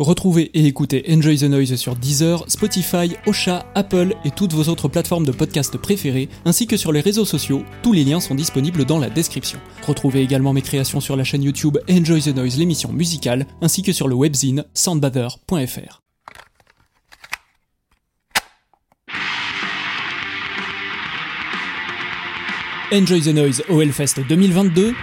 Retrouvez et écoutez Enjoy the Noise sur Deezer, Spotify, Ocha, Apple et toutes vos autres plateformes de podcast préférées, ainsi que sur les réseaux sociaux. Tous les liens sont disponibles dans la description. Retrouvez également mes créations sur la chaîne YouTube Enjoy the Noise, l'émission musicale, ainsi que sur le webzine soundbather.fr. Enjoy the Noise au Hellfest 2022.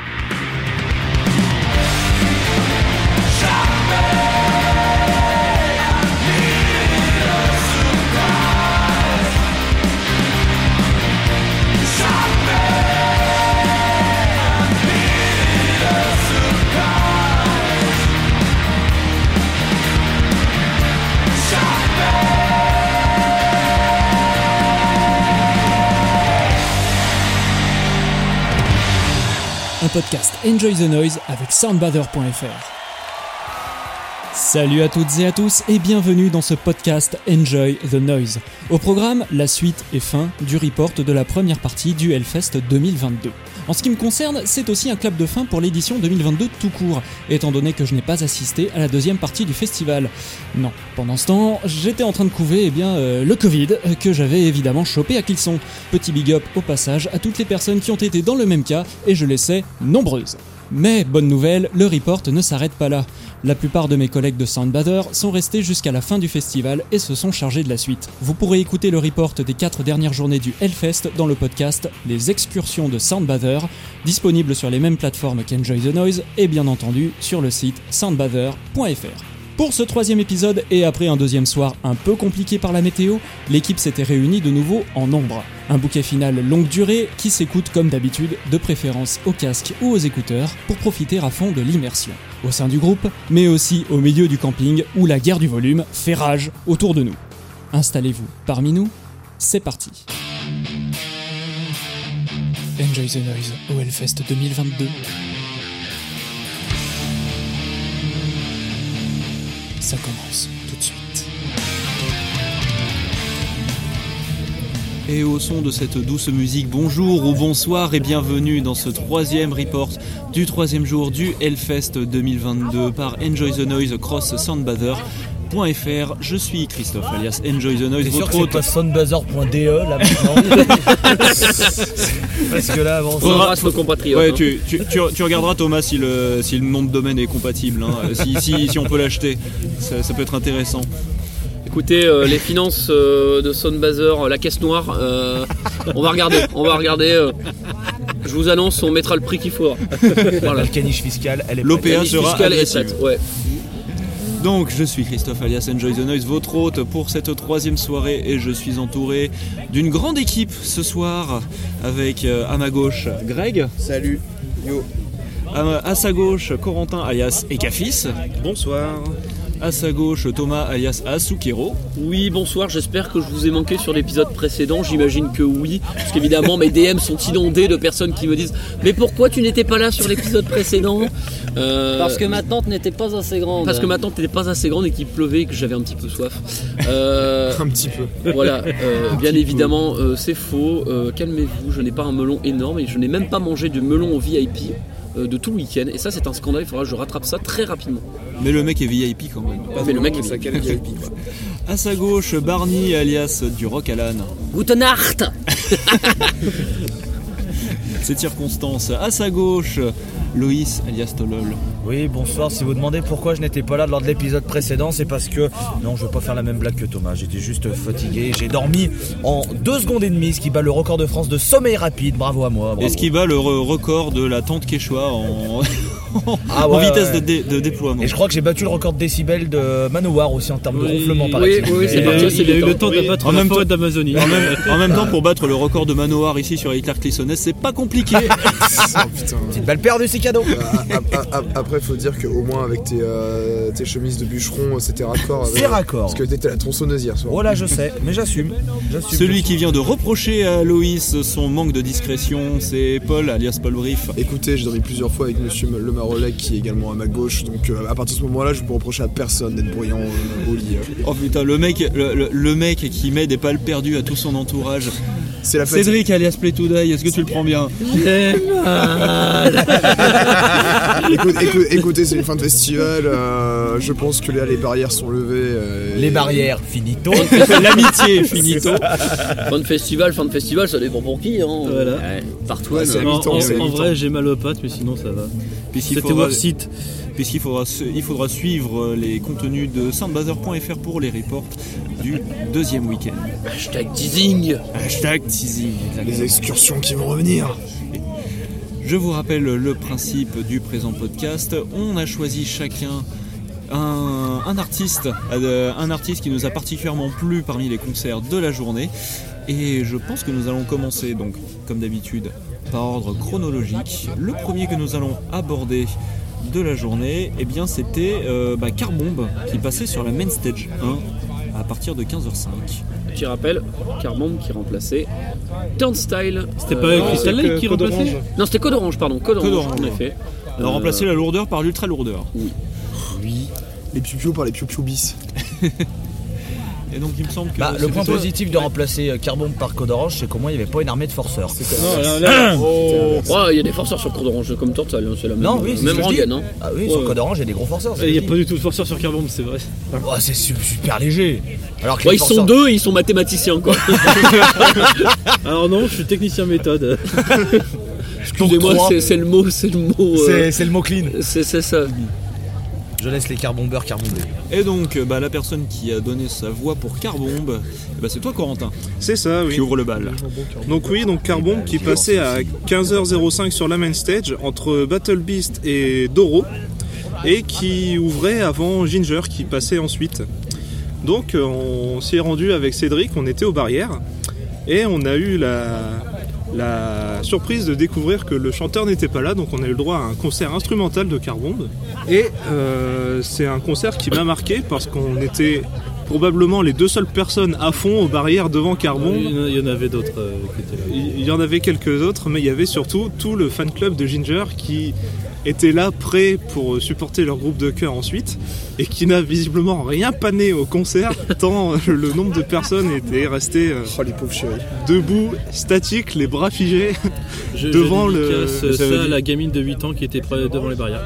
Podcast Enjoy the Noise avec soundbather.fr. Salut à toutes et à tous et bienvenue dans ce podcast Enjoy the Noise. Au programme, la suite et fin du report de la première partie du Hellfest 2022. En ce qui me concerne, c'est aussi un clap de fin pour l'édition 2022 tout court, étant donné que je n'ai pas assisté à la deuxième partie du festival. Non, pendant ce temps, j'étais en train de couver eh bien, euh, le Covid, que j'avais évidemment chopé à Clisson. Petit big up au passage à toutes les personnes qui ont été dans le même cas, et je les sais nombreuses. Mais bonne nouvelle, le report ne s'arrête pas là. La plupart de mes collègues de Soundbather sont restés jusqu'à la fin du festival et se sont chargés de la suite. Vous pourrez écouter le report des 4 dernières journées du Hellfest dans le podcast Les excursions de Soundbather, disponible sur les mêmes plateformes qu'Enjoy the Noise et bien entendu sur le site soundbather.fr. Pour ce troisième épisode et après un deuxième soir un peu compliqué par la météo, l'équipe s'était réunie de nouveau en nombre. Un bouquet final longue durée qui s'écoute comme d'habitude, de préférence au casque ou aux écouteurs, pour profiter à fond de l'immersion. Au sein du groupe, mais aussi au milieu du camping où la guerre du volume fait rage autour de nous. Installez-vous parmi nous, c'est parti. Enjoy the Noise au Hellfest 2022. Ça commence tout de suite. Et au son de cette douce musique, bonjour ou bonsoir et bienvenue dans ce troisième report du troisième jour du Hellfest 2022 par Enjoy the Noise Cross Soundbather. .fr, je suis Christophe alias Enjoy the Noise. C'est sûr votre que pas soundbuzzer.de là maintenant. Parce que là, avant On embrasse nos compatriotes. Ouais, hein. tu, tu- tu- tu regarderas Thomas si le, si le nom de domaine est compatible, hein, si, si- si on peut l'acheter, ça, ça peut être intéressant. Écoutez, euh, les finances euh, de Soundbazer, euh, la caisse noire, euh, on va regarder. On va regarder. euh, je vous annonce, on mettra le prix qu'il faudra. Voilà. la caniche fiscale, elle est L'OPA sera fiscale est agressive. prête, ouais. Donc je suis Christophe alias Enjoy the Noise, votre hôte pour cette troisième soirée et je suis entouré d'une grande équipe ce soir avec euh, à ma gauche Greg, Salut, yo, à, à sa gauche Corentin alias Ekafis, bonsoir. à sa gauche Thomas alias Asukero, Oui, bonsoir, j'espère que je vous ai manqué sur l'épisode précédent, j'imagine que oui, parce qu'évidemment mes DM sont inondés de personnes qui me disent Mais pourquoi tu n'étais pas là sur l'épisode précédent? Euh, Parce que ma tante n'était pas assez grande. Parce que ma tante n'était pas assez grande et qu'il pleuvait et que j'avais un petit peu soif. Euh, Un petit peu. Voilà, euh, bien évidemment, euh, c'est faux. Euh, Calmez-vous, je n'ai pas un melon énorme et je n'ai même pas mangé de melon au VIP euh, de tout le week-end. Et ça, c'est un scandale. Il faudra que je rattrape ça très rapidement. mais le mec est VIP quand même. Mais le mec est ça VIP quoi. À sa gauche Barney alias du Rock Alan, Guten Nacht cette circonstance. À sa gauche Loïs alias Tolol. Oui, bonsoir. Si vous demandez pourquoi je n'étais pas là lors de l'épisode précédent, c'est parce que. Non, je veux pas faire la même blague que Thomas. J'étais juste fatigué. J'ai dormi en 2 secondes et demie, ce qui bat le record de France de sommeil rapide. Bravo à moi. bravo. Et ce qui bat le re- record de la tante Quechua en, Ah en vitesse ouais. de, dé- de déploiement. Et je crois que j'ai battu le record de décibels de Manowar aussi en termes de ronflement par oui, exemple. oui, c'est parti, c'est il a eu le temps. de battre En la même forêt d'Amazonie. En même, en même temps, pour battre le record de Manoir ici sur Hitler Clissonès, c'est pas compliqué. Oh, putain. Petite balle perdue, c'est cadeau. A- Après, faut dire qu'au moins avec tes, euh, tes chemises de bûcheron, c'était raccord. avec- C'est raccord. Parce que t'étais la tronçonneuse hier soir. Oh là, je sais, mais j'assume. J'assume. Celui qui vient de reprocher à Loïs son manque de discrétion, c'est Paul, alias Paul Brief. Écoutez, j'ai dormi plusieurs fois avec monsieur Le Marolec qui est également à ma gauche. Donc euh, à partir de ce moment-là, je peux reprocher à personne d'être bruyant euh, au lit. euh. Oh putain, le mec, le, le- le mec qui met des balles perdues à tout son entourage. C'est la fatigue. Cédric alias Play to Die, est-ce que tu le prends bien Écoute- écoute- écoutez, c'est une fin de festival. euh, je pense que là, les barrières sont levées. euh, Les et- barrières, finito. L'amitié, finito. Fin de festival, fin de festival, ça dépend pour qui. Hein. Voilà. Ouais, Partout. Ouais, c'est En, en- en vrai, j'ai mal aux pattes, mais sinon ça va. C'était worth it. Puisqu'il faudra, se- il faudra suivre les contenus de soundbazer.fr pour les reports du deuxième week-end. Hashtag teasing. Hashtag teasing. Les excursions qui vont revenir. Je vous rappelle le principe du présent podcast. On a choisi chacun un, un artiste, euh, un artiste qui nous a particulièrement plu parmi les concerts de la journée. Et je pense que nous allons commencer, donc, comme d'habitude, par ordre chronologique. Le premier que nous allons aborder de la journée, eh bien, c'était euh, bah, Carbombe qui passait sur la main stage 1 à partir de 15h05. Petit rappel, Carbombe qui remplaçait Turnstile. C'était Euh, pas Crystal Lake qui remplaçait Non, c'était Code Orange, pardon. Code Orange, Orange. en effet. On a Euh, remplacé la lourdeur par l'ultra lourdeur. Les piou par les piou bis. Et donc, il me semble que. Bah, le point positif de remplacer euh, Carbone par Code Orange, c'est qu'au moins il n'y avait pas une armée de forceurs. Non, là, là, Ouais, il y a des forceurs sur Code Orange comme Turnstile, hein, c'est la même, Non, oui, c'est même ce rengaine. Hein. Ah oui, sur. Code Orange, il y a des gros forceurs. il n'y a pas du tout de forceur sur Carbombe, c'est vrai. Oh, c'est su- super léger. Alors que Ouais, les ils sont forceurs- deux, ils sont mathématiciens quoi. Alors non, je suis technicien méthode. Excusez-moi, c'est c'est le mot, c'est le mot. euh, C'est c'est le mot clean. C'est c'est ça. Je laisse les carbombeurs carbomber. Et donc, bah, la personne qui a donné sa voix pour Carbombe, eh bah, c'est toi, Corentin, C'est ça, oui. qui ouvre le bal. Donc oui, donc Carbombe qui passait à 15h05 sur la main stage entre Battle Beast et Doro et qui ouvrait avant Ginger qui passait ensuite. Donc euh, on s'y est rendu avec Cédric, on était aux barrières et on a eu la, la surprise de découvrir que le chanteur n'était pas là, donc on a eu le droit à un concert instrumental de Carbombe. Et euh, c'est un concert qui m'a marqué parce qu'on était probablement les deux seules personnes à fond aux barrières devant Carbombe. Il y en a- il y en avait d'autres euh, qui étaient là. Il y en avait quelques autres, mais il y avait surtout tout le fan club de Ginger qui était là prêt pour supporter leur groupe de cœur ensuite et qui n'a visiblement rien pané au concert tant le nombre de personnes était resté euh, Oh, les pauvres chéris. debout, statiques, les bras figés. Je, Devant je le- euh, ça la gamine de 8 ans qui était près devant les barrières.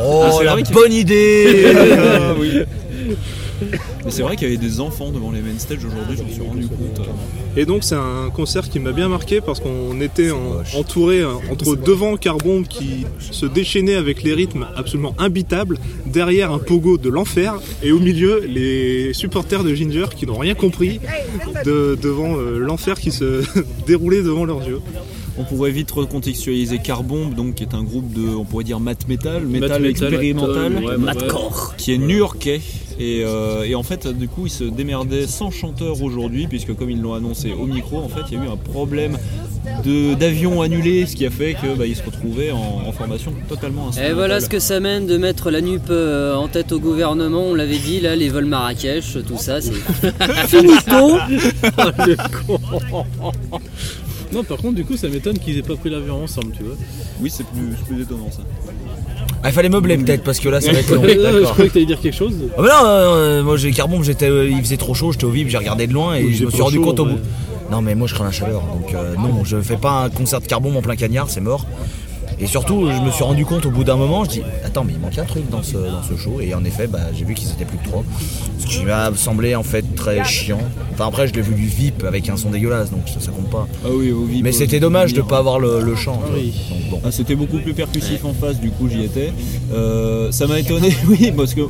Oh, Ah, c'est la bonne idée Ah, oui. Mais c'est vrai qu'il y avait des enfants devant les main stage aujourd'hui, je me suis rendu compte. Et donc c'est un concert qui m'a bien marqué parce qu'on était en- entouré euh, entre devant Carbombe qui se déchaînait avec les rythmes absolument imbitables, derrière un pogo de l'enfer et au milieu les supporters de Ginger qui n'ont rien compris de- devant euh, l'enfer qui se déroulait devant leurs yeux. On pourrait vite recontextualiser Carbombe, donc, qui est un groupe de, on pourrait dire, math metal, metal metal, expérimental, ouais, ouais, qui est new-yorkais. Et, euh, et en fait, du coup, ils se démerdaient sans chanteur aujourd'hui, puisque comme ils l'ont annoncé au micro, en fait, il y a eu un problème de- d'avion annulé, ce qui a fait que bah, se retrouvaient en, en formation totalement Et voilà ce que ça mène de mettre la NUP euh, en tête au gouvernement. On l'avait dit, là, les vols Marrakech, tout ça, c'est finito. Non, par contre, du coup, ça m'étonne qu'ils aient pas pris l'avion ensemble, tu vois. Oui, c'est plus, c'est plus étonnant ça. Ah, Il fallait meubler peut-être parce que là ça va être long. Euh, je croyais que t'allais dire quelque chose. Ah mais non, euh, moi j'ai Carbombe, j'étais, euh, il faisait trop chaud, j'étais au vip, j'ai regardé de loin et Oui, je me suis pas rendu chaud, compte au ouais. bout. Non mais moi je crains la chaleur, donc euh, non, je fais pas un concert de Carbombe en plein cagnard, c'est mort. Et surtout, je me suis rendu compte au bout d'un moment, je dis attends mais il manque un truc dans ce, dans ce show et en effet bah, j'ai vu qu'ils étaient plus que trois. Ce qui m'a semblé en fait très chiant. Enfin après je l'ai vu du VIP avec un son dégueulasse donc ça, ça compte pas. Ah oui, au VIP, Mais euh, c'était dommage de pas avoir le, le chant. vois. Oui. Bon. Ah, c'était beaucoup plus percussif en face, du coup j'y étais. Euh, ça m'a étonné, oui, parce que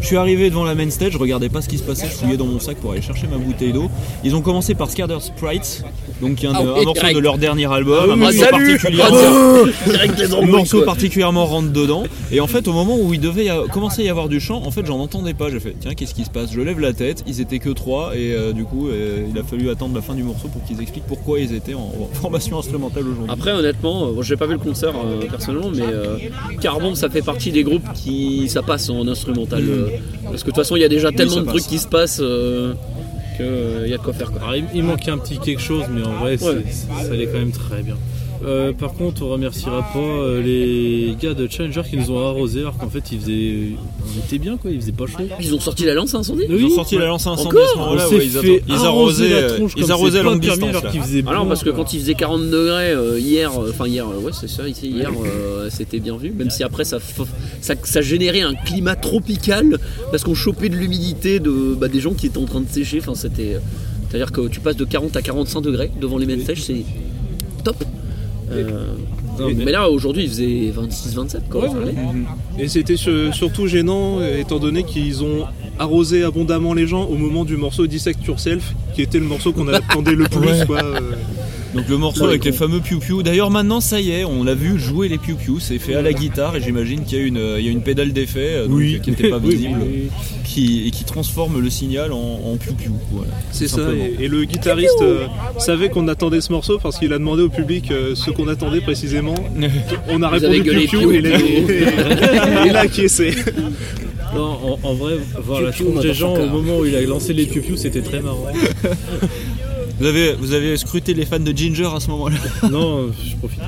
je suis arrivé devant la main stage, je regardais pas ce qui se passait, je fouillais dans mon sac pour aller chercher ma bouteille d'eau. Ils ont commencé par Scatter Sprite, donc un, Ah oui, un morceau de leur dernier album, Ah un oui, morceau particulièrement, un morceau particulièrement rentre dedans. Et en fait, au moment où il devait commencer à y avoir du chant, en fait, j'en entendais pas. J'ai fait, tiens, qu'est-ce qui se passe? Je lève la tête, ils étaient que trois, et euh, du coup, euh, il a fallu attendre la fin du morceau pour qu'ils expliquent pourquoi ils étaient en, en formation instrumentale aujourd'hui. Après, honnêtement, euh, bon, j'ai pas vu le concert euh, personnellement, mais euh, Carbon, ça fait partie des groupes qui ça passe en instrumental. euh, parce que de toute façon, il y a déjà tellement de trucs qui se passent euh, qu'il y a de quoi faire. Quoi. Alors, il, il manquait un petit quelque chose, mais en vrai, Ouais. ça allait quand même très bien. Euh, par contre, on remerciera pas euh, les gars de Challenger qui nous ont arrosé alors qu'en fait ils faisaient. On était bien quoi, il faisait pas chaud. Ils ont sorti la lance incendie Ils ont sorti la lance incendie à ce moment-là. Ouais, ils, fait ils arrosaient, la euh, tronche ils arrosaient à longue distance. alors là. qu'il faisait non, bon, parce que quand il faisait 40 degrés euh, hier, euh, enfin hier, ouais, c'est ça, ici, hier, euh, c'était bien vu. Même si après, ça, f- ça, ça générait un climat tropical parce qu'on chopait de l'humidité de, bah, des gens qui étaient en train de sécher. Enfin, c'était. C'est-à-dire que tu passes de 40 à 45 degrés devant les mains sèches, c'est top. Euh, Non, mais... mais- là, aujourd'hui, il faisait 26-27, quoi. Ouais, allait. Et c'était sur- surtout gênant, euh, étant donné qu'ils ont arrosé abondamment les gens au moment du morceau Dissect Yourself, qui était le morceau qu'on attendait le plus. Quoi, euh. Donc le morceau avec les fameux piou piou. D'ailleurs maintenant ça y est, on l'a vu jouer les piou piou. C'est fait à la guitare et j'imagine qu'il y a une, il y a une pédale d'effet euh, qui n'était pas visible, oui. qui et qui transforme le signal en, en piou piou. Voilà. C'est ça, et, et le guitariste euh, savait qu'on attendait ce morceau parce qu'il a demandé au public euh, ce qu'on attendait précisément. On a Vous répondu Piu Piu et il a- et il a acquiescé. Non, en, en vrai, voir la tronche des gens au moment où il a lancé les piou c'était très marrant. Vous avez, vous avez scruté les fans de Ginger à ce moment-là. non, je profite.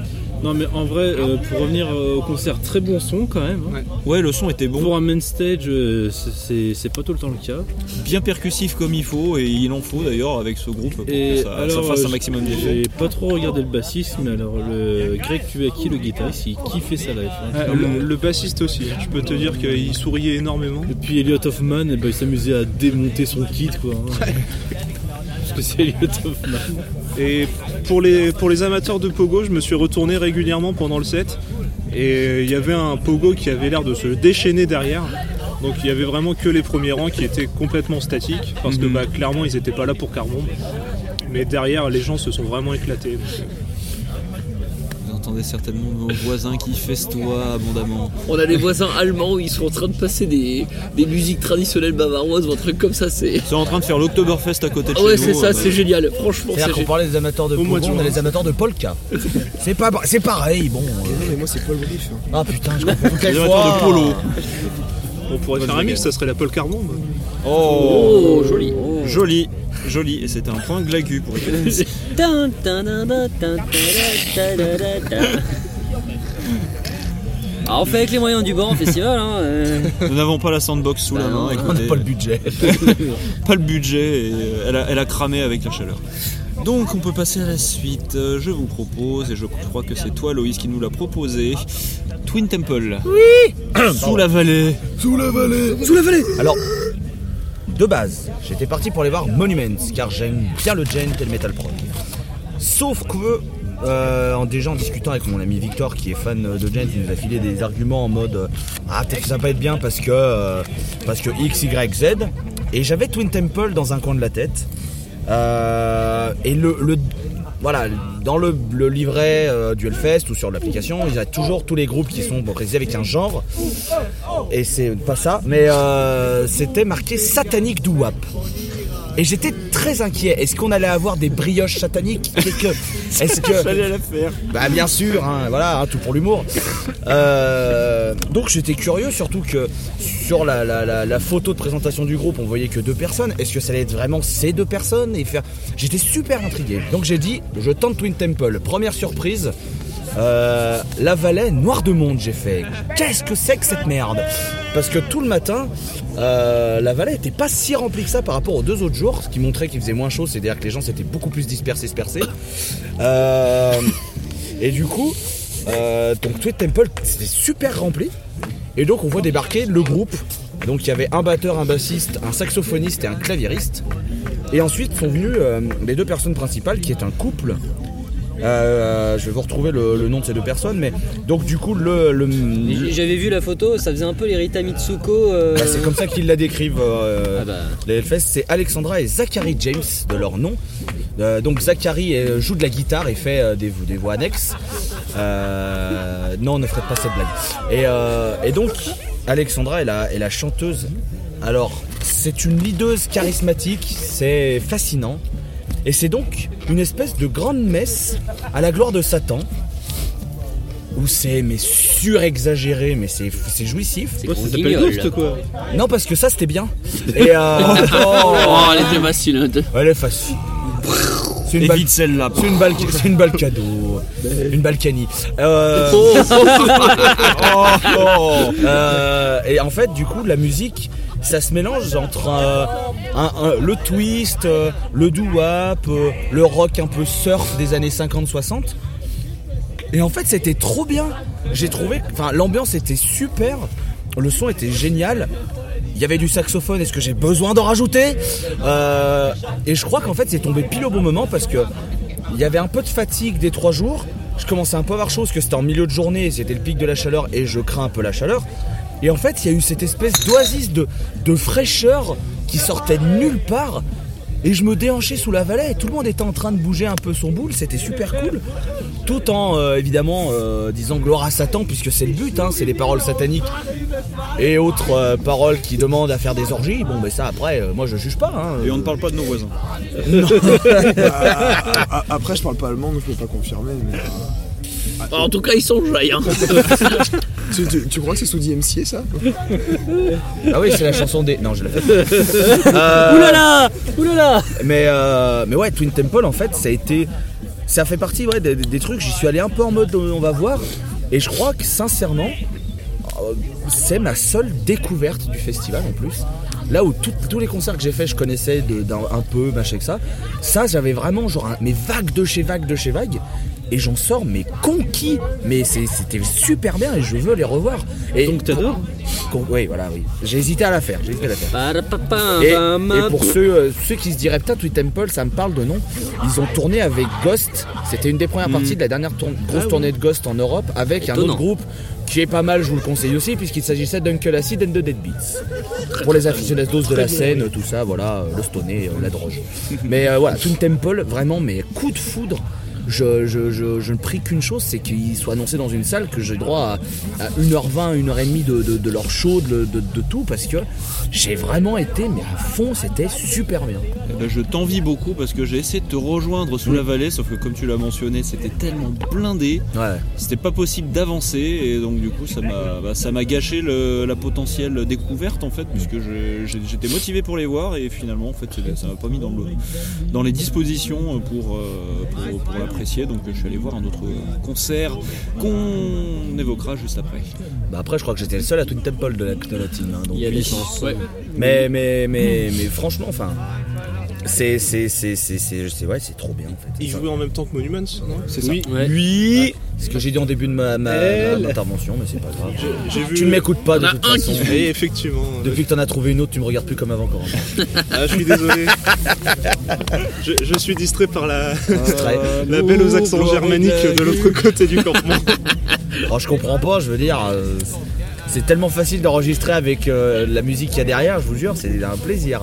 Non, mais en vrai, euh, pour revenir euh, au concert, très bon son quand même. hein. Ouais, le son était bon, Pour un main stage, euh, c'est- c'est c'est pas tout le temps le cas. bien percussif comme il faut et il en faut d'ailleurs avec ce groupe pour Et que ça, alors, ça fasse un euh, maximum d'effet. J'ai pas trop regardé le bassiste, mais alors le Greg Tuaki, le guitariste, il kiffait sa life. hein, Ah, le bassiste aussi, hein. je peux te dire qu'il souriait énormément. Et puis Elliot Hoffman, eh ben, il s'amusait à démonter son kit quoi. hein. Et pour les, pour les amateurs de pogo, je me suis retourné régulièrement pendant le set. Et il y avait un pogo qui avait l'air de se déchaîner derrière. Donc il y avait vraiment que les premiers rangs qui étaient complètement statiques. Parce que Mhm. bah, clairement ils n'étaient pas là pour Carbombe. Mais derrière les gens se sont vraiment éclatés. Donc, entendez certainement vos voisins qui festoient abondamment. On a des voisins allemands où ils sont en train de passer des, des musiques traditionnelles bavaroises ou un truc comme ça. C'est. C'est en train de faire l'Oktoberfest à côté de Ah ouais, chez c'est nous. ça, euh, c'est génial. Franchement, c'est génial. parlait des amateurs de Au mois de pogo, on a juin. les amateurs de polka. C'est pas, c'est pareil, bon. euh. Non, mais moi, c'est pas le brief. hein. Ah putain, je comprends toutes les Les amateurs de fois. polo. on pourrait faire un mix, ça serait la Paul Carbombe. Oh, joli. Joli, Joli, et c'était un point glagu pour écouter. Alors on fait avec les moyens du bord en festival. Hein. Nous n'avons pas la sandbox sous la main. On n'a pas le budget. pas le budget. Et elle, a, elle, a, cramé avec la chaleur. Donc on peut passer à la suite. Je vous propose, et je crois que c'est toi Loïs qui nous l'a proposé, Twin Temple. Oui Sous la vallée. Sous la vallée. Sous la vallée. Alors de base, j'étais parti pour aller voir Monuments, car j'aime bien le gent et le metal prog. Sauf que, euh, en, déjà en discutant avec mon ami Victor, qui est fan de gent, il nous a filé des arguments en mode euh, Ah, peut-être que ça va pas être bien parce que, euh, parce que X, Y, Z. Et j'avais Twin Temple dans un coin de la tête. Et le, voilà, dans le, livret du Hellfest ou sur l'application, il y a toujours tous les groupes qui sont précisés avec un genre. Et c'est pas ça, mais euh, c'était marqué satanique doo wop. Et j'étais très inquiet. Est-ce qu'on allait avoir des brioches sataniques Est-ce que J'allais la faire. bah bien sûr, hein, voilà, hein, tout pour l'humour. Euh, donc j'étais curieux, surtout que sur la, la- la- la photo de présentation du groupe, on voyait que deux personnes. Est-ce que ça allait être vraiment ces deux personnes et faire J'étais super intrigué. Donc j'ai dit, je tente Twin Temple. Première surprise. Euh, la Valais Noir de Monde, j'ai fait. Qu'est-ce que c'est que cette merde? Parce que tout le matin, euh, la Valais était pas si remplie que ça par rapport aux deux autres jours, ce qui montrait qu'il faisait moins chaud, c'est-à-dire que les gens s'étaient beaucoup plus dispersés, dispersés. Euh, et du coup, donc Twin Temple, c'était super rempli. Et donc on voit débarquer le groupe. Donc il y avait un batteur, un bassiste, un saxophoniste et un claviériste. Et ensuite sont venus euh, les deux personnes principales qui est un couple. Euh, je vais vous retrouver le, le nom de ces deux personnes, mais donc du coup le, J'avais vu la photo, ça faisait un peu les Rita Mitsuko. euh, bah, c'est comme ça qu'ils la décrivent. euh, Ah bah. Les Hellfest, c'est Alexandra et Zachary James de leur nom. Euh, donc Zachary euh, joue de la guitare et fait euh, des, des voix annexes. Euh, non, ne faites pas cette blague. Et, euh, et donc Alexandra est la, est la chanteuse. Alors c'est une leaduse charismatique, c'est fascinant. Et c'est donc une espèce de grande messe à la gloire de Satan. Où c'est mais surexagéré, mais c'est c'est jouissif. C'est Ouais, ça s'appelle. Ghost quoi. Non parce que ça c'était bien. Et euh, Oh, elle était facile. Elle est facile. C'est une balle. Celle-là. C'est une balle, c'est une balle cadeau, une balkany. Euh, Oh, euh, et en fait, du coup, la musique, ça se mélange entre euh, le twist, euh, le doo-wop, euh, le rock un peu surf des années 50-60. Et en fait, c'était trop bien. J'ai trouvé, enfin, l'ambiance était super, le son était génial. Il y avait du saxophone, est-ce que j'ai besoin d'en rajouter? Et je crois qu'en fait, c'est tombé pile au bon moment parce que il y avait un peu de fatigue des trois jours. Je commençais un peu à avoir chaud parce que c'était en milieu de journée, c'était le pic de la chaleur et je crains un peu la chaleur. Et en fait, il y a eu cette espèce d'oasis de, de fraîcheur qui sortait de nulle part. Et je me déhanchais sous la vallée et tout le monde était en train de bouger un peu son boule, c'était super cool. Tout en euh, évidemment euh, disant gloire à Satan, puisque c'est le but, hein, c'est les paroles sataniques et autres euh, paroles qui demandent à faire des orgies. Bon, mais ça après, euh, moi je juge pas. hein. Et on ne parle pas de nos voisins. Ah, ah, Après, je parle pas allemand, donc je peux pas confirmer. mais, euh, En tout cas, ils sont joyeux. Hein. tu, tu- tu crois que c'est sous DMCA ça Ah oui, c'est la chanson des. Non, je l'ai fait. Euh, Oulala Oulala Mais, euh, mais ouais, Twin Temple, en fait, ça a été. Ça fait partie ouais, des, des trucs. J'y suis allé un peu en mode euh, on va voir. Et je crois que sincèrement, euh, c'est ma seule découverte du festival en plus. Là où tout- tous les concerts que j'ai fait, je connaissais de- d'un- un peu, machin que ça. Ça, j'avais vraiment genre un- mes vagues de chez vagues de chez vagues. Et j'en sors mais conquis. Mais c'était super bien et je veux les revoir. Et Donc t'adores Oui, voilà, oui. J'ai hésité à la faire. J'ai hésité à la faire. Et, pour ceux, euh, ceux qui se diraient putain Tweet Temple ça me parle de nom Ils ont tourné avec Ghost C'était une des premières parties de la dernière grosse tournée de Ghost en Europe Avec un autre groupe qui est pas mal je vous le conseille aussi Puisqu'il s'agissait d'Uncle Acid and the Dead Beats Pour les aficionados de la scène tout ça voilà euh, le stoné euh, la droge Mais euh, voilà Twin Temple vraiment mais coup de foudre je, je, je, je ne prie qu'une chose, c'est qu'il soit annoncé dans une salle que j'ai droit à, à 1h20, 1h30 de, de, de leur show, de, de- tout, parce que j'ai vraiment été, mais à fond, c'était super bien. Eh ben, je t'envie beaucoup parce que j'ai essayé de te rejoindre sous la vallée, sauf que comme tu l'as mentionné, c'était tellement blindé, Ouais. c'était pas possible d'avancer et donc du coup ça m'a bah, gâché le- la potentielle découverte en fait puisque j'étais motivé pour les voir et finalement en fait ça m'a pas mis dans le dans les dispositions pour euh, pour, pour donc je suis allé voir un autre concert qu'on évoquera juste après. Bah après, je crois que j'étais le seul à Twin Temple de la, de la team. hein, donc Il y a des oui. chances. Ouais. Mais, mais, mais, mais franchement, enfin, c'est, c'est, c'est, c'est, c'est, c'est- ouais, c'est trop bien en fait. Il jouait en même temps que Monuments, non C'est ça Oui, Ouais. oui. C'est ce que j'ai dit en début de ma, ma- Elle. ma- intervention, mais c'est pas grave. Tu ne m'écoutes pas de toute un façon. qui Et effectivement. Depuis que t'en as trouvé une autre, tu me regardes plus comme avant, Corentin. Ah, je suis désolé. je, je suis distrait par la, Distrait. la belle aux accents germaniques de l'autre côté du campement. Alors je comprends pas, je veux dire, euh, c'est tellement facile d'enregistrer avec euh, la musique qu'il y a derrière, je vous jure, c'est un plaisir.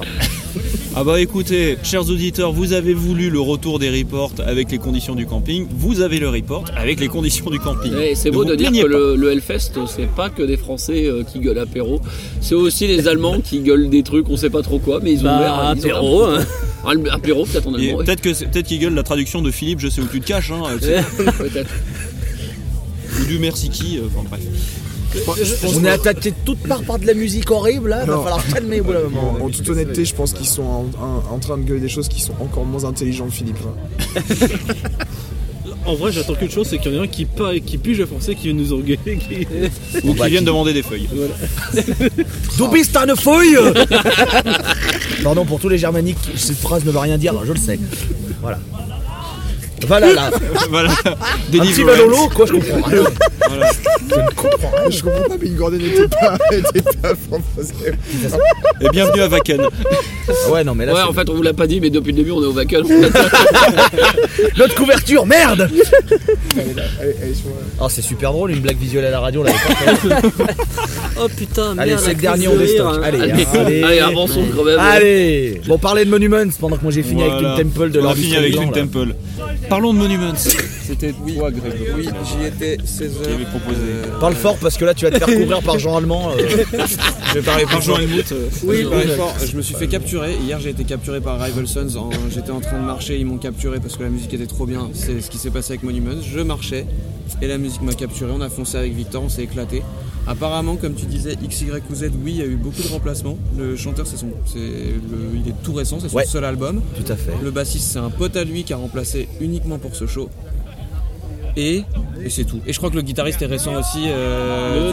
Ah bah écoutez, chers auditeurs, vous avez voulu le retour des reports avec les conditions du camping, vous avez le report avec les conditions du camping. C'est beau de dire que le, le Hellfest, c'est pas que des Français euh, qui gueulent apéro, c'est aussi les Allemands qui gueulent des trucs, on sait pas trop quoi, mais ils ont Bah, l'air. ils ont l'air- apéro. Ah, apéro, peut-être en allemand. Peut-être que c'est- peut-être qu'il gueule la traduction de Philippe, je sais où tu te caches, hein, c'est- Peut-être. ou du merci qui, euh, enfin bref. On est attaqué de toutes parts par de la musique horrible là, va Non. falloir calmer au bout d'un moment. En, toute honnêteté, je pense qu'ils sont en, en- en train de gueuler des choses qui sont encore moins intelligentes, Philippe. En vrai, j'attends qu'une chose, c'est qu'il y en a un qui, pa- qui pige le français qui vient nous engueuler. Qui... Ou bah, qui viennent qui- demander des feuilles. Du bist eine feuille Pardon pour tous les germaniques, cette phrase ne veut rien dire, je le sais. Voilà. Voilà là, voilà. un petit Deliverance. Manolo, quoi je comprends rien. Voilà. Je ne comprends rien. Je comprends pas, mais Gordon n'était pas, était pas français. Et bienvenue à Wacken. Ouais non mais là Ouais, c'est en fait, on vous l'a pas dit, mais depuis le début, on est au Wacken. notre couverture, merde Allez, allez, sur Oh c'est super drôle une blague visuelle à la radio là. Oh putain, merde. Allez c'est le dernier de on déstocke. hein. Allez, Allez, allez, allez, avançons quand même. Allez Bon parlez de Monuments pendant que moi j'ai fini Voilà. avec Twin Temple de On a fini avec Twin Temple. Parlons de Monuments. C'était toi, Greg. Oui, j'y étais 16 Qui avait heures. proposé. Euh, Parle fort parce que là tu vas te faire couvrir par Jean Allemand. euh. Je vais parler Par Jean Helmut. euh, Oui, Helmut. fort. Je me suis fait capturer. Hier, j'ai été capturé par Rival Sons. En- J'étais en train de marcher. Ils m'ont capturé parce que la musique était trop bien. C'est ce qui s'est passé avec Monuments. Je marchais et la musique m'a capturé. On a foncé avec Victor. On s'est éclaté. Apparemment, comme tu disais, X, Y ou Z, oui, il y a eu beaucoup de remplacements. Le chanteur, c'est son, c'est le, il est tout récent. C'est son Ouais. seul album. Tout à fait. Le bassiste, c'est un pote à lui qui a remplacé uniquement pour ce show. Et, et c'est tout. Et je crois que le guitariste est récent aussi. Euh,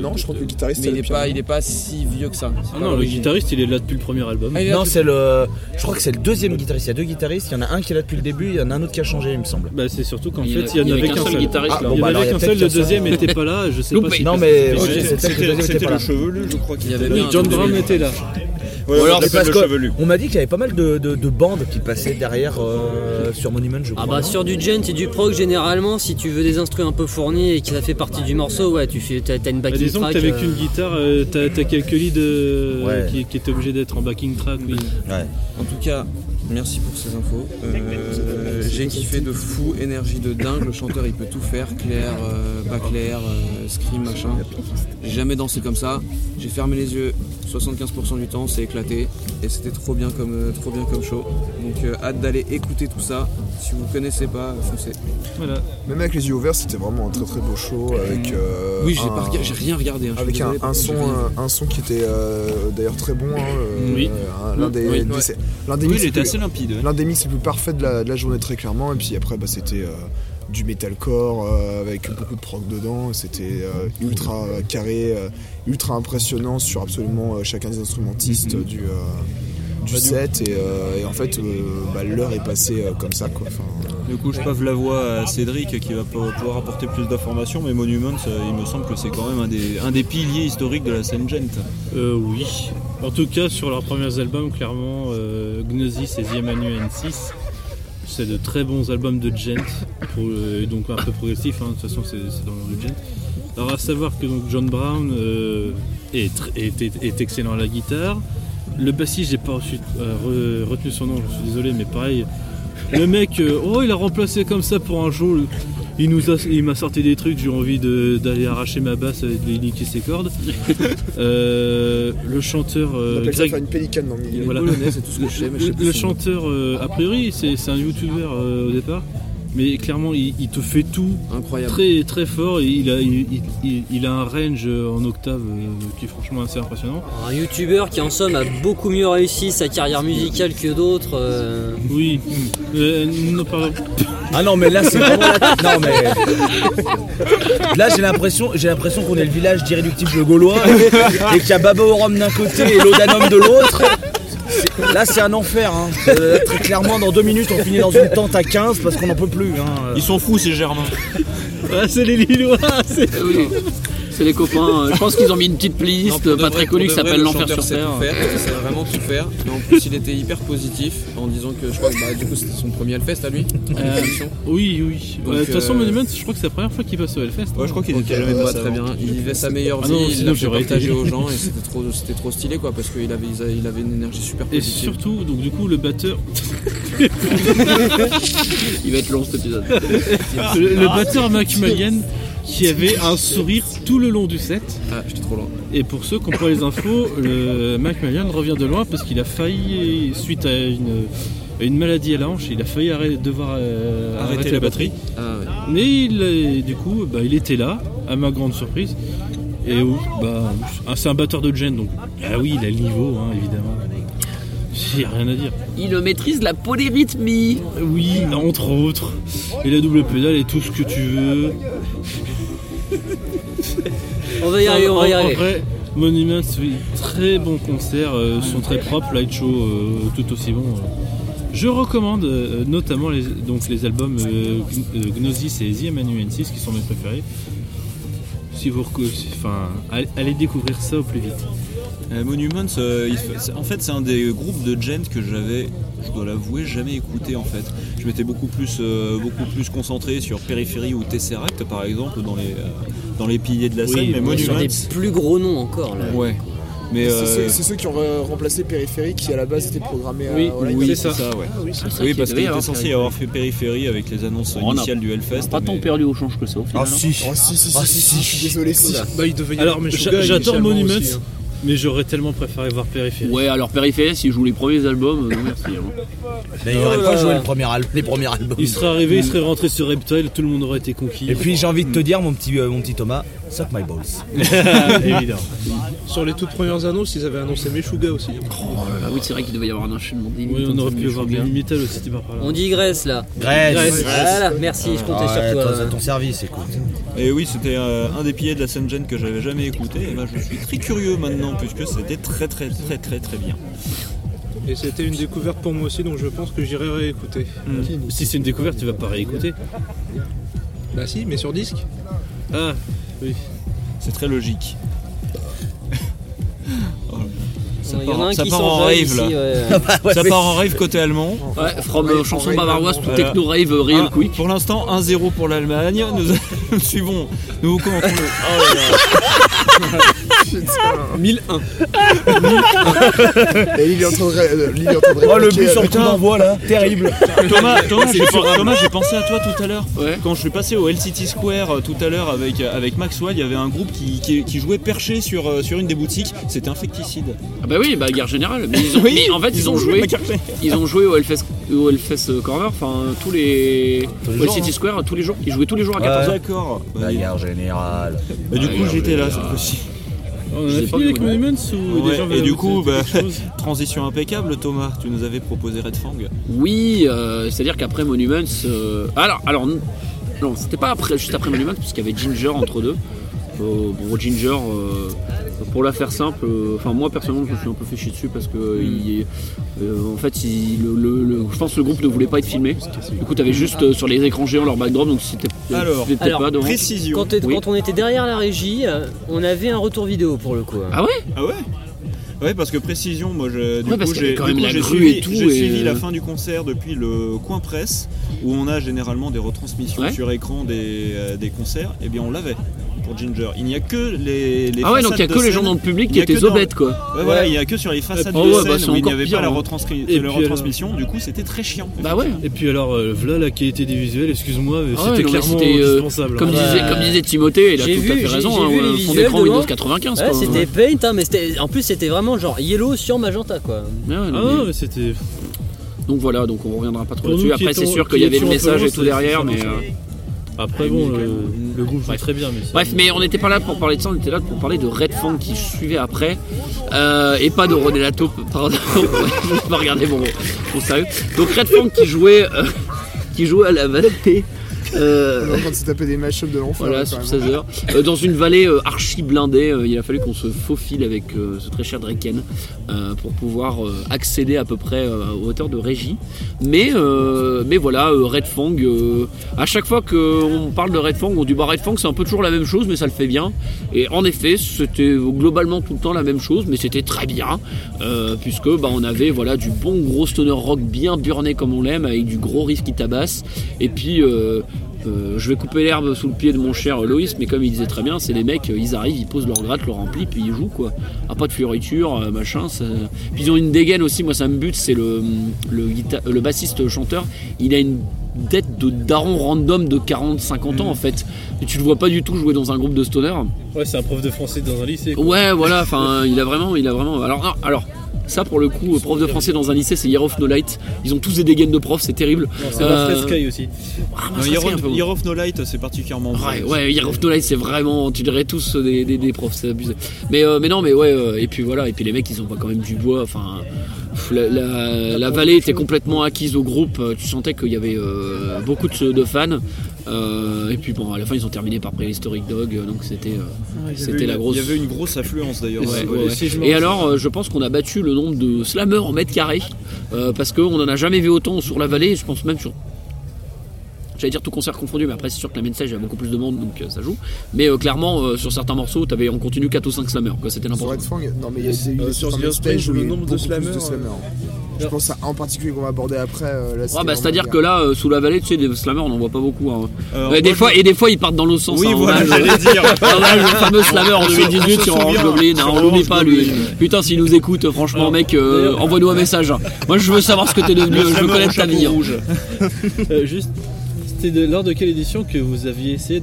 Non, je crois que le guitariste mais est il est, pas, il est pas si vieux que ça. Ah non, le guitariste il est là depuis le premier album. Ah, Non, c'est le. Je crois que c'est le deuxième guitariste. Il y a deux guitaristes. Il y en a un qui est là depuis le début. Il y en a un autre qui a changé, il me semble. Bah, c'est surtout qu'en fait il y en avait qu'un seul guitariste, Ah, Il y en bah, alors, avait qu'un seul, le deuxième n'était pas là, je sais pas. Non, mais c'était- le était chevelu, je crois qu'il Il y avait était John Brown était là. Ouais, Ou alors, on parce m'a dit qu'il y avait pas mal de, de- de bandes qui passaient derrière euh, sur Monument, je crois. Ah bah sur du gent et du prog généralement si tu veux des instruments un peu fournis et que ça fait partie du morceau ouais tu fais t'as t'as une Bah, backing disons que track t'avais euh, qu'une guitare, euh, t'as t'as quelques leads euh, Ouais. qui, qui étaient obligés d'être en backing track. Oui. Ouais. En tout cas, merci pour ces infos. Euh, J'ai kiffé de fou, énergie de dingue. Le chanteur il peut tout faire, clair, euh, pas clair, euh, scream, machin. J'ai jamais dansé comme ça. J'ai fermé les yeux 75% du temps, c'est éclaté et c'était trop bien comme euh, trop bien comme show. Donc euh, hâte d'aller écouter tout ça. Si vous connaissez pas, foncez. Voilà. Même avec les yeux ouverts, c'était vraiment un très très beau show avec. euh, oui, j'ai un- pas regardé- j'ai rien regardé. hein, Avec un, son, un, un son qui était euh, d'ailleurs très bon. hein, Oui. euh, L'un des, Oui, ouais. l'un des Oui, mix il les était plus- assez limpide. ouais. l'un des mix les plus parfaits de la, de la journée très clairement. Et puis après, bah, c'était euh, du metalcore euh, avec beaucoup de prog dedans. C'était euh, ultra euh, carré, euh, ultra impressionnant sur absolument euh, chacun des instrumentistes Mhm. du, euh, du set. Et, euh, et en fait, euh, bah, l'heure est passée euh, comme ça. Quoi. Enfin, Du coup, je pave la voix à Cédric qui va pou- pouvoir apporter plus d'informations, mais Monuments, euh, il me semble que c'est quand même un des, un des piliers historiques de la scène gent. Euh, oui. En tout cas, sur leurs premiers albums, clairement, euh, Gnosis et The Emmanuel N6, c'est de très bons albums de gent, pour, euh, donc un peu progressif, hein, de toute façon c'est dans le gent. Alors à savoir que donc John Brown euh, est, est, est- est excellent à la guitare. Le bassiste, j'ai pas reçu- euh, re- retenu son nom, je suis désolé, mais pareil. Le mec, euh, oh il a remplacé comme ça pour un jour. Il nous a- il m'a sorti des trucs, j'ai envie d'aller arracher ma basse et de niquer ses cordes. Euh, le chanteur on euh, appelle ça Greg, une pélicane dans le milieu. voilà. Polonais, c'est tout ce que je sais, mais je sais le, chanteur, euh, a priori, c'est un youtubeur euh, au départ, mais clairement, il, il te fait tout Incroyable. très très fort et il a, il, il- il- il a un range en octave euh, qui est franchement assez impressionnant. un youtubeur qui en somme a beaucoup mieux réussi sa carrière musicale que d'autres euh, Oui, Euh, non, pardon. Ah non, mais là c'est vraiment. la- Non mais. Là j'ai l'impression, j'ai l'impression qu'on est le village d'irréductible gaulois et qu'il y a Baba rhum d'un côté et l'Odanum de l'autre. Là c'est un enfer. Hein. Euh, très clairement, dans deux minutes on finit dans une tente à 15 parce qu'on n'en peut plus. Hein. Ils sont fous, ces Germains. Ah, c'est les Lillois c'est- oui, c'est les copains. euh, Je pense qu'ils ont mis une petite playlist pas vrai- très connue qui s'appelle le L'Enfer sur Terre. tout faire, il sait vraiment tout faire. Et en plus, il était hyper positif en disant que je crois que bah, du coup c'était son premier Hellfest à lui. Euh. Oui, oui. Euh, De toute façon, Monument, je crois que c'est la première fois qu'il passe au Hellfest. Ouais, je crois qu'il était jamais passé très bien. Il vivait sa meilleure Ah vie, non, il sinon l'a fait partager aux gens et c'était trop, c'était trop stylé quoi parce qu'il avait, il avait une énergie super Et positive. surtout, donc du coup, le batteur, Il va être long cet épisode. le, le batteur Mac Mulligan, qui avait un sourire tout le long du set. Ah, j'étais trop loin. Et pour ceux qui ont pas les infos, le Mac revient de loin parce qu'il a failli, suite à une, à une maladie à la hanche, il a failli arrêter, devoir euh, Arrêter la batterie. Ah ouais. Mais il, est- du coup, bah, il était là, à ma grande surprise. Et oh, bah, ah, c'est un batteur de gen, donc ah oui, il a le niveau, hein, évidemment. Il a rien à dire. Il maîtrise la polyrythmie. Oui, entre autres. Et la double pédale et tout ce que tu veux. on va y arriver on va y arriver vrai, Monuments, oui, très bon concert, euh, sont très propres, light show euh, tout aussi bon. euh. Je recommande euh, notamment les, donc les albums Gn- Gnosis et The 6 qui sont mes préférés. Si vous reco- enfin, allez, allez découvrir ça au plus vite. Euh, Monuments, euh, il en fait, c'est un des groupes de gent que j'avais, je dois l'avouer, jamais écouté en fait. Je m'étais beaucoup plus, euh, beaucoup plus concentré sur Périphérie ou Tesseract par exemple dans les, euh, dans les piliers de la Oui, scène, mais oui, sur Monuments. des plus gros noms encore là Ouais. Mais C'est euh, ceux, c'est ceux qui ont re- remplacé Périphérie qui à la base était programmé Oui, à All oui, c'est ça, ouais. C'est ça Oui, parce qu'il était avoir censé y avoir fait périphérie avec les annonces On a- initiales du Hellfest. Pas tant mais- perdu au change que ça au final. Ah hein. si Oh, si, si, si, Ah, si, si. si, je suis désolé, si. Bah, il devait y Alors, avoir j'a- Meshuggah j'adore Monuments, hein. Mais j'aurais tellement préféré voir Périphérie. Ouais, alors Périphérie, s'ils jouent les premiers albums, euh, non merci. hein. Mais il aurait pas joué le premier al- les premiers albums. Il serait arrivé, il serait rentré sur Reptile, tout le monde aurait été conquis. Et puis j'ai envie de te dire, mon petit, euh, mon petit Thomas, suck my balls. évidemment. Sur les toutes premières annonces, ils avaient annoncé Meshuggah aussi. Ah oui, c'est vrai qu'il devait y avoir un enchaînement Oui, on aurait pu avoir bien. du Metal aussi, tu par là. On digresse là. Grèce. Voilà, merci, je comptais Ouais, sur toi. toi, c'est ton service, écoute. Et oui, c'était euh, un des piliers de la scène gen que j'avais jamais écouté. Et ben, je suis très curieux maintenant, puisque c'était très très très très très bien. Et c'était une découverte pour moi aussi, donc je pense que j'irai réécouter. Si c'est une découverte, tu vas pas réécouter. Bah si, mais sur disque. Ah, oui. C'est très logique. Ça en part, ça en rave ici. là. ouais. ça part en rave côté allemand. Ouais, from euh, chanson bavaroise, tout voilà. techno rave, euh, real Ah, quick. Pour l'instant, 1-0 pour l'Allemagne. Nous, nous suivons, nous commentons le. Oh là là. 1001. Et il est en train de, ré- Lily est en train de Oh le but sur le avec- coup d'envoi là, terrible. Thomas, Thomas, j'ai Thomas, j'ai pensé à toi tout à l'heure. Ouais. Quand je suis passé au LCT Square euh, tout à l'heure avec, avec Maxwell, il y avait un groupe qui, qui, qui jouait perché sur, sur une des boutiques. C'était Infecticide. Ah bah oui, bah guerre générale. Mais, ils ont, mais en fait, ils, ont joué. Ils ont joué au Hellfest, au Hellfest euh, Corner, enfin tous les. Tous les au jours, City hein. Square, tous les jours. Ils jouaient tous les jours à Ouais. 14h. D'accord. Bah, La guerre générale. bah, du Ouais, coup, ouais, j'étais là ouais. cette fois-ci. On Je a fini avec Monuments ou Ouais, des gens et du coup, bah, transition impeccable, Thomas. Tu nous avais proposé Red Fang. Oui, euh, c'est-à-dire qu'après Monuments. euh, Alors, alors, non, non, c'était pas après, juste après Monuments, puisqu'il y avait Ginger entre deux. Euh, bon, Ginger, euh, pour la faire simple, euh, enfin moi personnellement je me suis un peu fait chier dessus parce que il- euh, en fait il- le, le- le- je pense que le groupe ne voulait pas être filmé. Du coup t'avais juste euh, sur les écrans géants leur backdrop donc c'était Alors, alors, pas devant. Précision. Quand, t'es- Oui. quand on était derrière la régie, on avait un retour vidéo pour le coup. hein. Ah ouais? Ah ouais? Ouais, parce que précision, moi, je, du Ouais, parce coup, j'ai quand du même coup, la j'ai grue suivi, et tout, j'ai et- suivi la fin du concert depuis le coin presse, où on a généralement des retransmissions Ouais. sur écran des, euh, des concerts. Et bien, on l'avait pour Ginger. Il n'y a que les, les Ah ouais donc il y a que les gens dans le public qui étaient zobettes quoi. Ouais, voilà, il n'y a que sur les façades Ah de ouais, bah, scène où il n'y avait pire, pas la, hein. retranscri- Et la puis, retransmission. Du coup, c'était très chiant. Bah ouais. Et puis alors, euh, voilà la qualité des visuels, excuse-moi, mais Ah ouais, c'était mais clairement c'était, euh, indispensable. Comme, hein. Bah, disait, comme disait Timothée, il a j'ai tout vu- à fait j'ai- raison. hein, vu les fond visuels d'écran Windows loin. 95 Ouais, quoi. c'était Paint, hein, mais c'était, en plus c'était vraiment genre yellow sur magenta quoi. Ouais, ouais, Ah mais- mais c'était. Donc voilà, donc on reviendra pas trop là-dessus. nous Après, c'est sûr qui qu'il y avait le message et tout derrière, mais. Après, bon, quand le, le groupe joue très bien, mais ça- Bref, mais on n'était pas là pour parler de ça, on était là pour parler de Red Fang qui suivait après, euh, et pas de René pardon, je vais pas regarder mon, mon sérieux. Donc Red Fang qui jouait, euh, qui jouait à la On euh, est en train de se taper des mashups de l'enfer. voilà, là, sur quand 16 même. heures, euh, dans une vallée euh, archi blindée, euh, il a fallu qu'on se faufile avec ce très cher Draken pour pouvoir accéder à peu près aux hauteurs de Régie. Mais, mais voilà, Red Fang, à chaque fois qu'on parle de Red Fang, on dit bah Red Fang c'est un peu toujours la même chose, mais ça le fait bien. Et en effet, c'était globalement tout le temps la même chose, mais c'était très bien, puisque bah, on avait voilà, du bon gros stoner rock bien burné comme on l'aime, avec du gros riff qui tabasse. Et puis, euh, je vais couper l'herbe sous le pied de mon cher Loïs, mais comme il disait très bien, c'est les mecs, euh, ils arrivent, ils posent leur gratte, leur ampli, puis ils jouent quoi. Ah, pas de fioriture, euh, machin. ça- Puis ils ont une dégaine aussi, moi ça me bute, c'est le, le, guita- le bassiste chanteur, il a une tête de daron random de 40-50 ans en fait. Et tu le vois pas du tout jouer dans un groupe de stoner. Ouais, c'est un prof de français dans un lycée. quoi. Ouais, voilà, enfin, il a vraiment, il a vraiment. Alors, alors. Ça pour le coup, prof de français dans un lycée, c'est Year of No Light. Ils ont tous des dégaines de profs, c'est terrible. C'est Euh, Sky aussi. Ah, Non, Year of-. Year of No Light, c'est particulièrement Ouais, ouais, Year of No Light, c'est vraiment, tu dirais tous des, des, des profs, c'est abusé. Mais, euh, mais non, mais ouais, euh, et puis voilà, et puis les mecs, ils ont pas quand même du bois, enfin, la, la, la vallée était complètement acquise au groupe, euh, tu sentais qu'il y avait euh, beaucoup de, de fans, euh, et puis bon, à la fin, ils ont terminé par Prehistoric Dog, donc c'était, euh, c'était la grosse. Il y avait une grosse affluence d'ailleurs. Ouais, Ouais, si Et alors, euh, je pense qu'on a battu le nombre de slammers en mètre carré, euh, parce qu'on en a jamais vu autant sur la vallée, et je pense même sur. J'allais dire tout concert confondu, mais après c'est sûr que la main stage il y a beaucoup plus de monde donc euh, ça joue. Mais euh, clairement, euh, sur certains morceaux, t'avais en continu 4 ou 5 slammers, quoi, c'était Sur n'importe Red quoi. Fang, non mais il y a Euh, sur il y le nombre de slammers. Je pense à un en particulier qu'on va aborder après. euh, Ouais, bah, c'est-à-dire que là, euh, sous la vallée, tu sais, des slammers, on en voit pas beaucoup. hein. Alors, Ouais, des fois, et des fois, ils partent dans l'autre sens. Oui, hein, voilà, j'allais dire. au fameux slammer en On se- 2018 on se sur Orange Goblin. hein, on l'oublie pas, lui. Putain, s'il nous écoute, franchement, mec, envoie-nous un message. Moi, je veux savoir ce que t'es devenu. Le Je veux connaître ta vie. hein. rouge. Juste, c'était de- lors de quelle édition que vous aviez essayé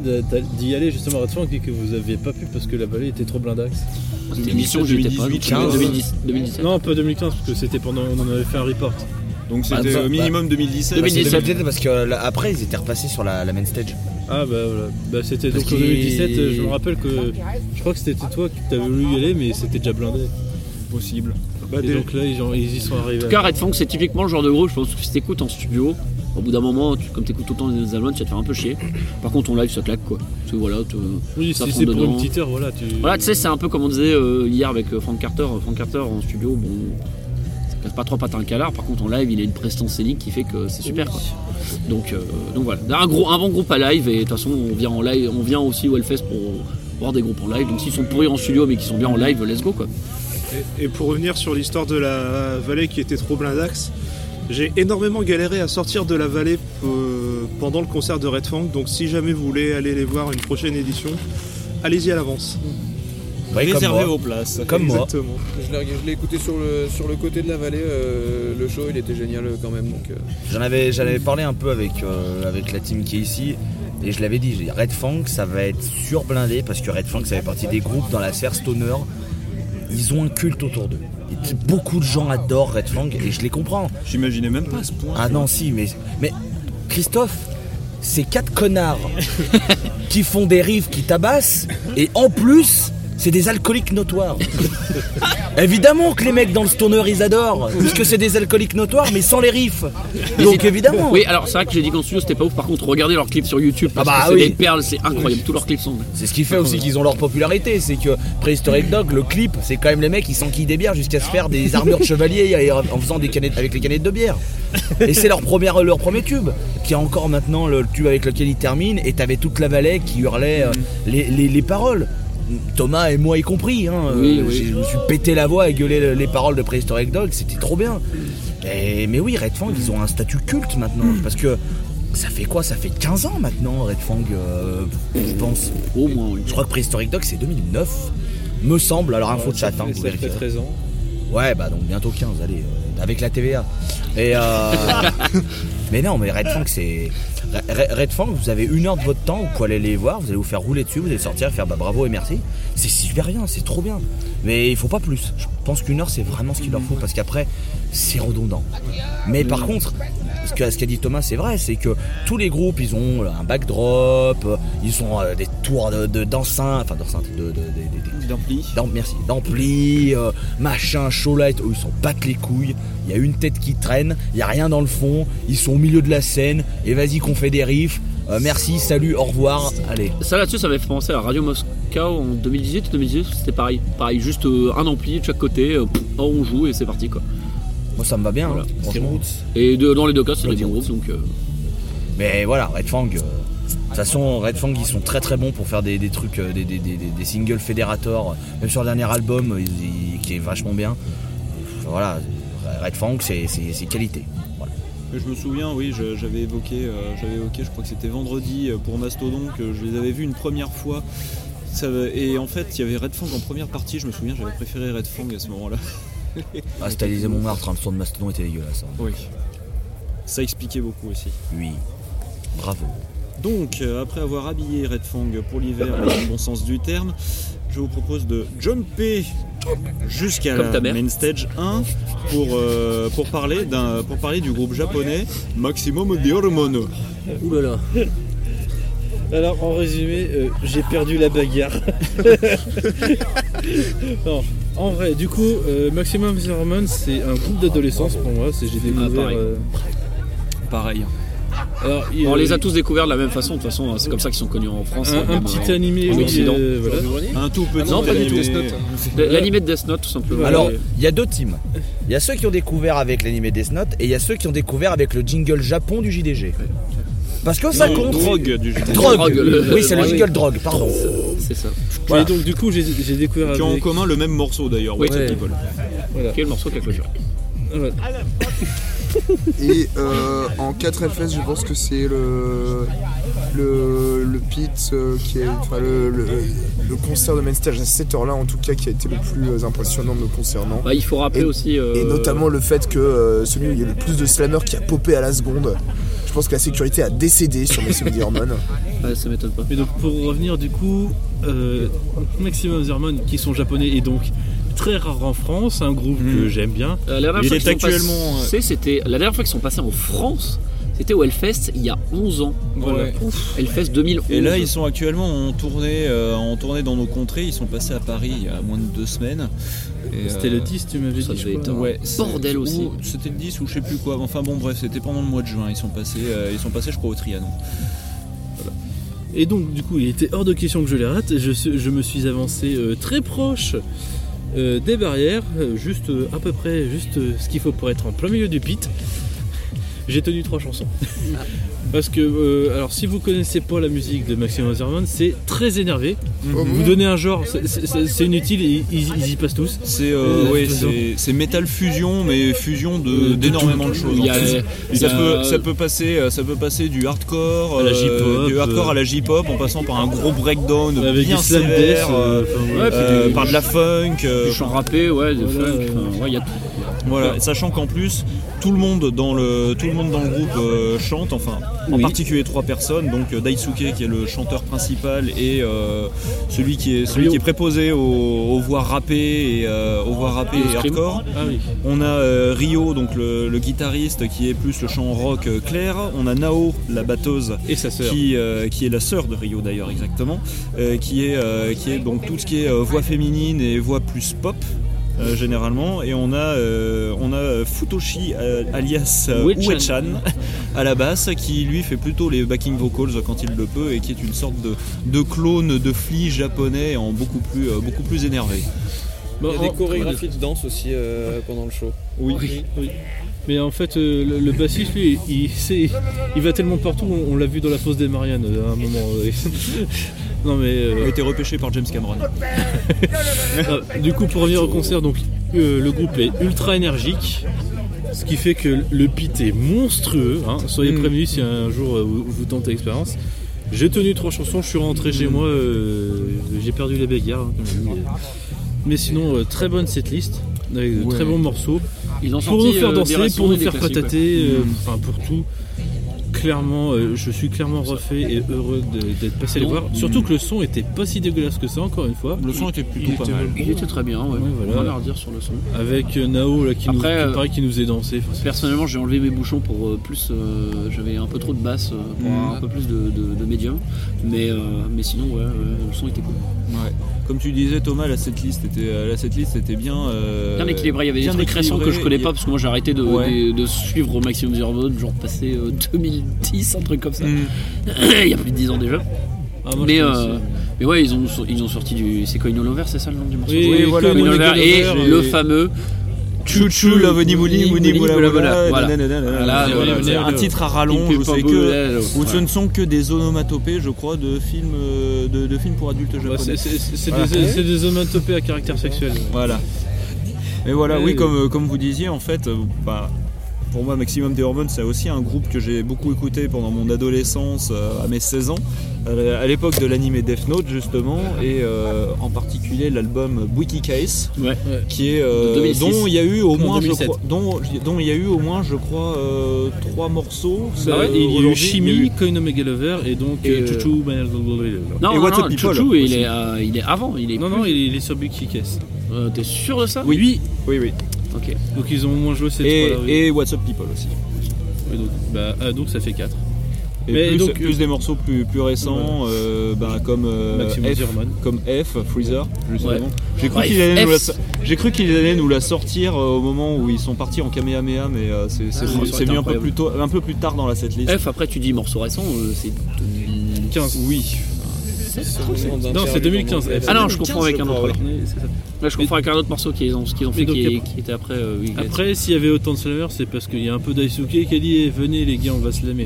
d'y aller justement à Red Fang et que vous aviez pas pu parce que la vallée était trop blindax C'était une émission où j'étais pas. 2018, 2010 2017. Non, pas 2015 parce que c'était pendant. On en avait fait un report. Donc Bah, c'était bah, minimum 2017. 2017. 2017 parce que euh, là, après ils étaient repassés sur la, la main stage. Ah bah voilà. Bah, c'était Parce donc en qu'il- 2017. euh, Je me rappelle que. Je crois que c'était toi qui t'avais voulu y aller, mais c'était déjà blindé. possible. Bah, Et donc là, ils, ont- ils y sont arrivés. En tout cas, Red Fang, c'est typiquement le genre de groupe, je pense que si t'écoutes en studio, au bout d'un moment, tu- comme t'écoutes tout le temps les albums, tu vas te faire un peu chier. Par contre, ton live, ça claque quoi. Que voilà, tu- Oui, ça si c'est pour une petite heure, voilà. Tu... Voilà, tu sais, c'est un peu comme on disait euh, hier avec euh, Frank Carter. Frank Carter en studio, bon, ça casse pas trop patin un canard. Par contre, en live, il a une prestance scénique qui fait que c'est super. Quoi. Donc, euh, donc voilà, un, gros, un bon groupe à live. Et de toute façon, on vient en live, on vient aussi au Hellfest pour voir des groupes en live. Donc, s'ils sont pourris en studio mais qui sont bien en live, let's go quoi. Et, et pour revenir sur l'histoire de la vallée qui était trop blindax, j'ai énormément galéré à sortir de la vallée euh, pendant le concert de Red Fang. Donc si jamais vous voulez aller les voir une prochaine édition, allez-y à l'avance. Ouais, Réservez moi. vos places. Comme moi. Exactement. Je l'ai je l'ai écouté sur le, sur le côté de la vallée, euh, le show il était génial euh, quand même. Donc, euh, J'en avais, j'en avais parlé un peu avec, euh, avec la team qui est ici. Et je l'avais dit, Red Fang, ça va être surblindé parce que Red Fang, ça fait partie des groupes dans la sphère stoner. Ils ont un culte autour d'eux. Beaucoup de gens adorent Red Fang et je les comprends. J'imaginais même pas à ce point. Ah non, si, mais, mais Christophe, c'est quatre connards qui font des riffs qui tabassent et en plus, c'est des alcooliques notoires. évidemment que les mecs dans le stoner ils adorent, puisque c'est des alcooliques notoires, mais sans les riffs. Donc évidemment. Oui, alors c'est vrai que j'ai dit qu'en studio c'était pas ouf. Par contre, regardez leurs clips sur YouTube. Parce Ah bah que c'est oui. des perles, c'est incroyable. Tous leurs clips sont. C'est ce qui fait aussi qu'ils ont leur popularité, c'est que Prehistoric Dog, le clip, c'est quand même les mecs qui s'enquillent des bières jusqu'à se faire des armures de chevalier et en faisant des canettes avec les canettes de bière. Et c'est leur, première, leur premier tube, qui est encore maintenant le tube avec lequel ils terminent, et t'avais toute la vallée qui hurlait euh, les, les- les paroles. Thomas et moi y compris, hein, Oui, euh, oui. je me suis pété la voix et gueulé le- les paroles de Prehistoric Dog, c'était trop bien. Et- mais oui, Red Fang, ils ont un statut culte maintenant, parce que ça fait quoi Ça fait 15 ans maintenant, Red Fang, euh, je pense. Au moins. Je crois que Prehistoric Dog c'est 2009, me semble. Alors info de chat, hein, vous fait vérifierez. 13 ans. Ouais, bah donc bientôt 15, allez, euh, avec la TVA. Et euh, mais non, mais Red Fang c'est Red Fang, vous avez une heure de votre temps, vous pouvez aller les voir, vous allez vous faire rouler dessus, vous allez sortir, faire bah bravo et merci. C'est super bien, c'est trop bien. Mais il faut pas plus. Je pense qu'une heure c'est vraiment ce qu'il leur faut parce qu'après c'est redondant. Mais par contre, ce qu'a dit Thomas, c'est vrai, c'est que tous les groupes, ils ont un backdrop, euh, ils ont euh, des tours de de- d'enceinte, enfin d'enceinte, de, de- de- de- D'ampli. d'am- merci, d'ampli, euh, machin, show light, eux ils s'en battent les couilles, il y a une tête qui traîne, il y a rien dans le fond, ils sont au milieu de la scène, et vas-y qu'on fait des riffs, euh, merci, salut, au revoir, allez. Ça là-dessus, ça m'avait fait penser à Radio Moscow en 2018 2018, c'était pareil. Pareil, juste euh, un ampli de chaque côté, euh, pff, oh, on joue et c'est parti quoi. Moi ça me va bien, Voilà. hein. Et de- dans les deux cas, c'est des bons groupes donc. Mais voilà, Red Fang, de toute façon, Red Fang ils sont très très bons pour faire des, des trucs, des, singles fédérateurs, même sur le dernier album, qui est vachement bien. Voilà, Red Fang c'est qualité. Je me souviens, oui, j'avais évoqué, euh, j'avais évoqué, je crois que c'était vendredi euh, pour Mastodon que je les avais vus une première fois. Ça- et en fait, il y avait Red Fang en première partie. Je me souviens, j'avais préféré Red Fang à ce moment-là. Ah, c'était Alizé Montmartre, hein, le son de Mastodon était dégueulasse. hein. Oui. Ça expliquait beaucoup aussi. Oui, bravo. Donc, euh, après avoir habillé Red Fang pour l'hiver, dans le bon sens du terme, je vous propose de jumper jusqu'à la main stage 1 pour, euh, pour, parler d'un, pour parler du groupe japonais Maximum de Hormono. Ouh là là. Alors en résumé, euh, j'ai perdu la bagarre. non, en vrai, du coup, euh, Maximum Hormones, c'est un groupe d'adolescence pour moi. C'est j'ai découvert. pareil. euh, Pareil. Alors, il- On les a tous découverts de la même façon, de toute façon, hein, c'est comme ça qu'ils sont connus en France. un, hein, un petit euh, animé en oui, Occident. euh, voilà. Un tout petit non, pas du tout. animé. L'animé de Death Note, tout simplement. Alors, il y a deux teams. Il y a ceux qui ont découvert avec l'animé Death Note et il y a ceux qui ont découvert avec le jingle Japon du JDG. Parce que ça Non, compte. drogue du jeu. Drogue. Drogue, le- oui, c'est le oui. jingle drogue, pardon. c'est ça. Voilà. Et donc du coup, j'ai découvert Qui ont en commun le même morceau d'ailleurs, Oui. People. Voilà. Quel morceau, quel clôture Ouais. Et euh, en 4 FS, je pense que c'est le, le, le pit euh, qui est. Enfin, le, le, le concert de main stage à cette heure-là, en tout cas, qui a été le plus euh, impressionnant me concernant. Bah, il faut rappeler Et- aussi. euh, Et notamment le fait que euh, celui où il y a le plus de slammers qui a popé à la seconde. Je pense que la sécurité a décédé sur Maximum The Hormone. ouais, ça m'étonne pas. Mais donc pour revenir du coup, euh, Maximum Zermon qui sont japonais et donc très rares en France, un groupe que j'aime bien. Euh, la dernière Il fois est qu'ils sont actuellement, passés, c'était la dernière fois qu'ils sont passés en France, c'était au Hellfest il y a 11 ans. Voilà. Ouf, Hellfest 2011. Et là, ils sont actuellement en tournée, euh, en tournée dans nos contrées. Ils sont passés à Paris il y a moins de deux semaines. C'était euh, le 10, tu m'avais dit. un Ouais, bordel aussi. C'était le 10 ou je sais plus quoi. Enfin bon, bref, c'était pendant le mois de juin. Ils sont passés, euh, ils sont passés, je crois, au Trianon. Et donc, du coup, il était hors de question que je les rate. Je, me suis avancé euh, très proche euh, des barrières, euh, juste euh, à peu près juste ce qu'il faut pour être en plein milieu du pit. J'ai tenu trois chansons. Parce que, euh, alors, si vous connaissez pas la musique de Maximum Zerman, c'est très énervé. Vous donnez un genre, c'est- inutile, et ils, ils y passent tous. C'est euh, Euh, ouais, c'est- Metal Fusion, mais fusion de- Euh, de d'énormément de, choses. Y a- ça, a- peut, ça peut passer, euh, ça peut passer du hardcore, À la euh, J-pop, du hardcore à la J-pop, en passant par un gros breakdown Avec bien sévère, death, euh, euh, enfin, Ouais, puis euh, du- par de la funk. euh, du chant rappé, ouais, de Voilà, funk. il y a tout. Voilà, sachant qu'en plus tout le monde dans le tout le monde dans le groupe euh, chante, enfin en particulier trois personnes, donc euh, Daisuke qui est le chanteur principal et euh, celui qui est celui qui est préposé aux, aux voix rappées et euh, aux voix rappées Et hardcore. Ah oui. On a Rio, donc le, le guitariste qui est plus le chant rock clair. On a Nao, la batteuse, Et sa sœur. qui, qui est la sœur de Rio d'ailleurs exactement, qui, est, qui est donc tout ce qui est voix féminine et voix plus pop. Euh, généralement et on a euh, on a euh, Futoshi euh, alias euh, Uechan. À la basse qui lui fait plutôt les backing vocals quand il le peut et qui est une sorte de, de clone de Flea japonais en beaucoup plus euh, beaucoup plus énervé. Bon, Il y a des chorégraphies de danse aussi euh, pendant le show. Oui. Oui. Mais en fait, euh, le, le bassiste, lui, il, sait- il va tellement partout, on, on l'a vu dans la fosse des Mariannes euh, à un moment. euh. non mais... euh, Il a été repêché par James Cameron. ah, du coup, pour revenir au concert, donc euh, le groupe est ultra énergique. Ce qui fait que le pit est monstrueux. hein. Soyez Mm. prévenus si un jour euh, vous, vous tentez l'expérience. J'ai tenu trois chansons, je suis rentré chez moi, euh, j'ai perdu les bagarres. hein. Mais sinon, euh, très bonne setlist, avec de Ouais. très bons morceaux. Ils ont pour sorti, nous faire euh, danser, pour nous faire patater, ouais. euh, enfin pour tout. Clairement, euh, je suis clairement refait et heureux d'être passé les Non. voir. Surtout que le son était pas si dégueulasse que ça, encore une fois. Le son était plutôt Il pas était mal. Il était très bien, ouais. Ouais, voilà. On va leur dire sur le son. Avec euh, Nao là, qui, nous, qui paraît qui nous est dansé. Personnellement, j'ai enlevé mes bouchons pour euh, plus. euh, J'avais un peu trop de basse pour avoir un peu plus de, de, de médium. Mais, euh, mais sinon, ouais, ouais, le son était cool. Ouais. Comme tu disais Thomas, la setlist était, euh, la setlist était bien. euh, Bien il y avait des trucs récents que je connais pas parce que moi j'ai arrêté de, Ouais. de, de suivre au maximum Zero genre passé euh, 2010, un truc comme ça. Mm. il y a plus de 10 ans déjà. Ah, moi, mais, euh, mais ouais, ils ont, ils ont sorti du. C'est Coin All Over, c'est ça le nom du morceau? Oui, oui, voilà, Coin Over et le et- fameux. Chouchou, la veni mouli, moula, Voilà. un titre à rallonge, où que, où ce ne sont que des onomatopées, je crois, de films, euh, de, de films pour adultes Bah, japonais. c'est- des, onomatopées à caractère sexuel. Voilà. Mais voilà, oui, comme, euh, comme vous disiez, en fait, euh, bah, pour moi, Maximum des Hormones, c'est aussi un groupe que j'ai beaucoup écouté pendant mon adolescence, euh, à mes 16 ans, à à l'époque de l'anime Death Note, justement, et euh, en particulier l'album Wiki Case, Ouais. qui est euh, De 2006. dont il y a eu au moins, je 2007. crois, dont, dont il y a eu au moins, je crois, euh, trois morceaux. Bah ouais, Euh, il y a eu aujourd'hui, il y a Shimi, eu- Coin Omega Lover et donc Et, euh, euh, Chouchou. Banana- Non, Et non, non, Chouchou, il est, euh, il est avant. Il est Non, plus- non, il est, il est sur Big Kick-Ass. Euh, T'es sûr de ça Oui, oui, oui. Ok. Donc ils ont au moins joué ces Et, trois-là. oui. et What's Up People aussi. Et donc, bah, ah, donc ça fait 4. Et Mais plus, donc, plus des morceaux plus, plus récents, euh, ben, comme, euh, Maximum F, comme F, Freezer, justement. Ouais. J'ai cru Ouais, qu'il allait, nous la F. so- j'ai cru qu'il allait nous la sortir euh, au moment où ils sont partis en Kamehameha, mais euh, c'est c'est- Ah, ça aurait c'est été venu un peu, incroyable. plus tôt, un peu plus tard dans la setlist. F, après tu dis morceau récent, euh, c'est 15. Oui. Non, c'est 2015. Ah non, je confonds avec un autre. C'est ça. Là, je confonds avec un autre morceau qu'ils ont, qu'ils ont fait donc, qui, est- après- qui était après. euh, oui, Après, s'il y avait autant de slammers, c'est parce qu'il y a un peu Daisuke qui a dit eh, Venez les gars, on va slammer.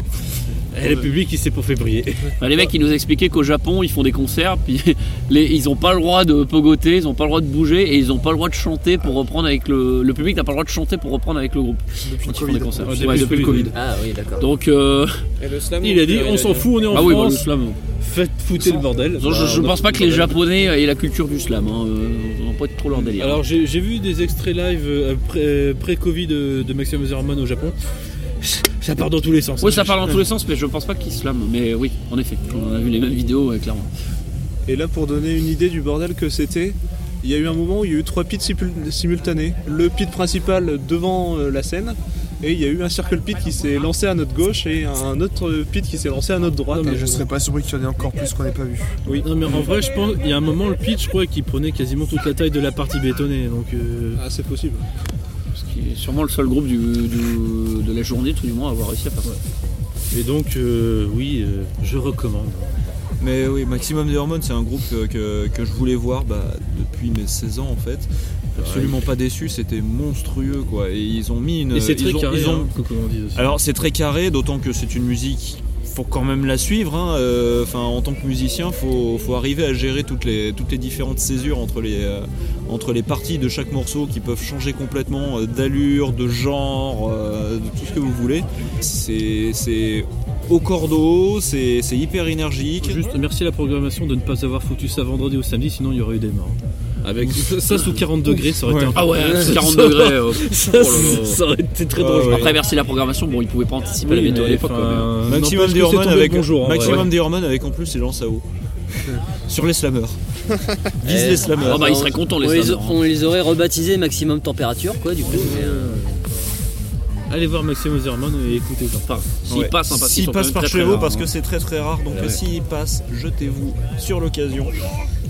Et le public, il s'est pour février. Bah, les mecs ils nous expliquaient qu'au Japon ils font des concerts puis les, ils ont pas le droit de pogoter, ils ont pas le droit de bouger et ils ont pas le droit de chanter pour reprendre avec le le public n'a pas le droit de chanter pour reprendre avec le groupe Depuis le quand ils font des Covid. concerts. Ouais, Ouais, depuis le Covid. Ah oui, d'accord. Donc euh, Et le slam, Il a dit on s'en fout, on est en ah oui bah, le France, slam. faites fouter le bordel. Non, je, je Bah, pense pas que les Japonais aient la culture du slam. Hein. euh, pas trop leur délire. Alors j'ai j'ai vu des extraits live euh, pré- pré-Covid de, de Maximum Zerman au Japon. Ça part dans tous les sens. oui, ça parle dans tous les sens, mais je pense pas qu'ils slam. Mais oui, en effet, on a vu les mêmes vidéos, clairement. Et là, pour donner une idée du bordel que c'était, il y a eu un moment où il y a eu trois pits simul- simultanés. Le pit principal devant euh, la scène, et il y a eu un circle pit qui s'est lancé à notre gauche et un autre pit qui s'est lancé à notre droite. Et je serais pas surpris qu'il y en ait encore plus qu'on n'ait pas vu. Non mais en vrai je pense il y a un moment le pitch je crois qu'il prenait quasiment toute la taille de la partie bétonnée donc euh, Ah, c'est possible. Ce qui est sûrement le seul groupe du, du- de la journée, tout du moins, à avoir réussi à faire ça. et donc euh, oui euh, je recommande. Mais oui, Maximum des Hormones, c'est un groupe que, que- que je voulais voir bah, depuis mes 16 ans en fait. Absolument pas déçu, c'était monstrueux quoi. Et ils ont mis une. Et c'est très ils ont- carré ils ont- hein, comme on dit aussi. Alors c'est très carré, d'autant que c'est une musique. Faut quand même la suivre. hein, euh, Enfin, en tant que musicien, faut, faut arriver à gérer toutes les, différentes césures entre les, euh, entre les parties de chaque morceau qui peuvent changer complètement euh, d'allure, de genre, de tout ce que vous voulez. C'est au cordeau, c'est hyper énergique. Juste merci à la programmation de ne pas avoir foutu ça vendredi ou samedi sinon il y aurait eu des morts. Avec ça sous 40 degrés ça aurait été un Ah ouais, Ça- 40 ça- degrés. euh, Ça, oh là là. ça aurait été très Ah dangereux. ouais. Après, merci la programmation. Bon, ils pouvaient pas anticiper la Oui, météo à mais, l'époque. enfin, Maximum n'empêche des Hormones avec, bonjour. Maximum des Hormones avec en plus c'est lance à eau. Sur les slammers. Vise Eh, les slammers. Ah bah, ils seraient contents, les on, les, slammers, hein. on les aurait rebaptisés maximum température, quoi, du coup. mais, euh, Allez voir Maximum Zerman et écoutez ça. Enfin, s'ils Ouais. passent, hein, parce même par très, chez très vous, parce hein. que c'est très très rare, donc Ouais. s'ils passent, jetez-vous sur l'occasion.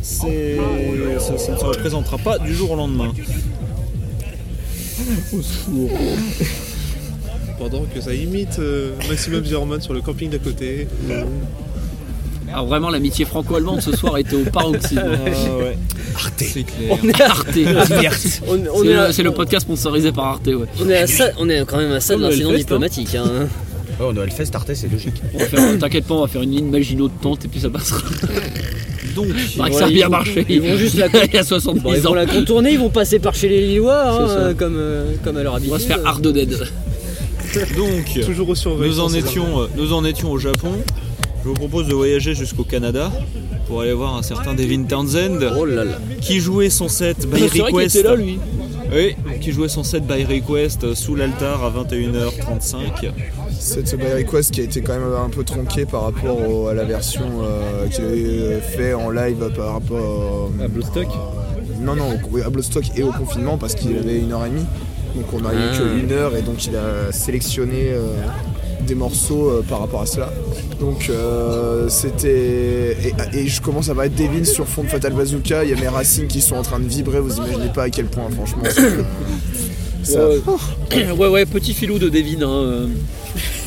C'est... Ça, ça ne se représentera pas du jour au lendemain. Pendant que ça imite euh, Maximum Hormones sur le camping d'à côté. Alors vraiment, l'amitié franco-allemande ce soir était au paroxysme. Ah ouais. C'est clair. on est à- Arte. on, on C'est est à- le, c'est le podcast sponsorisé par Arte, ouais. on est à ça, on est quand même à ça de l'incident diplomatique. Hein. Ouais, on a le Hellfest, Arte, c'est logique. Faire- T'inquiète pas, on va faire une ligne Maginot de tente et puis ça passera. Donc, que ça a ils bien vont- marché. ils vont juste la- Il y a 70 Bon, ils ans. vont la contourner, ils vont passer par chez les Lillois, hein, euh, comme, euh, comme à leur On habitude. va se faire Hard Dead. donc Toujours au nous, en étions, euh, nous en étions au Japon. Je vous propose de voyager jusqu'au Canada pour aller voir un certain Devin Townsend Oh là là. qui jouait son set by vrai qu'il request. était là, lui. Oui, qui jouait son set by request euh, sous l'altar à 21h35. C'est ce by request qui a été quand même un peu tronqué par rapport au- à la version euh, qu'il avait fait en live par rapport À Bloodstock Non, non, au- oui, à Bloodstock et au confinement parce qu'il avait une heure et demie. Donc on n'a eu Ah. que une heure et donc il a sélectionné euh, des morceaux euh, par rapport à cela. Donc euh, c'était. Et, et je commence à voir Devin sur fond de Fatal Bazooka. Il y a mes racines qui sont en train de vibrer. Vous imaginez pas à quel point, franchement. Ça- Ouais, ouais, ouais, petit filou de Devin, hein, euh,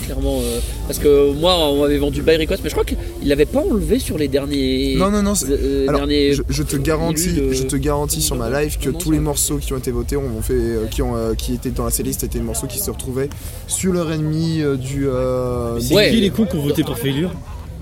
clairement. euh, parce que moi, on m'avait vendu By Request, mais je crois qu'il l'avait pas enlevé sur les derniers. Non, non, non. euh, Alors, derniers je, je te garantis, de- je te garantis sur ma live que tous les morceaux qui ont été votés, ont fait, euh, qui, ont, euh, qui étaient dans la liste étaient des morceaux qui se retrouvaient sur leur ennemi euh, du. Euh, C'est Ouais. qui les cons qui ont voté pour Failure?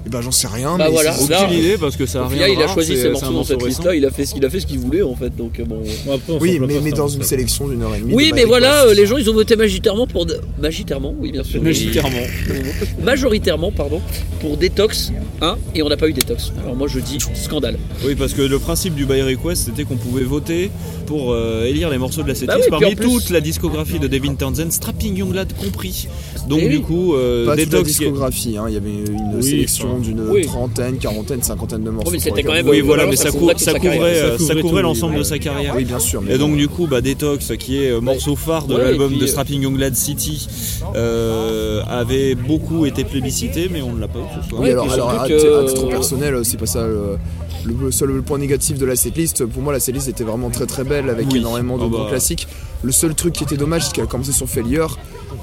Eh ben j'en sais rien. Bah mais voilà. c'est- Aucune Là, idée parce que ça a Au rien final, de il a choisi ses morceaux dans cette liste-là, il a fait ce qu'il a fait ce qu'il voulait en fait, donc euh, bon. Après, Oui, mais, dans ça. une sélection d'une heure et demie. Oui, de mais voilà, euh, les gens ils ont voté magitairement pour. de- Magitairement, oui, bien sûr. Magitairement. Majoritairement, pardon, pour Detox 1 et on n'a pas eu Detox. Alors moi je dis scandale. Oui, parce que le principe du By Request, c'était qu'on pouvait voter pour euh, élire les morceaux de la setlist Bah oui, puis parmi toute la discographie de Devin Townsend, Strapping Young Lad compris. Donc Eh du oui. coup, euh, Pas toute la Detox. qui- discographie, hein. il y avait une Oui, sélection enfin, d'une oui. trentaine, quarantaine, cinquantaine de morceaux. mais sur c'était quand lesquels- même- Oui, Euh, voilà, mais ça ça, couvrait ça euh, l'ensemble oui. de sa carrière. Oui, bien sûr. mais Et donc du coup, bah, Detox, qui est euh, morceau phare de Ouais, l'album de Strapping Young Lad City, euh, avait beaucoup été plébiscité, mais on ne l'a pas eu ce soir. Oui, alors, alors, à, que- à titre personnel, c'est pas ça. le- le seul point négatif de la setlist, pour moi la setlist était vraiment très très belle avec Oui. énormément de Ah bah. classiques. Le seul truc qui était dommage, c'est qu'elle a commencé sur Failure.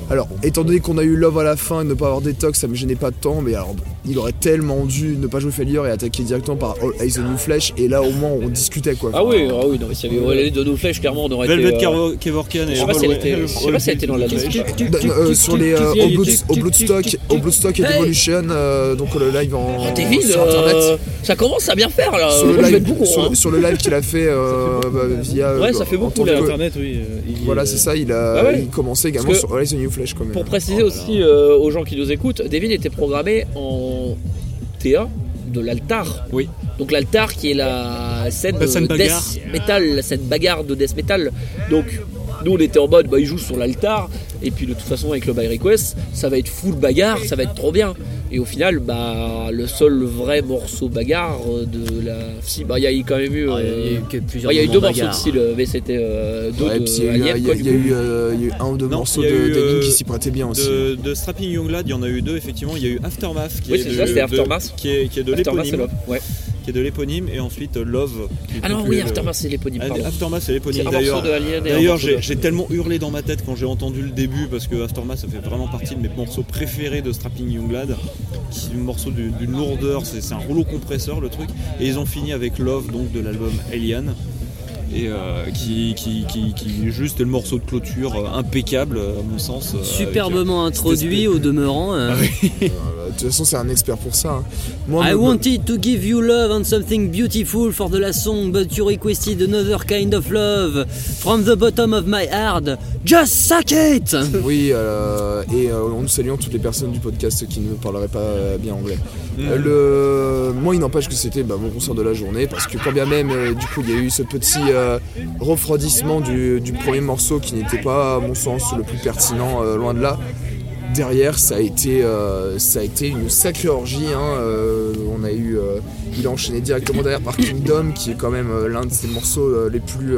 Alors, étant donné qu'on a eu Love à la fin et ne pas avoir Detox, ça me gênait pas tant, mais alors, il aurait tellement dû ne pas jouer Failure et attaquer directement par All Eyes on New Flesh, et là au moins on discutait quoi. Ah oui, ah oui, non, mais s'il y avait Wallet de nos flèches, clairement, on aurait Velvet été. euh, Kevo- Kevorkian et Je sais pas si elle était, je sais pas si elle était dans la liste. Da- euh, sur les euh, au, Blood, au Bloodstock, au Bloodstock euh, donc le live en Oh, David, sur internet. euh, ça commence à bien faire là. sur, le live, hein. live qu'il a fait euh, bah, via Ouais, ça euh, fait beaucoup, là. Internet, oui. euh, Voilà, est- c'est ça. Il a, Ah commençait également sur All Eyes on New Flesh quand même. Pour préciser aussi euh, aux gens qui nous écoutent, Devin était programmé en TA de l'altar. Oui. Donc l'altar qui est la scène, La scène de bagarre. death metal, la scène bagarre de death metal. Donc nous on était en mode bah il joue sur l'altar et puis de toute façon avec le by request ça va être full bagarre, ça va être trop bien. Et au final bah le seul vrai morceau bagarre euh, de la si bah il y a eu quand même eu Ah, il y a euh, eu que plusieurs ouais, il y a eu deux morceaux de style mais c'était euh, deux Ouais, de il y a eu, y a- y a euh, y un ou deux Non, morceaux de euh, qui s'y prêtaient bien aussi. De, de Strapping Young Lad, il y en a eu deux effectivement. Il y a eu Aftermath qui Oui, est c'est de, ça, c'était de- Aftermath. qui est, qui est de Aftermath, c'est l'éponyme, Love. Ouais. Qui est de l'éponyme et ensuite euh, Love. Ah non oui Aftermath c'est l'éponyme Ah, pardon. Aftermath c'est C'est l'éponyme d'ailleurs. D'ailleurs, j'ai tellement hurlé dans ma tête quand j'ai entendu le début parce que Aftermath ça fait vraiment partie de mes morceaux préférés de Strapping Young Lad. Qui est un morceau du- d'une lourdeur, c'est c'est un rouleau compresseur le truc. Et ils ont fini avec Love donc de l'album Alien. Et euh, qui, qui, qui, qui juste est le morceau de clôture euh, impeccable à mon sens. euh, Superbement avec, introduit au demeurant. De toute façon, c'est un expert pour ça. hein. Moi, I me- wanted to give you love and something beautiful for the last song, but you requested another kind of love from the bottom of my heart. Just suck it! Oui, euh, et euh, nous saluons toutes les personnes du podcast qui ne parleraient pas euh, bien anglais. Euh, le... Moi, il n'empêche que c'était bah, mon concert de la journée parce que quand bien même, euh, du coup, il y a eu ce petit euh, refroidissement du, du premier morceau qui n'était pas, à mon sens, le plus pertinent, euh, loin de là. Derrière, ça a été, euh, ça a été une sacrée orgie. hein, euh, on a eu, euh, il a enchaîné directement derrière par Kingdom, qui est quand même l'un de ses morceaux les plus,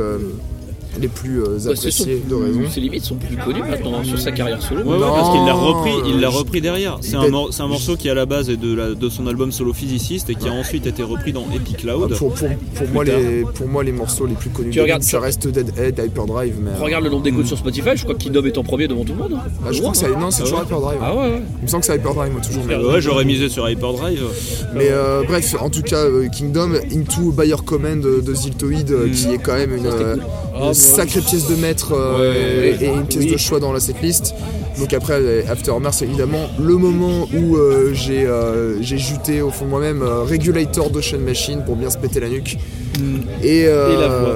les plus euh, Bah, appréciés de raison. Ses limites sont plus connues maintenant sur sa carrière solo. Ouais, parce qu'il l'a repris, il l'a euh, repris derrière. C'est un, mor- c'est un morceau qui à la base est de, la- de son album solo physiciste et qui a ensuite été repris dans Epic Cloud. Pour, pour, pour, moi, tard. les, pour moi, les morceaux les plus connus, Tu de regardes ça. ça reste Deadhead, Hyperdrive. Mais, euh, Regarde le nombre d'écoutes sur Spotify, je crois que Kingdom est en premier devant tout le monde. hein. ah, je crois que c'est, non, c'est Ah toujours ouais Hyperdrive. Ah ouais, ouais. Il me semble que c'est Hyperdrive, moi, toujours. Mais, Ouais, j'aurais misé sur Hyperdrive. mais, euh, bref, en tout cas, euh, Kingdom, Into Buyer Command de, Ziltoid, euh, Mm. qui est quand même une, euh, Ah, une sacrée pièce de maître euh, Ouais. et, et une pièce Oui. de choix dans la setlist. Donc après, Aftermath, c'est évidemment le moment où euh, j'ai, euh, j'ai juté au fond de moi-même euh, Regulator d'Ocean Machine pour bien se péter la nuque. Et, euh, Et la voix.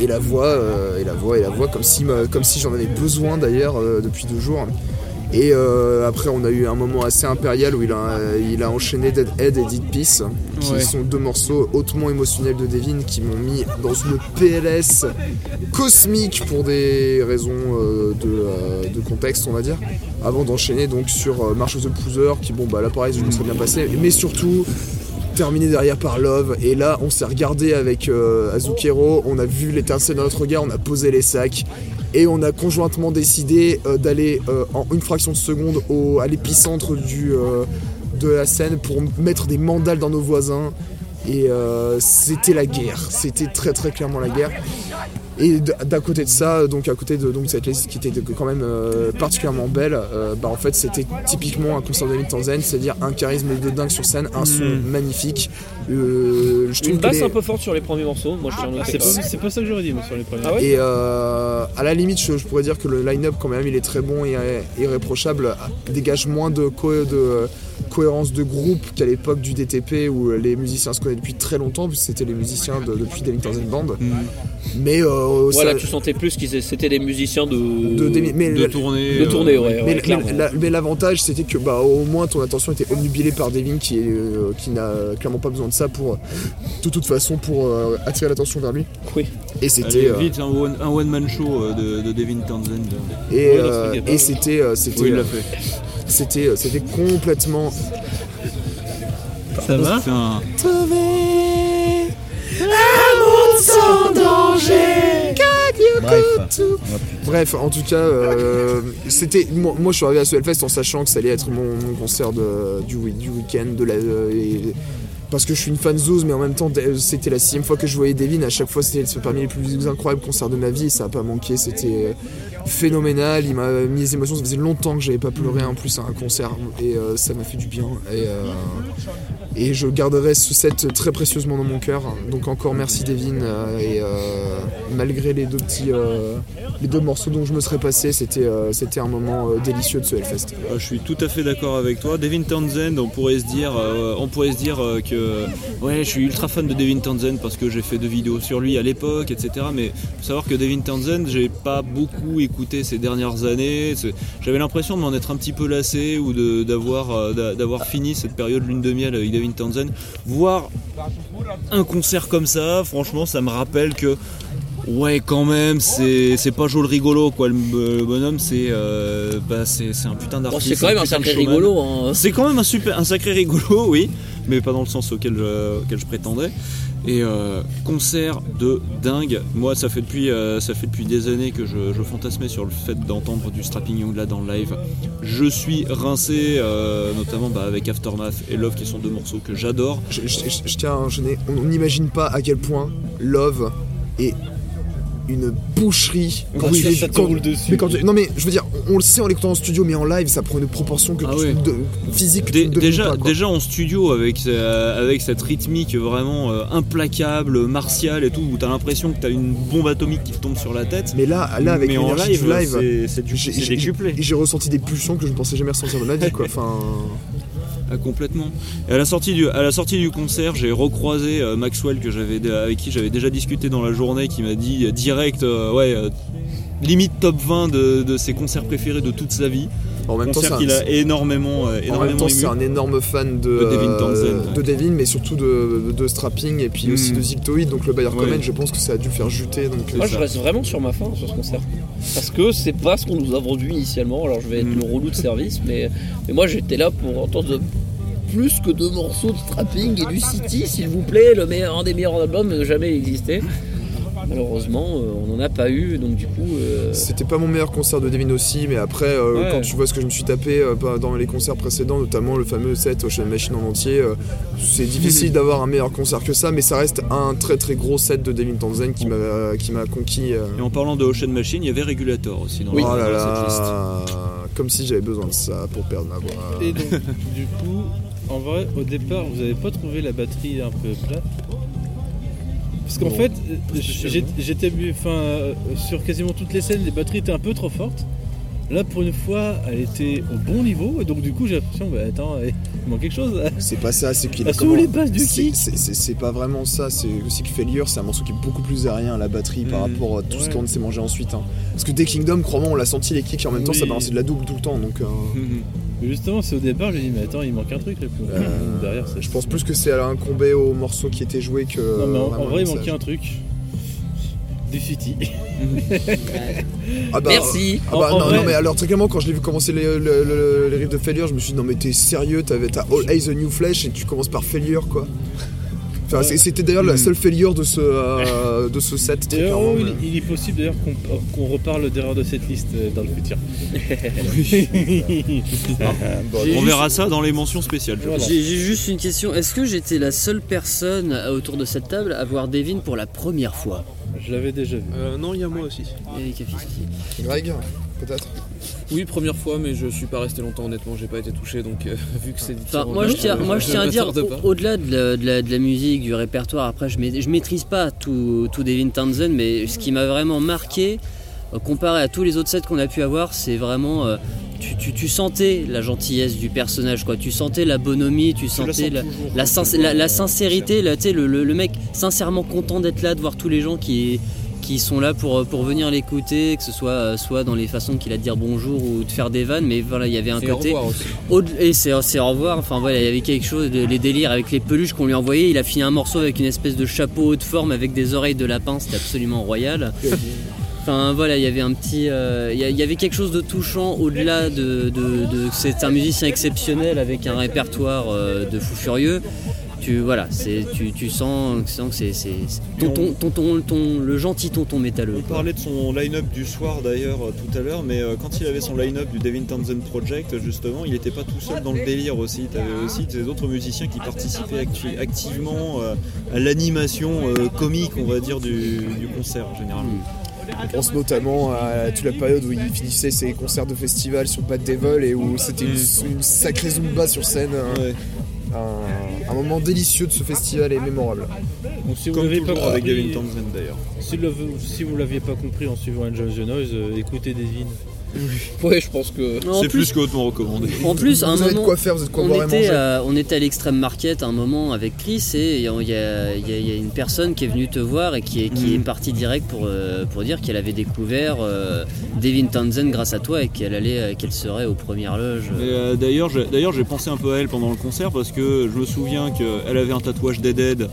et la voix, et la voix, et la voix, comme si, comme si j'en avais besoin d'ailleurs depuis deux jours. Et euh, après, on a eu un moment assez impérial où il a, il a enchaîné Deadhead et Dead Peace, qui Ouais. sont deux morceaux hautement émotionnels de Devin qui m'ont mis dans une PLS cosmique pour des raisons euh, de, euh, de contexte, on va dire. Avant d'enchaîner donc sur March of the Pooser, qui bon bah là pareil, je me serais bien passé, mais surtout terminé derrière par Love et là on s'est regardé avec euh, Azukero, on a vu l'étincelle dans notre regard, on a posé les sacs et on a conjointement décidé euh, d'aller euh, en une fraction de seconde à l'épicentre euh, de la scène pour mettre des mandales dans nos voisins et c'était la guerre, c'était très très clairement la guerre. Et d'à côté de ça, donc à côté de donc, cette liste qui était de- quand même euh, particulièrement belle, euh, bah, en fait c'était typiquement un concert de Tanzanie, c'est-à-dire un charisme de dingue sur scène, un son Mm. magnifique. Euh, je Une basse les- un peu forte sur les premiers morceaux, moi je tiens à noter C'est pas, ça. c'est pas ça que j'aurais dit moi sur les premiers. Ah ouais Et euh, à la limite, je, je pourrais dire que le line-up, quand même, il est très bon et euh, irréprochable. Dégage moins de, co- de euh, cohérence de groupe qu'à l'époque du DTP où les musiciens se connaissent depuis très longtemps, puisque c'était les musiciens de- depuis Devin Townsend Band. Mais euh, ça- Voilà, tu sentais plus qu'ils c'était des musiciens de. de, mais De la- tournée. de euh, tournée, ouais. mais, ouais, mais la- mais l'avantage c'était que bah, au moins ton attention était omnubilée par Devin qui, est, euh, qui n'a clairement pas besoin de ça pour de toute façon pour euh, attirer l'attention vers lui. Oui. Et c'était euh, vite un one, un one man show euh, de, de Devin Townsend. et, Ouais, euh, et c'était euh, c'était Oui, il euh, l'a fait. C'était euh, c'était complètement Ça va un- Bref. Bref, en tout cas, euh, c'était moi, moi, je suis arrivé à ce Hellfest en sachant que ça allait être mon, mon concert de- du, week- du week-end, de la, euh, et parce que je suis une fan Zouz, mais en même temps, d- c'était la sixième fois que je voyais Devin. À chaque fois, c'était parmi les plus incroyables concerts de ma vie. Ça a pas manqué. C'était euh, phénoménal. Il m'a mis les émotions. Ça faisait longtemps que j'avais pas pleuré en plus à un concert. Et euh, ça m'a fait du bien. Euh, et je garderai ce set très précieusement dans mon cœur. Donc encore merci Devin. euh, et euh, malgré les deux petits, euh, les deux morceaux dont je me serais passé, c'était c'était un moment délicieux de ce Hellfest. Je suis tout à fait d'accord avec toi. Devin Townsend, on pourrait se dire, on pourrait se dire que ouais, je suis ultra fan de Devin Townsend parce que j'ai fait deux vidéos sur lui à l'époque, etc. Mais faut savoir que Devin Townsend, j'ai pas beaucoup écouté ces dernières années. J'avais l'impression de m'en être un petit peu lassé ou d'avoir d'a- d'avoir fini cette période lune de miel avec Devin Townsend. Voir un concert comme ça, franchement, ça me rappelle que Ouais, quand même, c'est pas Joel rigolo quoi. Le, le bonhomme, c'est euh, bah, c'est un putain Bon, d'artiste. c'est quand même un sacré rigolo. hein. C'est quand même un super, un sacré rigolo, oui, mais pas dans le sens auquel je, auquel je prétendais. Et euh, concert de dingue. Moi, ça fait depuis, euh, ça fait depuis des années que je, fantasmais sur le fait d'entendre du Strapping Young là dans le live. Je suis rincé, euh, notamment bah, avec Aftermath et Love, qui sont deux morceaux que j'adore. Je, je- tiens on n'imagine pas à quel point Love est une boucherie quand Oui, tu ça, roule dessus. mais quand tu- non mais je veux dire, on, on le sait en l'écoutant en studio, mais en live, ça prend une proportion que Ah tu ouais. de, physique que Dé- tu déjà, pas, déjà en studio avec, euh, avec cette rythmique vraiment euh, implacable, martiale et tout, où t'as l'impression que t'as une bombe atomique qui te tombe sur la tête. Mais là, là avec Mais en du live, c'est- du- j'ai ressenti des pulsions que je ne pensais jamais ressentir de ma vie, quoi. Enfin, Ah, complètement. Et à la sortie du, à la sortie du concert, j'ai recroisé euh, Maxwell que j'avais dé- avec qui j'avais déjà discuté dans la journée, qui m'a dit euh, direct, euh, ouais, euh, limite top 20 de, de ses concerts préférés de toute sa vie. en même temps, concert qu'il un- a énormément, euh, En même énormément c'est un énorme fan de, De Devin Townsend, euh, ouais. de Devin, mais surtout de, de Strapping et puis aussi Mm. de Zictoid, donc le Bayer Ouais. Comment, je pense que ça a dû le faire juter. Donc, euh, Moi, je reste vraiment sur ma fin sur ce concert. Parce que c'est pas ce qu'on nous a vendu initialement. Alors, je vais être Mm. le relou de service, mais, mais moi, j'étais là pour entendre plus que deux morceaux de strapping et du City, s'il vous plaît, le meilleur, un des meilleurs albums jamais existé. Malheureusement, euh, on n'en a pas eu, donc du coup. euh, C'était pas mon meilleur concert de Devin aussi, mais après, euh, Ouais. quand tu vois ce que je me suis tapé euh, dans les concerts précédents, notamment le fameux set Ocean Machine en entier, euh, c'est difficile d'avoir un meilleur concert que ça, mais ça reste un très très gros set de Devin Townsend qui m'a qui m'a conquis. euh. Et en parlant de Ocean Machine, il y avait Regulator aussi dans, oh la- là dans cette liste. là, comme si j'avais besoin de ça pour perdre ma voix. Et donc, du coup, en vrai, au départ, vous avez pas trouvé la batterie un peu plate Parce qu'en Bon, fait, euh, j'étais enfin, euh, sur quasiment toutes les scènes, les batteries étaient un peu trop fortes. Là, pour une fois, elle était au bon niveau, et donc du coup, j'ai l'impression, bah attends, il manque quelque chose. C'est pas ça, c'est qu'il sous les bases du c'est- pas vraiment ça, c'est aussi que Failure, c'est un morceau qui est beaucoup plus aérien, la batterie, par Mhm. rapport à tout ce qu'on s'est mangé ensuite. hein. Parce que dès Kingdom, crois-moi, on l'a senti les kicks et en même temps ça balançait de la double tout le temps. Donc euh, Justement, c'est au départ, j'ai dit, mais attends, il manque un truc là. Euh, derrière, ça. je pense plus que c'est incombé au morceau qui était joué que. Non, mais en, en vrai, il manquait un truc. Du City. Ah bah, Merci. Ah bah En- en non, vrai- non, mais alors très clairement quand je l'ai vu commencer les, le- le- les riffs de Failure je me suis dit non mais t'es sérieux t'avais ta All Eyes the New Flesh et tu commences par Failure quoi Enfin, c'était d'ailleurs la Mm. seule failure de ce, euh, de ce set très oh, il, il est possible d'ailleurs qu'on reparle d'erreur de cette liste euh, dans le futur. Bon, J'ai On juste- verra ça dans les mentions spéciales. Voilà. j'ai juste une question. Est-ce que j'étais la seule personne euh, autour de cette table à voir Devin pour la première fois? Je l'avais déjà vu. Euh, non, il y a moi aussi. Et. Greg peut-être Oui, première fois, mais je suis pas resté longtemps, honnêtement, j'ai pas été touché, donc euh, vu que c'est Enfin, moi, je tiens, moi, je tiens à dire, au-delà de, la- de la, de la musique, du répertoire, après, je, ma- je maîtrise pas tout, tout Devin Townsend, mais ce qui m'a vraiment marqué, euh, comparé à tous les autres sets qu'on a pu avoir, c'est vraiment. euh, tu, tu- tu sentais la gentillesse du personnage, quoi. Tu sentais la bonhomie, tu la sentais sens la, toujours, la, hein, la- la sincérité, là, tu sais, le, le- le mec sincèrement content d'être là, de voir tous les gens qui, qui sont là pour, pour venir l'écouter, que ce soit, euh, soit dans les façons qu'il a de dire bonjour ou de faire des vannes, mais voilà, il y avait un Et au côté. revoir aussi. Au- et c'est c'est au revoir, enfin voilà, il y avait quelque chose, de- les délires avec les peluches qu'on lui envoyait. Il a fini un morceau avec une espèce de chapeau haute forme avec des oreilles de lapin, c'était absolument royal. Enfin voilà, il y avait un petit. euh, il y avait quelque chose de touchant au-delà de. de- de- c'est un musicien exceptionnel avec un répertoire euh, de fou furieux. tu voilà, c'est tu, tu sens, tu sens que c'est c'est- c'est- tonton, tonton, ton- le gentil tonton métalleux. On quoi. parlait de son line-up du soir d'ailleurs euh, tout à l'heure, mais euh, quand il avait son line-up du Devin Townsend Project, justement, il n'était pas tout seul dans le délire aussi. Tu avais aussi des autres musiciens qui participaient activement à l'animation comique, on va dire, du, du concert généralement. On pense notamment à toute la période où il finissait ses concerts de festival sur Bad Devil et où c'était une, une sacrée zumba sur scène. Un, Ouais. un- un moment délicieux de ce festival et mémorable. Si vous Comme pas avec Devin Townsend d'ailleurs. si, le- si vous l'aviez pas compris en suivant Enjoy the Noise, euh, écoutez Devin. Ouais, je pense que. C'est plus, plus que hautement recommandé. en plus, à un Vous avez de moment, quoi faire, vous avez de quoi on boire était, à, on était à l'extrême market à un moment avec Chris et il y a, y y une personne qui est venue te voir et qui est, qui est partie direct pour, euh, pour dire qu'elle avait découvert euh, Devin Townsend grâce à toi et qu'elle allait, euh, qu'elle serait aux premières loges. Mais, euh, D'ailleurs, j'ai d'ailleurs, j'ai pensé un peu à elle pendant le concert parce que je me souviens qu'elle avait un tatouage des Dead.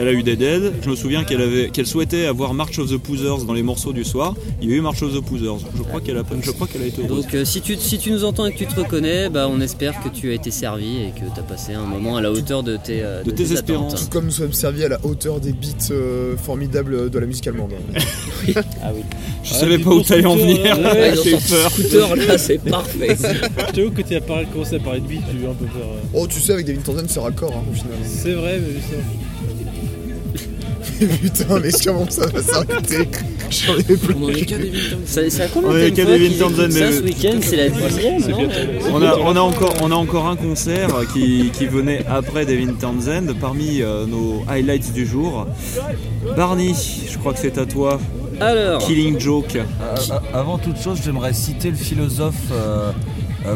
Elle a eu des Dead. Je me souviens qu'elle avait, qu'elle souhaitait avoir March of the Poozers dans les morceaux du soir. Il y a eu March of the Poozers. Je crois qu'elle a, je crois qu'elle a été heureuse. Donc euh, si, tu, si tu nous entends et que tu te reconnais, bah, on espère que tu as été servi et que tu as passé un moment à la hauteur de tes, euh, De tes attentes. espérances. Tout comme nous sommes servis à la hauteur des beats euh, formidables de la musique allemande. Je savais pas où t'allais en venir. Ouais, ils ont J'ai eu sorti peur. scooter là, c'est parfait. Je t'avoue que tu as parlé, commencé à parler de beat, j'ai eu un peu peur. euh. Oh, tu sais, avec David Townsend, c'est raccord hein, au final. C'est vrai, mais ça. Putain, mais comment ça va s'arrêter J'en ai plus. On en est qu'à des Townsend. Ça, ça a combien On de est qu'à ça mais- ce week-end? C'est la dixième, non? On a, on a encore, on a encore un concert qui, qui venait après Devin Townsend parmi euh, nos highlights du jour. Barney, je crois que c'est à toi. Alors, Killing Joke. Euh, euh, avant toute chose, j'aimerais citer le philosophe euh,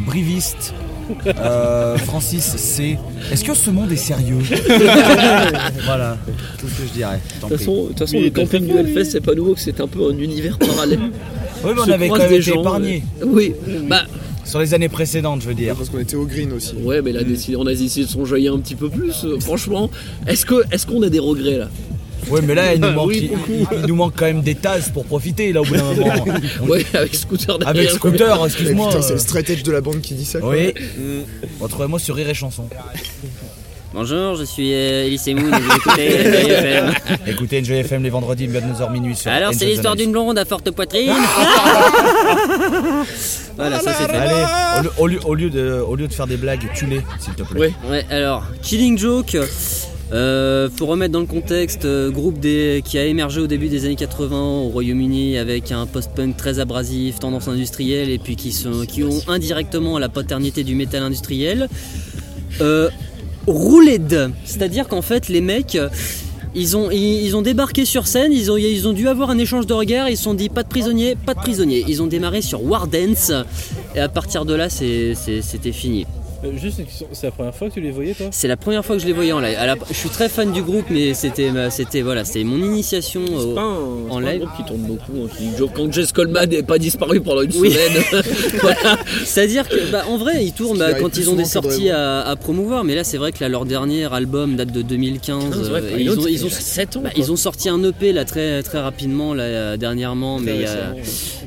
briviste euh, Francis C. Est-ce que ce monde est sérieux? Voilà, tout ce que je dirais. De toute façon, toute façon, le camping du Hellfest, c'est pas nouveau que c'est un peu un univers parallèle. Oui, mais on Se avait quand croisent même des été gens, épargnés. euh, Oui, bah Sur les années précédentes, je veux dire. Parce qu'on était au green aussi. ouais, mais là, décidé- on a décidé de s'enjoyer un petit peu plus. euh, Franchement, est-ce que, est-ce qu'on a des regrets là? Oui, mais là, il nous, manque, Oui, il, il nous manque quand même des tasses pour profiter, là, au bout d'un moment. Ouais, avec scooter derrière. Avec scooter, excuse-moi. putain, c'est le straight edge de la bande qui dit ça. Oui. Retrouvez-moi sur Rire et Chanson. bonjour, je suis euh, Elise Moon et vous écoutez Enjoy FM. Écoutez Enjoy FM les vendredis, 29h minuit sur Alors, c'est l'histoire d'une blonde à forte poitrine. voilà, ça c'est fait. Allez, au lieu, au, lieu, au lieu de, au lieu de faire des blagues, tue-les, s'il te plaît. Ouais. Ouais, alors, Killing Joke, euh, faut remettre dans le contexte, euh, groupe qui a émergé au début des années 80 au Royaume-Uni avec un post-punk très abrasif, tendance industrielle, et puis qui, ont indirectement la paternité du métal industriel. Euh, rouled, c'est-à-dire qu'en fait, les mecs. Ils ont, ils, ont débarqué sur scène, ils ont, ils ont dû avoir un échange de regards, ils se sont dit pas de prisonniers, pas de prisonniers. Ils ont démarré sur War Dance et à partir de là c'était fini. Euh, juste une question, c'est la première fois que tu les voyais toi C'est la première fois que je les voyais en live. La- je suis très fan du groupe, mais c'était, c'était voilà, c'était mon initiation. au- C'est pas un, en c'est pas un live. groupe qui tourne beaucoup. hein, Quand Jess Coleman n'est pas disparu pendant une Oui. semaine. voilà. C'est-à-dire que, bah, en vrai, ils tournent bah, quand ils ont des sorties à, à promouvoir. Mais là, c'est vrai que là, leur dernier album date de 2015. Ah, vrai, euh, et Pilot, ils, ont, c'était ils, ont, déjà 7 ans. bah, ils ont sorti un EP là très très rapidement là euh, dernièrement, mais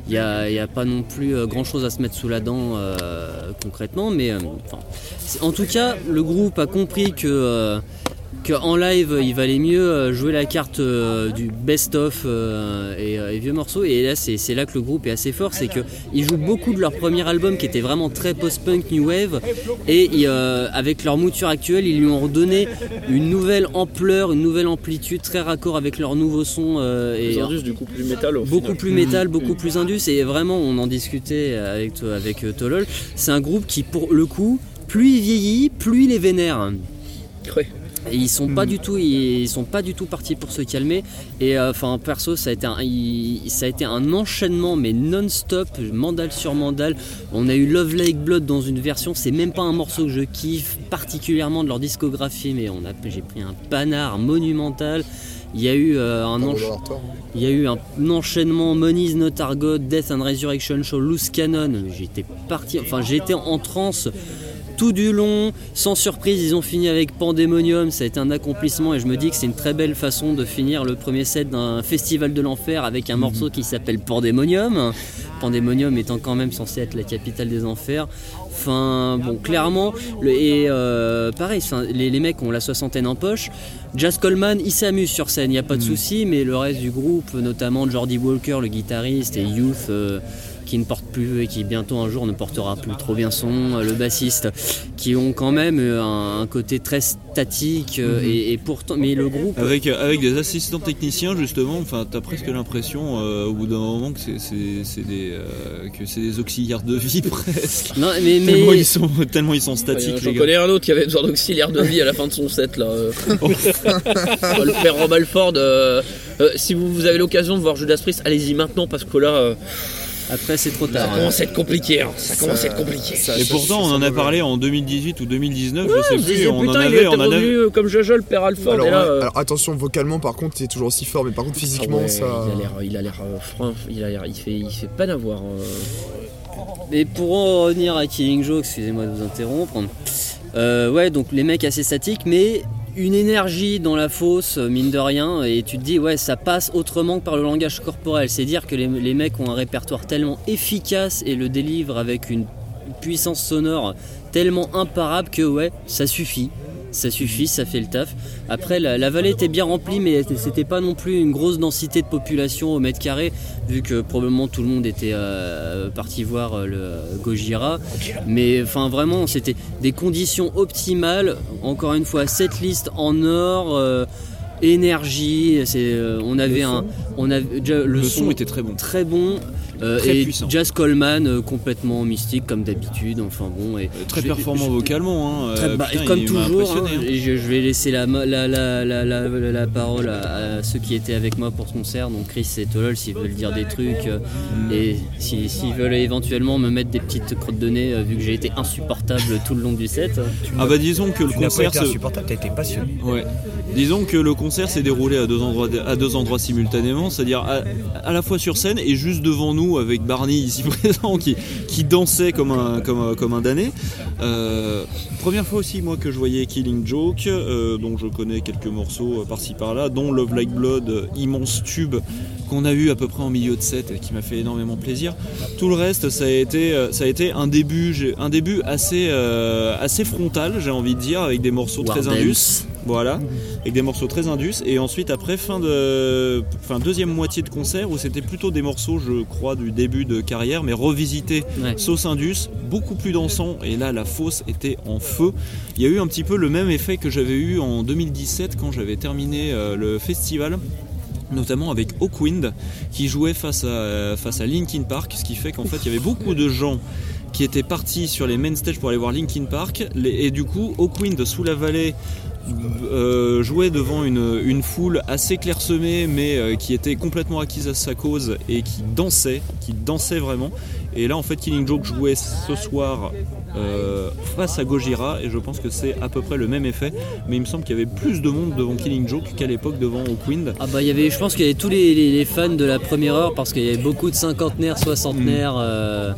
il a- n'y a, pas non plus grand chose à se mettre sous la dent euh, concrètement. Mais euh, enfin, en tout cas, le groupe a compris que euh, qu'en live il valait mieux euh, jouer la carte euh, du best-of euh, et, et vieux morceaux et là c'est là que le groupe est assez fort c'est qu'ils jouent beaucoup de leur premier album qui était vraiment très post-punk new wave et euh, avec leur mouture actuelle ils lui ont redonné une nouvelle ampleur une nouvelle amplitude très raccord avec leur nouveau son et Plus indus, du coup, plus métal. au beaucoup final. plus métal, beaucoup plus indus et vraiment on en discutait avec, avec Tolol. C'est un groupe qui pour le coup, plus il vieillit, plus il est vénère. Et ils sont pas du tout, ils sont pas du tout partis pour se calmer. Et euh, enfin perso, ça a été un, il- ça a été un enchaînement mais non-stop, mandal sur mandal. On a eu Love Like Blood dans une version, c'est même pas un morceau que je kiffe particulièrement de leur discographie, mais on a, j'ai pris un panard monumental. Il y a eu euh, un. Il y a eu un enchaînement Money's Not God, Death and Resurrection Show, Loose Cannon. J'étais parti, enfin j'étais en transe tout du long, sans surprise, ils ont fini avec Pandemonium. Ça a été un accomplissement et je me dis que c'est une très belle façon de finir le premier set d'un festival de l'enfer avec un morceau qui s'appelle Pandemonium. Pandemonium étant quand même censé être la capitale des enfers. Enfin, bon, clairement, le, et euh, pareil, les, les mecs ont la soixantaine en poche. Jazz Coleman, il s'amuse sur scène, il n'y a pas de souci, mais le reste du groupe, notamment Jordi Walker, le guitariste, et Youth, euh, qui ne porte plus et qui bientôt un jour ne portera plus trop bien son, euh, le bassiste, qui ont quand même euh, un, un côté très statique euh, et, et pourtant, mais le groupe. Avec, avec des assistants techniciens justement, enfin t'as presque l'impression euh, au bout d'un moment que c'est, des euh, que c'est des auxiliaires de vie presque. Non, mais, mais- Tellement ils sont tellement ils sont statiques J'en les gars. connais un autre qui avait besoin d'auxiliaire de vie à la fin de son set là. euh. le père Rob Alford. euh, euh, si vous, vous avez l'occasion de voir Judas Priest, allez-y maintenant parce que là, euh, après c'est trop ça tard. hein. commence à être compliqué. hein. Ça commence à être compliqué. Et pourtant on en a parlé en 2018 ou 2019, je sais Je plus, on en avait, on en avait. euh, comme Jojo, le père Alford. Alors, et là, ouais, euh, alors, attention, vocalement par contre, il est toujours aussi fort, mais par contre physiquement, ah ouais, ça. Il a l'air, il a l'air euh, franc, il a l'air, il fait, il fait pas d'avoir. euh, Mais pour en revenir à Killing Joke, excusez-moi de vous interrompre. euh, ouais, donc les mecs assez statiques, mais une énergie dans la fosse, euh, mine de rien, et tu te dis, ouais, ça passe autrement que par le langage corporel. C'est dire que les, les mecs ont un répertoire tellement efficace et le délivrent avec une puissance sonore tellement imparable que, ouais, ça suffit. Ça suffit, ça fait le taf. Après, la, vallée était bien remplie, mais c'était pas non plus une grosse densité de population au mètre carré, vu que probablement tout le monde était euh, parti voir euh, le Gojira. Mais enfin, vraiment, c'était des conditions optimales. Encore une fois, cette liste en or. Énergie c'est euh, on avait un on avait déjà le, Le son était très bon. très bon euh, Très et puissant. Jazz Coleman euh, complètement mystique comme d'habitude enfin bon et Très je- performant je- vocalement. Hein. Très- euh, bah, putain, comme toujours, hein, hein. et je, je vais laisser la, la, la, la, la, la- la parole à, à ceux qui étaient avec moi pour ce concert, donc Chris et Tolol s'ils veulent dire des trucs, Mm. et si- s'ils veulent éventuellement me mettre des petites crottes de nez, vu que j'ai été insupportable tout le long du set. Ah bah disons que le pas concert été se- insupportable, t'as été passionné. Ouais. Disons que le concert s'est déroulé à deux endroits, simultanément, c'est-à-dire à, la fois sur scène et juste devant nous avec Barney ici présent qui, dansait comme un, damné. Euh, première fois aussi moi que je voyais Killing Joke, euh, dont je connais quelques morceaux euh, par-ci par-là, dont Love Like Blood, immense tube qu'on a eu à peu près en milieu de set et qui m'a fait énormément plaisir. Tout le reste, ça a été, euh, ça a été un début, j'ai- un début assez, euh, assez frontal, j'ai envie de dire, avec des morceaux très indus. Voilà, avec des morceaux très indus. Et ensuite, après, fin de, fin deuxième moitié de concert, où c'était plutôt des morceaux, je crois, du début de carrière, mais revisités Ouais. sauce indus, beaucoup plus dansant. Et là, la fosse était en feu. Il y a eu un petit peu le même effet que j'avais eu en 2017 quand j'avais terminé euh, le festival notamment avec Hawkwind qui jouait face à, euh, face Linkin Park, ce qui fait qu'en fait il y avait beaucoup de gens qui étaient partis sur les main stage pour aller voir Linkin Park. Et du coup Hawkwind sous la vallée euh, jouait devant une, une foule assez clairsemée mais euh, qui était complètement acquise à sa cause et qui dansait, qui dansait vraiment et là en fait Killing Joke jouait ce soir euh, face à Gojira et je pense que c'est à peu près le même effet mais il me semble qu'il y avait plus de monde devant Killing Joke qu'à l'époque devant Hawkwind Ah bah il y avait, je pense qu'il y avait tous les, les- les fans de la première heure parce qu'il y avait beaucoup de cinquantenaires, soixantenaires euh,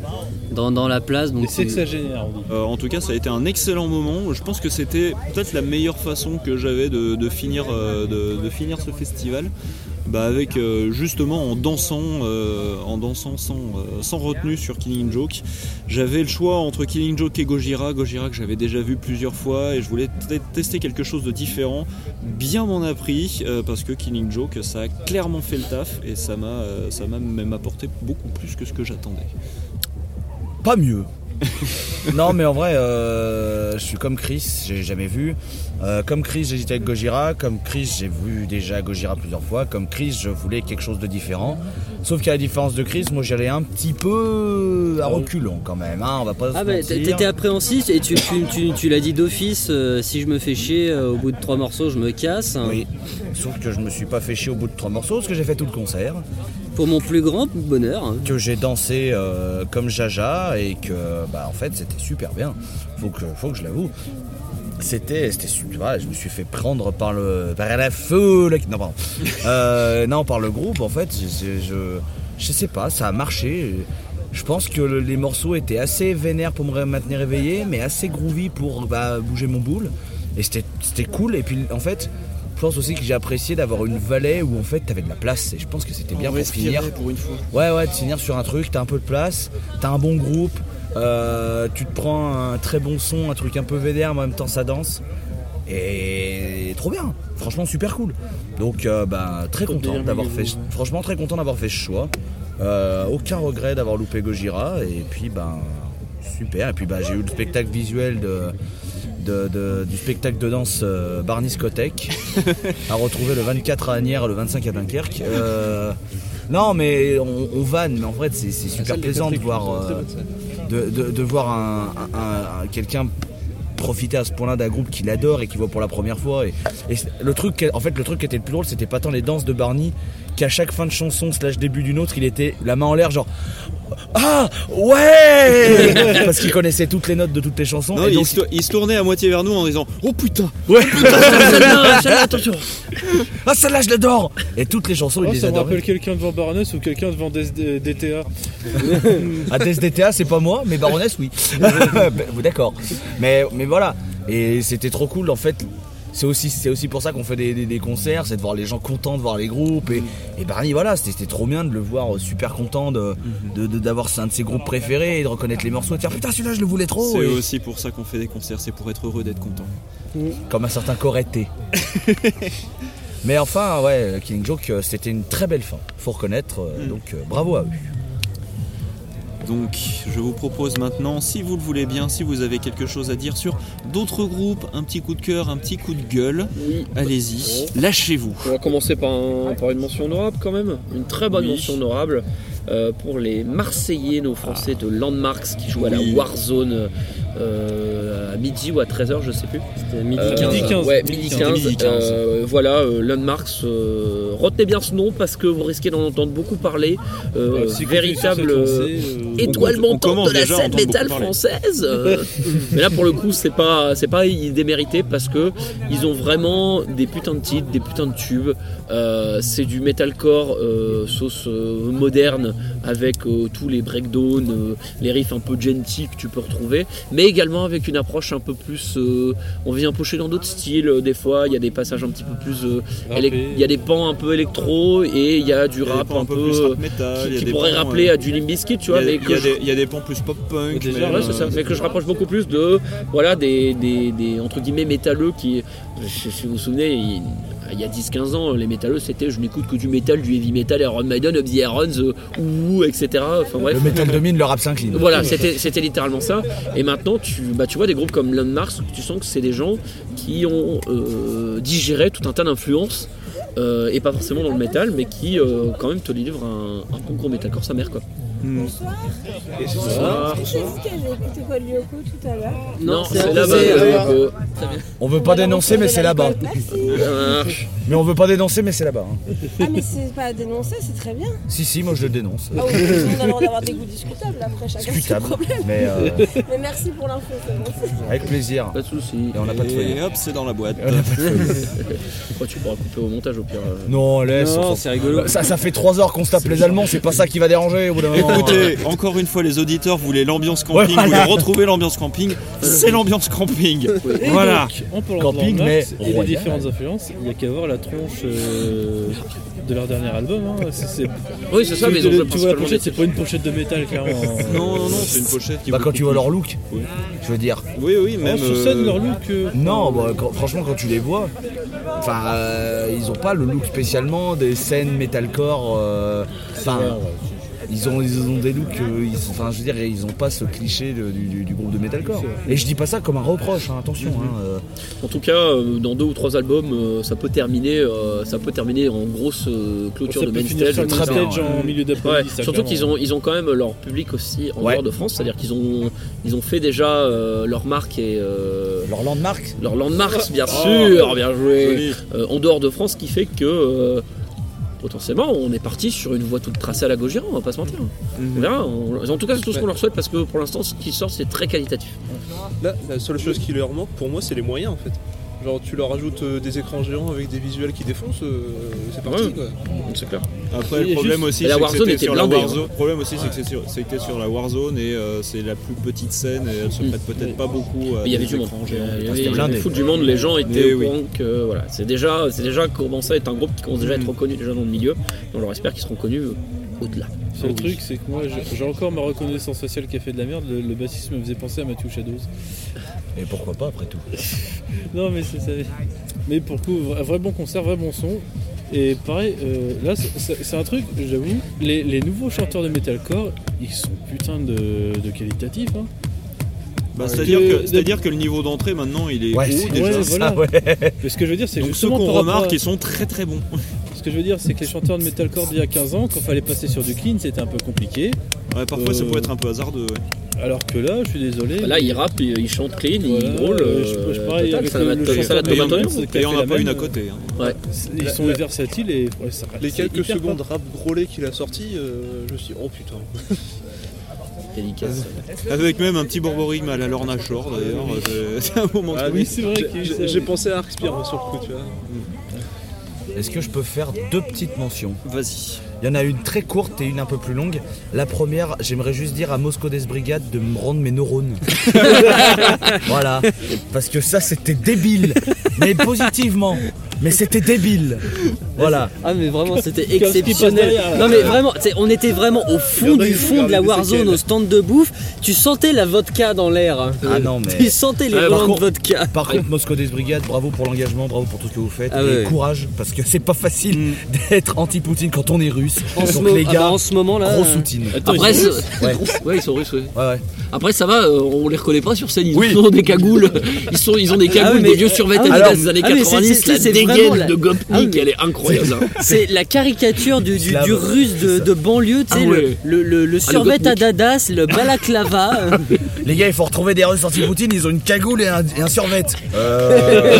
dans, dans la place. Donc Des sexagénaires. Euh, en tout cas, ça a été un excellent moment. Je pense que c'était peut-être la meilleure façon que j'avais de, de finir, euh, de, de finir ce festival. Bah, avec euh, justement en dansant, euh, en dansant sans, euh, sans retenue sur Killing Joke. J'avais le choix entre Killing Joke et Gojira. Gojira que j'avais déjà vu plusieurs fois et je voulais tester quelque chose de différent. Bien m'en a pris parce que Killing Joke ça a clairement fait le taf et ça m'a ça m'a même apporté beaucoup plus que ce que j'attendais. Pas mieux. non, mais en vrai, je suis comme Chris, j'ai jamais vu. Euh, comme Chris, j'hésitais avec Gojira. Comme Chris, j'ai vu déjà Gojira plusieurs fois. Comme Chris, je voulais quelque chose de différent. Sauf qu'à la différence de Chris, moi j'allais un petit peu à reculons quand même. hein, on va pas Ah bah t'étais appréhensif et tu, tu, tu- tu l'as dit d'office, euh, si je me fais chier euh, au bout de trois morceaux je me casse. Oui, sauf que je me suis pas fait chier au bout de trois morceaux parce que j'ai fait tout le concert. Pour mon plus grand bonheur. hein. Que j'ai dansé comme Jaja et que bah en fait c'était super bien. Faut que, faut que je l'avoue. C'était, c'était voilà, je me suis fait prendre par le, par la foule. Non, pardon. Euh, non, par le groupe en fait. Je, je, je sais pas, ça a marché. Je pense que le- les morceaux étaient assez vénères pour me maintenir éveillé, mais assez groovy pour bah, bouger mon boule. Et c'était c'était cool. Et puis en fait, je pense aussi que j'ai apprécié d'avoir une vallée où en fait t'avais de la place. Et je pense que c'était bien pour finir. pour une fois. Ouais, ouais, de finir sur un truc, t'as un peu de place, t'as un bon groupe, euh, tu te prends un très bon son, un truc un peu vénère, mais en même temps ça danse. Et trop bien, franchement super cool. Donc euh, bah, très content d'avoir fait, franchement très content d'avoir fait ce choix. Euh, aucun regret d'avoir loupé Gojira et puis ben super. Et puis bah, j'ai eu le spectacle visuel de, de- de- du spectacle de danse euh, Barney Scottek à retrouver le 24 à Agnières et le 25 à Dunkerque. Non mais on, on vanne, mais en fait c'est c'est super plaisant de voir, de, voir un, un- un- quelqu'un profiter à ce point-là d'un groupe qu'il adore et qu'il voit pour la première fois. Et, le truc, en fait, le truc qui était le plus drôle, c'était pas tant les danses de Barney qu'à chaque fin de chanson slash début d'une autre, il était la main en l'air, genre ah ouais parce qu'il connaissait toutes les notes de toutes les chansons. Non, et il, se, il se tournait à moitié vers nous en disant Oh putain ouais. Celle-là, celle-là, attention ah celle-là je l'adore Et toutes les chansons, il Oh, les ça me rappelle quelqu'un devant Baroness ou quelqu'un devant DTA. À DTA, c'est pas moi, mais Baroness, oui. Ben, D'accord. Mais, mais voilà. Et c'était trop cool, en fait. C'est aussi, c'est aussi pour ça qu'on fait des, des- des concerts, c'est de voir les gens contents de voir les groupes. Et, et Barney, voilà, c'était trop bien de le voir euh, super content de- de- de- d'avoir un de ses groupes préférés et de reconnaître les morceaux et de faire putain, celui-là, je le voulais trop. C'est Et- aussi pour ça qu'on fait des concerts, c'est pour être heureux d'être content. Comme un certain Coretté. mais enfin, ouais, Killing Joke, euh, c'était une très belle fin, faut reconnaître. euh, Donc, euh, bravo à eux. Donc je vous propose maintenant, si vous le voulez bien, si vous avez quelque chose à dire sur d'autres groupes, un petit coup de cœur, un petit coup de gueule, Oui. allez-y, lâchez-vous. On va commencer par, un- par une mention honorable quand même, une très bonne Oui. mention honorable euh, pour les Marseillais, nos Français de Landmarks qui jouent à la Warzone euh, à midi ou à 13h, je sais plus. C'était midi Euh, 15. Midi 15. Ouais, Midi midi 15. 15. Midi 15. euh, voilà, euh, Landmarks, euh, retenez bien ce nom parce que vous risquez d'en entendre beaucoup parler. Euh, véritable étoile on- on montante de la scène métal française. mais là, pour le coup, c'est pas, c'est pas démérité parce que ils ont vraiment des putains de titres, des putains de tubes. Euh, c'est du metalcore euh, sauce euh, moderne avec euh, tous les breakdowns, les riffs un peu gentil que tu peux retrouver, mais également avec une approche un peu plus. on vient pocher dans d'autres styles. des fois, il y a des passages un petit peu plus. il y a des pans un peu électro et il y a du y a rap un peu plus rap metal, qui, pourrait pans, rappeler à du Limbiskit, tu Il vois, il y a je- des, il y a des pans plus pop-punk. Déjà, mais, ça, mais que je rapproche beaucoup plus de voilà des, des, des, entre guillemets métalleux qui si vous vous souvenez il, il y a 10-15 ans les métalleux c'était je n'écoute que du métal du heavy metal Iron Maiden Of the Irons euh, ouh etc enfin bref Le métal domine, le rap s'incline. voilà, c'était littéralement ça. Et maintenant, tu, bah, tu vois des groupes comme Landmarks où tu sens que c'est des gens qui ont euh, digéré tout un tas d'influences. euh, et pas forcément dans le métal, mais qui euh, quand même te livrent un, un bon gros metalcore sa mère quoi. Bonsoir. C'est vous qui avez écouté Paul Lyoko tout à l'heure Non, c'est là-bas. euh, On veut pas dénoncer, mais c'est là-bas. Mais on veut pas dénoncer, mais c'est là-bas. hein. Ah mais c'est pas à dénoncer, c'est très bien. Si, si, moi je le dénonce. Ah oui, on a le droit d'avoir des goûts discutables après chacun ses Discutable. problèmes. Mais euh, Mais merci pour l'info, avec plaisir. Pas de soucis. Et on n'a pas de. Et hop, c'est dans la boîte. Tu pourras couper au montage au pire. euh. Non, laisse. c'est rigolo. Ça, ça fait 3 heures qu'on se tape les Allemands, c'est pas ça qui va déranger au bout d'un moment. Écoutez, encore une fois, les auditeurs voulaient l'ambiance camping, Ouais, voilà. voulaient retrouver l'ambiance camping. C'est l'ambiance camping. Et Voilà. donc, en parlant Camping, de Landmarks mais et des royal. différentes influences, il n'y a qu'à voir la tronche euh, de leur dernier album. hein. C'est- c'est- Oui, c'est ça, mais ils ont tu, joué tu vois la principalement pochette, des c'est pas une pochette de métal, clairement. Non, non, non, c'est une pochette qui Bah quand tu vois leur look, je veux dire. Oui, oui, même. Même sur scène, euh, leur look. euh, Non, bah, quand- franchement quand tu les vois, enfin euh, ils ont pas le look spécialement des scènes metalcore. euh, Enfin, ils ont ils ont des looks, euh, ils, enfin je veux dire ils ont pas ce cliché de- du, du- du groupe de metalcore. Et je dis pas ça comme un reproche, hein, attention. hein, euh. En tout cas, euh, dans deux ou trois albums, euh, ça peut terminer, euh, ça peut terminer en grosse euh, clôture ça de main stage. très bien, en milieu Ouais, surtout qu'ils ont, ils ont quand même leur public aussi en Ouais. dehors de France, c'est-à-dire qu'ils ont, ils ont fait déjà euh, leur marque et euh, Leur landmark, leur landmarks, bien Oh, sûr, bien joué, euh, en dehors de France, ce qui fait que euh, potentiellement on est parti sur une voie toute tracée à la Gojira, on va pas se mentir. On Mhm. verra. on- en tout cas, c'est tout ce qu'on leur souhaite parce que pour l'instant, ce qui sort, c'est très qualitatif. Là, la seule chose qui leur manque pour moi, c'est les moyens en fait. Genre tu leur ajoutes euh, des écrans géants avec des visuels qui défoncent, euh, c'est parti Ouais. quoi. C'est clair. Après, Il le a problème aussi, la c'est que Warzone c'était était sur la blindée, Warzone. Le problème aussi, c'est que c'est sur- c'était sur la Warzone et euh, c'est la plus petite scène et elle se prête peut-être pas beaucoup à Mais il y avait des du monde. écrans Il y géants. avait, il y avait blindé. fou du monde. Les gens étaient Mais au oui. courant que voilà, c'est déjà, c'est déjà commencé à être un groupe qui commence déjà à être reconnu déjà dans le milieu. On espère qu'ils seront connus au-delà. Le seul truc, c'est que moi, j'ai- j'ai encore ma reconnaissance faciale qui a fait de la merde. Le, le bassiste me faisait penser à Matthew Shadows. Et pourquoi pas après tout Non, mais c'est ça. Mais pour le coup, un vrai bon concert, vrai bon son. Et pareil, euh, là, c'est- un truc, j'avoue, les, les nouveaux chanteurs de metalcore, ils sont putain de, de qualitatifs. Hein. Bah, C'est-à-dire que- que, le niveau d'entrée maintenant il est Ouais, haut déjà. Ouais, ça, ouais. Mais ce que je veux dire, c'est Donc ceux qu'on remarque à- ils sont très très bons. Ce que je veux dire, c'est que les chanteurs de metalcore d'il y a 15 ans, quand fallait passer sur du clean, c'était un peu compliqué. Ouais, parfois ça Euh, peut être un peu hasardeux. Alors que là, je suis désolé. Là, ils rappent, ils, ils chantent clean, Voilà, ils roulent. euh, je- je parie total, avec ça le- le ça a Et on fait n'a pas une à côté. hein. Ouais. Ils La- sont la- versatiles et ouais, ça- Les quelques secondes rap grolé qu'il a sorti, euh, je me suis dit oh putain. Dédicace. Avec même un petit borborigme à la Lorna Shore d'ailleurs. C'est- C'est un moment Ah Oui, c'est vrai J'ai- pensé à moi, sur le coup, tu vois. Est-ce que je peux faire deux petites mentions? Vas-y. Il y en a une très courte et une un peu plus longue. La première, j'aimerais juste dire à Moscow Des Brigade de me rendre mes neurones. voilà. Parce que ça, c'était débile. Mais positivement. Mais c'était débile. Voilà. Ah mais vraiment c'était exceptionnel. Non mais vraiment, on était vraiment au fond du fond de la Warzone au stand de bouffe. Tu sentais la vodka dans l'air. Ah non, mais. Tu sentais les par volants de vodka. Par contre, Moscow Des Brigade, bravo pour l'engagement, bravo pour tout ce que vous faites. Ah et ouais. courage, parce que c'est pas facile d'être anti-Poutine quand on est russe. En ce, Donc les ah gars, bah, en ce moment là. gros euh, soutien. Attends, Après, ils sont- Ouais. ouais, ils sont russes. ouais. Ouais, ouais. Après, ça va, euh, on les reconnaît pas sur scène. Ils Oui. ont des cagoules. Ils, sont, ils ont des cagoules, Ah mais- des vieux survêtements ah Adidas alors- des années ah oui, c'est- 90. c'est- la dégaine la- de Gopnik, Ah elle est incroyable. hein. C'est la caricature du, du, Slave. du russe de, de banlieue, tu sais, Ah ouais. le, le, Ah, survêt à dadas, le balaclava. euh, Les gars, il faut retrouver des Russes anti-Poutine, ils ont une cagoule et un, et un survêt. Euh...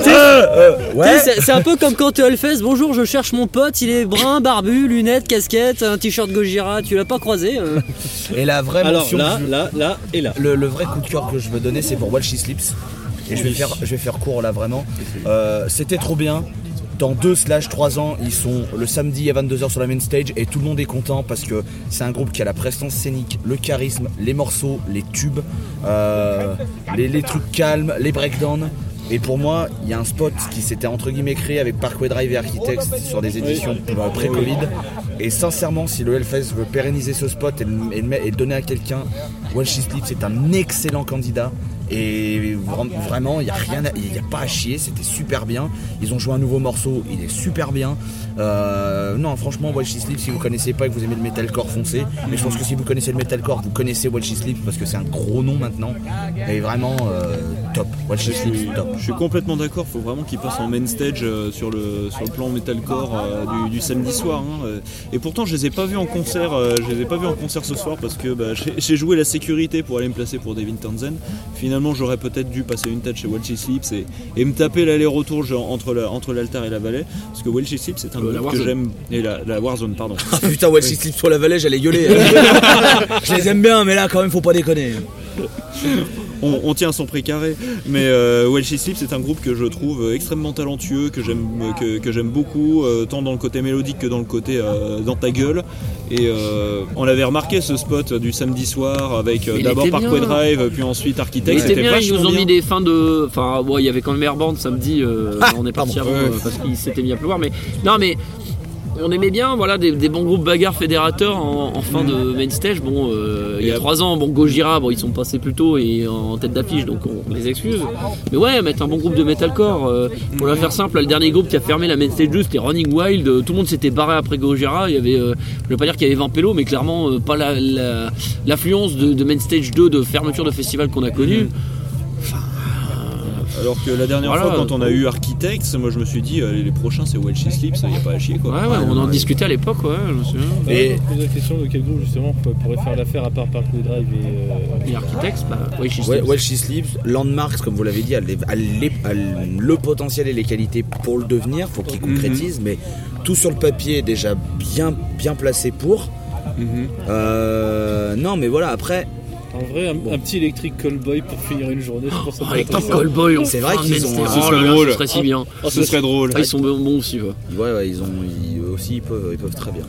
Sais, euh, sais, ouais. c'est- un peu comme quand tu as le fest. Bonjour, je cherche mon pote. Il est brun, barbu, lunettes, casquette, un t-shirt Gojira. Tu l'as pas croisé euh. Et la vraie Alors mention là, que je- là, là et là. le, le vrai coup de cœur que je veux donner, c'est pour While She Sleeps. Et je vais faire, je vais faire court là vraiment. Euh, C'était trop bien. Dans 2 slash 3 ans, ils sont le samedi à 22h sur la main stage et tout le monde est content parce que c'est un groupe qui a la prestance scénique, le charisme, les morceaux, les tubes, euh, les, les trucs calmes, les breakdowns. Et pour moi, il y a un spot qui s'était entre guillemets créé avec Parkway Drive et Architects sur des éditions euh, pré-Covid. Et sincèrement, si le Hellfest veut pérenniser ce spot et le, et le met- et le donner à quelqu'un, While She Sleeps c'est un excellent candidat. Et vra- vraiment, il n'y a rien, à- y a pas à chier, c'était super bien. Ils ont joué un nouveau morceau, il est super bien. Euh, non, franchement, While She Sleeps, si vous connaissez pas et que vous aimez le metalcore, foncez. Mais je pense que si vous connaissez le metalcore, vous connaissez While She Sleeps parce que c'est un gros nom maintenant. Et vraiment, euh, top. Top. Je suis complètement d'accord, faut vraiment qu'il passe en main stage euh, sur, le, sur le plan metalcore du, du samedi soir. hein. Et pourtant je les ai pas vus en concert, je les ai pas vus en concert ce soir parce que bah, j'ai- joué la sécurité pour aller me placer pour Devin Townsend. Finalement j'aurais peut-être dû passer une tête chez Welchy Sleeps et, et me taper l'aller-retour entre la- entre l'altar et la vallée. Parce que Welchy Sleeps c'est un Euh, la groupe que Warzone. j'aime. Et la, la Warzone, pardon. Ah putain, While She Sleeps sur la vallée, j'allais gueuler. je les aime bien, mais là, quand même, faut pas déconner. On, on tient à son prix carré. Mais euh, Well She Sleeps, c'est un groupe que je trouve extrêmement talentueux, que j'aime que, que j'aime beaucoup, euh, tant dans le côté mélodique que dans le côté euh, dans ta gueule. Et on l'avait remarqué ce spot du samedi soir avec d'abord Parkway. Drive, puis ensuite Architect. C'était bien, ils nous ont bien. mis des fins de. Enfin, bon, il y avait quand même Airband samedi, Ah, on est parti avant parce qu'il s'était mis à pleuvoir. Mais non, mais on aimait bien voilà, des, des bons groupes bagarres fédérateurs en, en fin de main stage. Bon, euh, il y a trois ans, bon, Gojira, bon, ils sont passés plus tôt et en tête d'affiche, donc on les excuse. Mais ouais, mettre un bon groupe de metalcore, euh, pour la faire simple, le dernier groupe qui a fermé la main stage 2, c'était Running Wild. Euh, Tout le monde s'était barré après Gojira. Il y avait, euh, je veux pas dire qu'il y avait 20 pélos, mais clairement pas la- la- l'affluence de, de main stage 2 de fermeture de festival qu'on a connu. Alors que la dernière Voilà. fois, quand on a eu Architects, moi je me suis dit, euh, les prochains c'est Well She Sleeps, il n'y a pas à chier quoi. Ouais, ouais, on en discutait à l'époque, ouais, je me souviens. Et- pose la question de quel groupe justement pourrait faire l'affaire à part Parkway Drive et. euh, Et Architects, bah, ouais, She Ouais, Sleeps. Well She Sleeps, Landmarks, comme vous l'avez dit, a, les- a les- a le potentiel et les qualités pour le devenir, faut qu'il concrétise, mais tout sur le papier est déjà bien, bien placé pour. Mhm. Euh, non, mais voilà, après, En vrai, un, un petit électrique callboy pour finir une journée, je pense Oh, ça. Callboy, on C'est vrai qu'ils ont- ce serait drôle. Ce serait si bien. Ce serait drôle. Ah, ils sont bons bons aussi. ouais. Ouais, ils ont, ils- eux aussi, ils peuvent, ils peuvent très bien.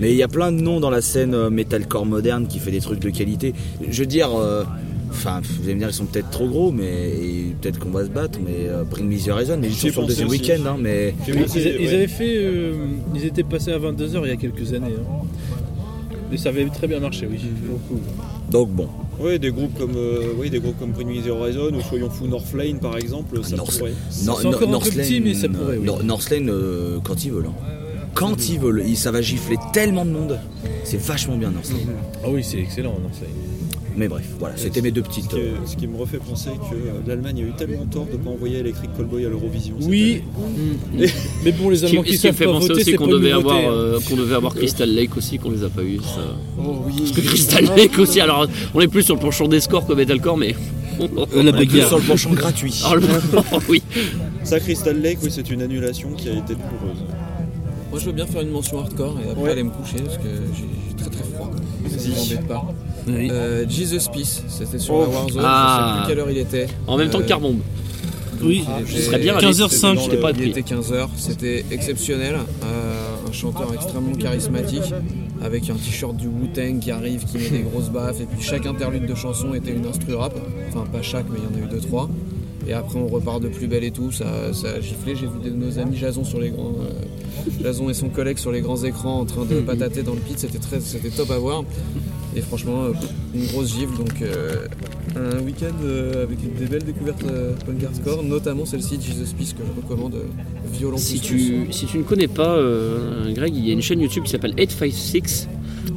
Mais il y a plein de noms dans la scène euh, metalcore moderne qui fait des trucs de qualité. Je veux dire, euh, enfin, vous allez me dire, ils sont peut-être trop gros, mais peut-être qu'on va se battre, mais euh, Bring Me the Horizon, mais ils sont sur le deuxième week-end, hein, mais Ils, ils- ils avaient fait. euh, ils étaient passés à 22h il y a quelques années. hein. Et ça avait très bien marché, oui. Beaucoup. donc bon. Oui, des groupes comme, euh, oui, des groupes comme Bring Me the Horizon ou Soyons Fous Northlane par exemple, ça North- pourrait. Nor- C'est encore un peu Northlane, petit, mais ça pourrait, oui. Nor- Northlane, euh, quand ils veulent. hein. Quand ils veulent, ça va gifler tellement de monde. C'est vachement bien Northlane. Ah oui, c'est excellent, ça. Mais bref, voilà, c'était mes deux petites. Ce qui, euh, ce qui me refait penser que euh, l'Allemagne a eu tellement tort de ne pas envoyer Electric Callboy à l'Eurovision. Oui, année. mais bon, les qui, Allemands qui ce qui me savent fait pas penser voter, aussi c'est qu'on devait, avoir, hein. euh, qu'on devait avoir Crystal Lake aussi, qu'on les a pas eu. Ça. Oh oui. Parce que Crystal Lake aussi, alors on est plus sur le penchant des scores que Metalcore, mais. la en plus, sur le penchant gratuit. Ah, le- oui. Ça, Crystal Lake, oui, c'est une annulation qui a été douloureuse. Moi, je veux bien faire une mention hardcore et après Ouais. aller me coucher parce que j'ai j'ai très très froid. Ça m'embête pas. Oui. Euh, Jesus Peace, c'était sur Oh. la Warzone. Ah. Je sais plus quelle heure il était. En même temps que Euh, Carbombe. Oui, Ce était- serait bien. 15h05, j'étais pas Il était 15h, c'était exceptionnel. Euh, un chanteur extrêmement charismatique avec un t-shirt du Wu-Tang qui arrive, qui met des grosses baffes. Et puis chaque interlude de chanson était une instru rap. Enfin, pas chaque, mais il y en a eu deux, trois. Et après, on repart de plus belle et tout. Ça, ça a giflé. J'ai vu des- nos amis Jason sur les grands. euh, Jason et son collègue sur les grands écrans en train de patater dans le pit. C'était très, c'était top à voir. Et franchement, euh, une grosse gifle. Donc, euh, un week-end euh, avec des belles découvertes punk hardcore, notamment celle-ci, Jesus Peace, que je recommande violent. Si tu, si tu ne connais pas, Greg, il y a une chaîne YouTube qui s'appelle 856,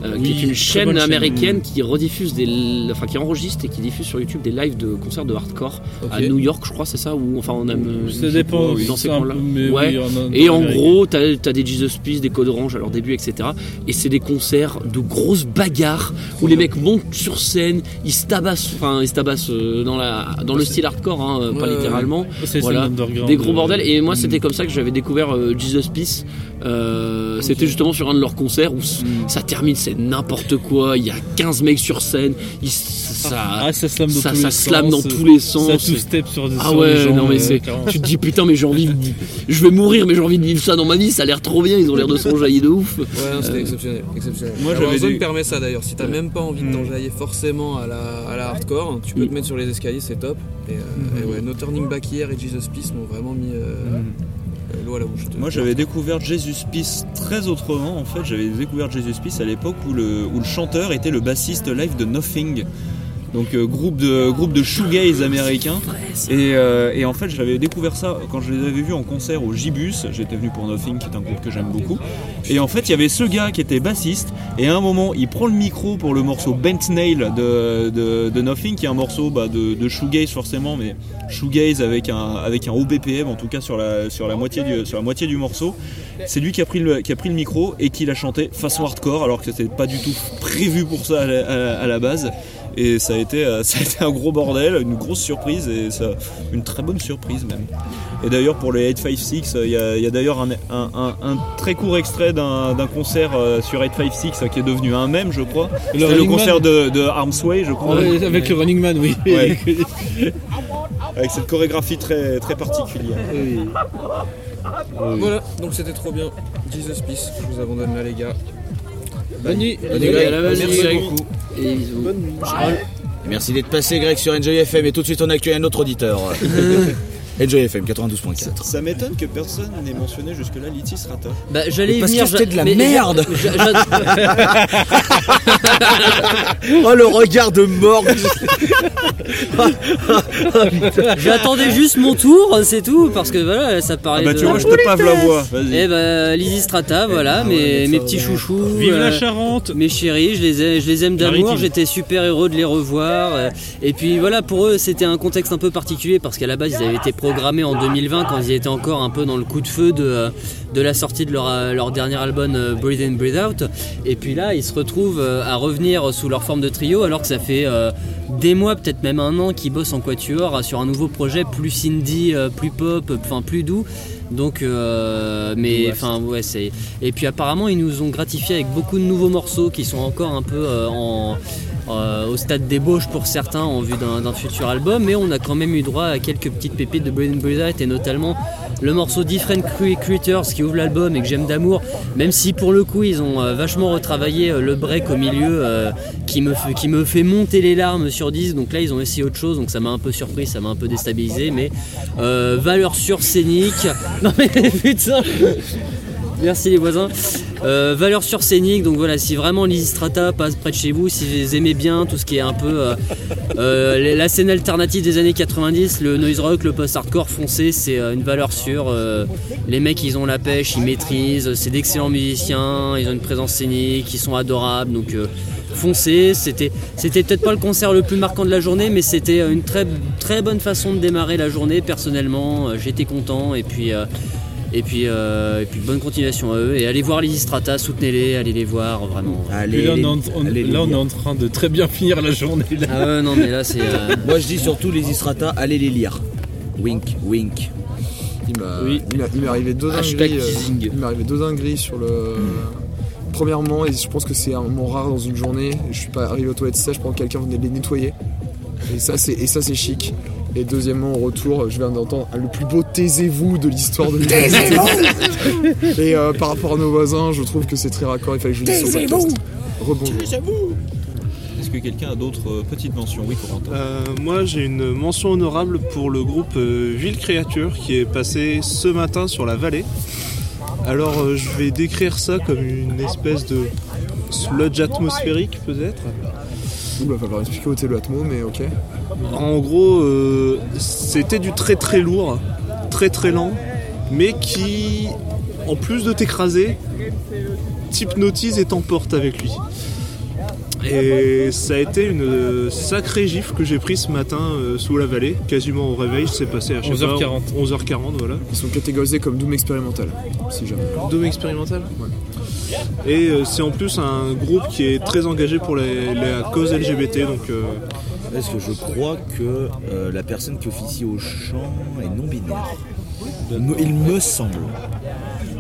euh, Oui, qui est une chaîne américaine qui rediffuse des, enfin qui enregistre et qui diffuse sur YouTube des lives de concerts de hardcore à New York, je crois, c'est ça ou enfin on aime. ça dépend. dans ces mais Ouais. oui, en- Et en gros, t'as as des Jesus Peace, des Code Orange à leur début, etc. Et c'est des concerts de grosses bagarres où les mecs montent sur scène, ils se tabassent, enfin ils se tabassent euh, dans, la, dans le style hardcore, hein, pas Ouais, littéralement. Voilà. Des gros euh, bordels. Et moi, c'était comme ça que j'avais découvert euh, Jesus Peace. Euh, C'était justement sur un de leurs concerts où s- ça termine, c'est n'importe quoi. Il y a 15 mecs sur scène. Ils- ça, Ah, ça slame dans ça, tous ça les slame sens. dans tous les sens. Ça two-step sur, Ah sur ouais, les gens. non mais euh. Tu te dis putain, mais j'ai envie de. Je vais mourir, mais j'ai envie de vivre ça dans ma vie. Ça a l'air trop bien. Ils ont l'air de s'enjailler de ouf. Ouais, c'était Euh, exceptionnel. exceptionnel. moi, Warzone des- permet ça d'ailleurs. Si t'as même pas envie de t'enjailler forcément à la, à la hardcore, tu peux Mm. te mettre sur les escaliers, c'est top. Et, euh, et ouais, No Turning Back hier et Jesus Peace m'ont vraiment mis euh, Moi j'avais découvert Jesus Peace très autrement en fait, j'avais découvert Jesus Peace à l'époque où le, où le chanteur était le bassiste live de Nothing. Donc euh, groupe de groupe de shoegaze américain et, euh, et en fait j'avais découvert ça quand je les avais vus en concert au Gibus. J'étais venu pour Nothing qui est un groupe que j'aime beaucoup. Et en fait il y avait ce gars qui était bassiste. Et à un moment il prend le micro pour le morceau Bent Nail de, de, Nothing qui est un morceau bah, de, shoegaze forcément mais shoegaze avec un, avec un haut BPM en tout cas sur la, sur la, moitié, du, sur la moitié du morceau. C'est lui qui a, pris le, qui a pris le micro et qui l'a chanté façon hardcore alors que c'était pas du tout prévu pour ça à la base et ça a, été, euh, ça a été un gros bordel, une grosse surprise et ça, une très bonne surprise même. Et d'ailleurs pour les 856, euh, il y a, il y a d'ailleurs un, un- un- un très court extrait d'un d'un concert euh, sur 856 euh, qui est devenu un mème je crois. Le C'était le concert de, de Armsway je crois. ouais, avec le Running Man, oui. Ouais. Avec cette chorégraphie très, très particulière. Voilà, donc c'était trop bien. Jesus Peace, je vous abandonne là les gars. Bonne nuit. Bonne nuit, Greg. Merci, beaucoup. Et bisous. Et Merci d'être passé, Greg, sur Enjoy FM. Et tout de suite, on accueille un autre auditeur. Enjoy FM 92.4. Ça m'étonne que personne n'ait mentionné jusque-là Liti Rata. Bah, j'allais Parce venir. que c'était de la mais- merde. j'a- j'a- Oh, le regard de mort J'attendais juste mon tour, c'est tout, parce que voilà, ça Ah paraît. bah de- tu vois, je te pave la voix, vas-y. Eh bah, Lizzy Strata, voilà, mes, mes petits chouchous. Vive euh, la Charente Mes chéris, je les, ai- je les aime d'amour, Maritime. j'étais super heureux de les revoir. euh, Et puis voilà, pour eux, c'était un contexte un peu particulier parce qu'à la base, ils avaient été programmés en 2020 quand ils étaient encore un peu dans le coup de feu de, euh, de la sortie de leur, euh, leur dernier album euh, Breathe In, Breathe Out. Et puis là, ils se retrouvent à revenir sous leur forme de trio alors que ça fait euh, des mois, peut-être même un an, qu'ils bossent en quatuor sur un nouveau projet plus indie, plus pop, enfin plus doux. Donc, euh, mais enfin, ouais, c'est. Et puis apparemment, ils nous ont gratifié avec beaucoup de nouveaux morceaux qui sont encore un peu euh, en. Euh, au stade d'ébauche pour certains en vue d'un futur album, mais on a quand même eu droit à quelques petites pépites de Brain Blizzard et notamment le morceau Different Cre- Creatures qui ouvre l'album et que j'aime d'amour, même si pour le coup ils ont euh, vachement retravaillé euh, le break au milieu qui, me fait, qui me fait monter les larmes sur 10, donc là ils ont essayé autre chose, donc ça m'a un peu surpris, ça m'a un peu déstabilisé, mais valeur sur scénique. Non mais putain Merci les voisins. Euh, valeur sur scénique, donc voilà, si vraiment l'Isistrata passe près de chez vous, si vous aimez bien tout ce qui est un peu euh, euh, la scène alternative des années 90, le noise rock, le post-hardcore foncé, c'est une valeur sûre. Les mecs, ils ont la pêche, ils maîtrisent, c'est d'excellents musiciens, ils ont une présence scénique, ils sont adorables, donc foncez. C'était, c'était peut-être pas le concert le plus marquant de la journée, mais c'était une très, très bonne façon de démarrer la journée. Personnellement, j'étais content et puis. Et puis, euh, et puis bonne continuation à eux. Et allez voir les Istrata, soutenez-les, allez les voir, vraiment. Puis là, on est, en, on- là, on est en train de très bien finir la journée. Là. Ah ouais, non, mais là, c'est. euh, Moi je dis surtout les Istrata, allez les lire. Wink, wink. Il m'a Oui. il m'a- il m'est arrivé deux dingueries. euh, il m'est arrivé deux dingueries sur le. Premièrement, et je pense que c'est un moment rare dans une journée, je suis pas arrivé aux toilettes sèches pendant que quelqu'un venait de les nettoyer. Et ça, c'est, et ça, c'est chic. Et deuxièmement, au retour, je viens d'entendre le plus beau taisez-vous de l'histoire de l'humanité. et euh, par rapport à nos voisins, je trouve que c'est très raccord. Il fallait que je dise. Rebonjour. Est-ce que quelqu'un a d'autres euh, petites mentions Oui, Corentin. Euh, moi, j'ai une mention honorable pour le groupe Ville Créature qui est passé ce matin sur la vallée. Alors, euh, je vais décrire ça comme une espèce de sludge atmosphérique, peut-être. Ok. En gros, euh, c'était du très très lourd, très très lent, mais qui, en plus de t'écraser, t'hypnotise et t'emporte avec lui. Et ça a été une sacrée gifle que j'ai prise ce matin euh, sous la vallée, quasiment au réveil, c'est passé à je sais pas, 11h40. 11h40, voilà. Ils sont catégorisés comme Doom expérimental, si jamais. Doom expérimental Et euh, c'est en plus un groupe qui est très engagé pour les- la cause LGBT, donc euh, Parce que je crois que euh, la personne qui officie au chant est non binaire. Me- Il me semble.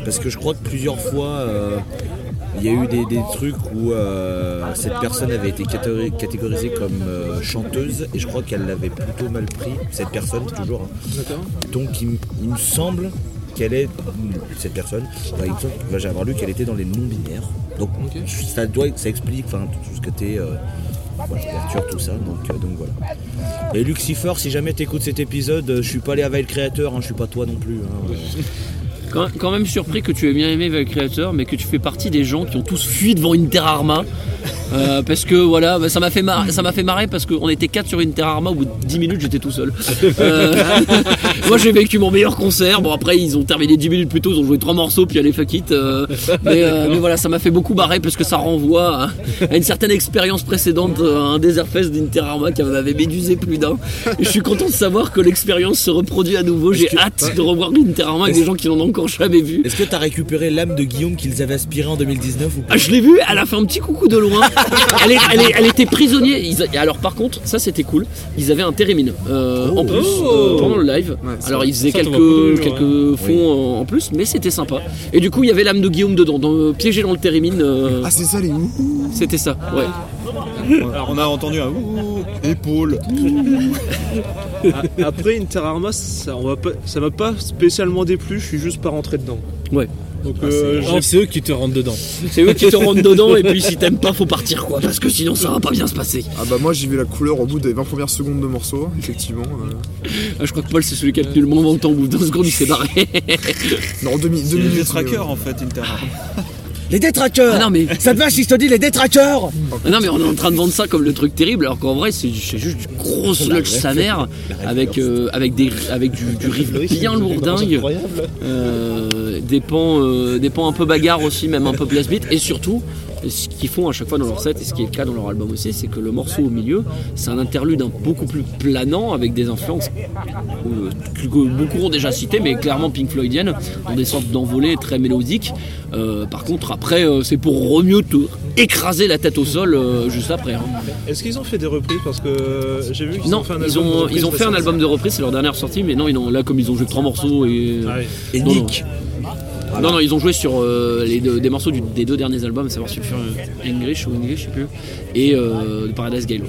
Parce que je crois que plusieurs fois, euh, il y a eu des, des trucs où euh, cette personne avait été catégori- catégorisée comme euh, chanteuse et je crois qu'elle l'avait plutôt mal pris, cette personne toujours. hein. Donc il, me semble qu'elle est, cette personne, bah, il me semble- bah, j'ai avoir lu qu'elle était dans les non-binaires. Donc ça, doit, ça explique tout ce côté... Euh, ouverture, tout ça, donc, euh, donc voilà. Et Lucifer, si jamais t'écoutes cet épisode, je suis pas allé avec le créateur, hein, je suis pas toi non plus. hein. Quand, quand même surpris que tu aies bien aimé le créateur, mais que tu fais partie des gens qui ont tous fui devant une Terra Arma. Euh, parce que voilà, bah, ça m'a fait, mar- ça m'a fait marrer parce qu'on était 4 sur une Terra Arma, au bout de 10 minutes j'étais tout seul. Euh, moi j'ai vécu mon meilleur concert. Bon après ils ont terminé 10 minutes plus tôt, ils ont joué trois morceaux puis allez fuck it. Euh, mais, mais voilà, ça m'a fait beaucoup marrer parce que ça renvoie à, à une certaine expérience précédente, un Desert Fest d'une Terra Arma qui m'avait médusé plus d'un. Je suis content de savoir que l'expérience se reproduit à nouveau. J'ai hâte de revoir une Terra Arma avec des gens qui n'en ont encore jamais vu. Est-ce que t'as récupéré l'âme de Guillaume qu'ils avaient aspiré en 2019 ou pas Ah, je l'ai vue, elle a fait un petit coucou de loin. Elle, est- elle est- elle était prisonnière. Ils a- et alors par contre, ça c'était cool. Ils avaient un térémine euh, en plus euh, pendant le live. alors ils faisaient Ça, quelques, quelques fonds en- en plus, mais c'était sympa. Et du coup, il y avait l'âme de Guillaume dedans, dans- euh, piégé dans le térémine. euh, Ah, c'est ça les ouh c'était ça, ouais. Alors, on a entendu un ouh, épaule. a- après une Terra Arma, ça on va pas- ça m'a pas spécialement déplu, je suis juste pas rentré dedans. Ouais. Donc euh, Non, j'ai- c'est eux qui te rentrent dedans. C'est eux qui te rentrent dedans, et puis si t'aimes pas, faut partir quoi, parce que sinon ça va pas bien se passer. Ah bah moi j'ai vu la couleur au bout des 20 premières secondes de morceau, effectivement. euh. Ah, je crois que Paul c'est celui qui a tenu le moins longtemps, au bout de 2 secondes il s'est barré. Non, deux, mi- deux C'est minutes. des mais, trackers euh, en fait, Interra. Les détraqueurs. Ah non mais Ça te va si je te dis les détraqueurs Ah non mais on est en train de vendre ça comme le truc terrible alors qu'en vrai c'est c'est juste du gros sludge sa mère avec, euh, avec, des, avec du, du riff bien lourdingue euh, des, pans, euh, des pans un peu bagarre aussi même un peu blast beat et surtout ce qu'ils font à chaque fois dans leur set et ce qui est le cas dans leur album aussi c'est que le morceau au milieu c'est un interlude un beaucoup plus planant avec des influences euh, que beaucoup ont déjà citées mais clairement Pink Floydienne dans des sortes d'envolées très mélodiques Euh, par contre après euh, c'est pour re- mieux te écraser la tête au sol euh, juste après hein. Est-ce qu'ils ont fait des reprises Parce que j'ai vu qu'ils Non, ont fait un ils album de ont, reprises ils ont fait un album de reprise, c'est leur dernière sortie, mais non, ils ont, là comme ils ont joué trois morceaux et. Ah ouais. Et Non, Nick Non, non, ils ont joué sur euh, les deux- des morceaux du- des deux derniers albums, à savoir Sulfur English ou English, je sais plus, et euh, Paradise Gaylos.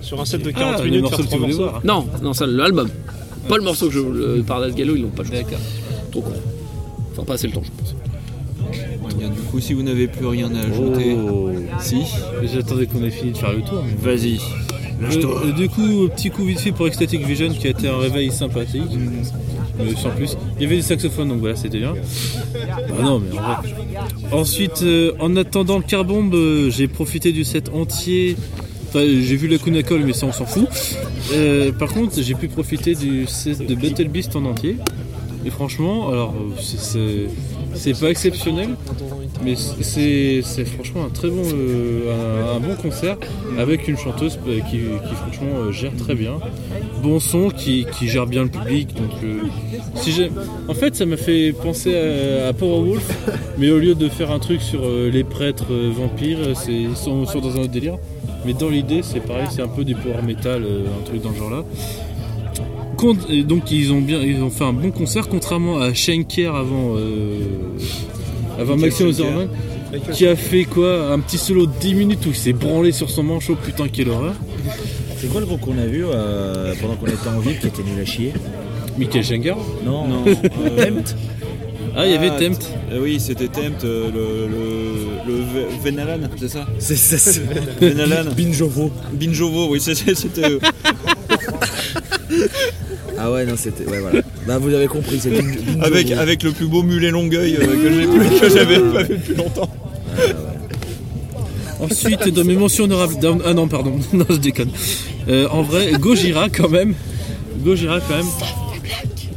Sur un set de Ah, 40 les minutes, morceaux faire que tu trois morceaux. voir. Non, non, ça, l'album. Pas le morceau que je. Le Paradise Gallo, ils l'ont pas joué. Trop con. Enfin, pas assez le temps, je pense. Bien, du coup, si vous n'avez plus rien à ajouter, Oh. si, J'attendais qu'on ait fini de faire le tour. mais- vas-y. Euh, du coup, petit coup vite fait pour Ecstatic Vision qui a été un réveil sympathique. Sans plus. Il y avait des saxophones donc voilà, c'était bien. Bah non, mais en vrai. Ensuite, euh, en attendant le carbombe, euh, j'ai profité du set entier. Enfin, j'ai vu la Kunakol, mais ça on s'en fout. Euh, par contre, j'ai pu profiter du set de Battle Beast en entier. Et franchement, alors, euh, c'est- c'est pas exceptionnel, mais c'est franchement un très bon, euh, un, bon concert avec une chanteuse euh, qui, franchement euh, gère très bien. Bon son, qui, qui gère bien le public. Donc, en fait, ça m'a fait penser à, à Powerwolf, mais au lieu de faire un truc sur les prêtres vampires, ils sont, dans un autre délire. Mais dans l'idée, c'est pareil, c'est un peu du power metal, un truc dans ce genre-là. Donc ils ont bien, ils ont fait un bon concert, contrairement à Schenker avant, euh, avant Maxime Ozerman, qui a fait quoi Un petit solo de 10 minutes où il s'est branlé sur son manchot, putain quelle horreur. C'est quoi le groupe qu'on a vu euh, pendant qu'on était en ville qui était nul à chier? Michael Schenker? Non, Non. euh, Tempt Ah, il y avait Ah, Tempt. Oui, c'était Tempt, le, le, le Ve- Venalan, c'est ça? C'est ça, c'est Venalan. Binjovo. Binjovo, oui, c'était eux. Ah ouais, non, c'était. Ouais, voilà. Bah, vous avez compris, c'est Bin- Binjovo. avec, avec le plus beau mulet longueuil euh, que j'ai plus- que j'avais pas vu depuis longtemps. Ensuite, dans mes mentions honorables. dans- Ah non, pardon, non, je déconne. Euh, en vrai, Gojira quand même. Gojira quand même.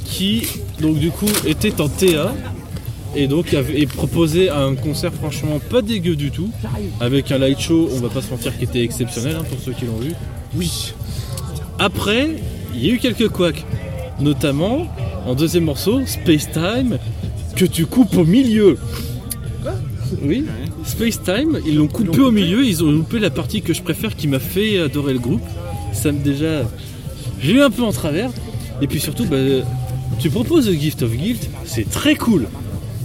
Qui, donc du coup, était en TA. Et donc avait et proposait un concert franchement pas dégueu du tout. Avec un light show, on va pas se mentir, qui était exceptionnel hein, pour ceux qui l'ont vu. Oui. Après, il y a eu quelques couacs. Notamment, en deuxième morceau, Space Time, que tu coupes au milieu. Oui, Space Time, ils l'ont coupé au milieu, ils ont loupé la partie que je préfère qui m'a fait adorer le groupe. Ça me déjà. J'ai eu un peu en travers. Et puis surtout, bah, tu proposes The Gift of Guilt, c'est très cool.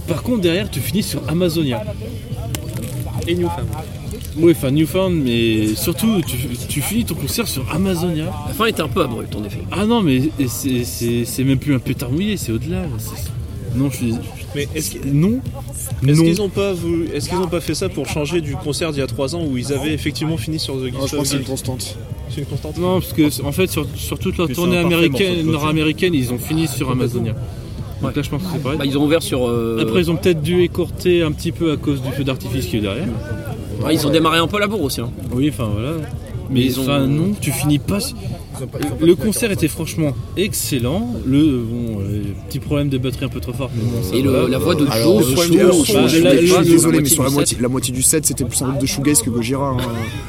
Par contre, derrière, tu finis sur Amazonia. Et. Oui, enfin Newfound, mais surtout, tu, tu finis ton concert sur Amazonia. La fin était un peu abrupte, en effet. Ah non, mais c'est- même plus un pétard mouillé, c'est au-delà. Non, je suis. Mais est-ce Non. est-ce Non. qu'ils ont pas voulu- est-ce qu'ils ont pas fait ça pour changer du concert d'il y a 3 ans où ils avaient effectivement fini sur The Gift Ah, je pense c'est une constante. C'est une constante? Non, parce que en fait, sur, sur toute leur tournée américaine, nord-américaine, ils ont fini sur Amazonia. Donc là, je pense que c'est pareil. Bah, ils ont ouvert sur. euh, Après, ils ont peut-être dû écourter un petit peu à cause du feu d'artifice qui est derrière. Ouais, ils ont démarré un peu la bourre aussi. hein. Oui, enfin voilà. Mais Ils ont- enfin non, tu finis pas. Le concert était franchement excellent. Le bon, euh, petit problème de batterie un peu trop fort. Mais bon, ça Et le- la voix de Joe, je suis- désolé, mais sur la moitié du la moitié du set, c'était plus un groupe de shoegaze que Gojira. hein.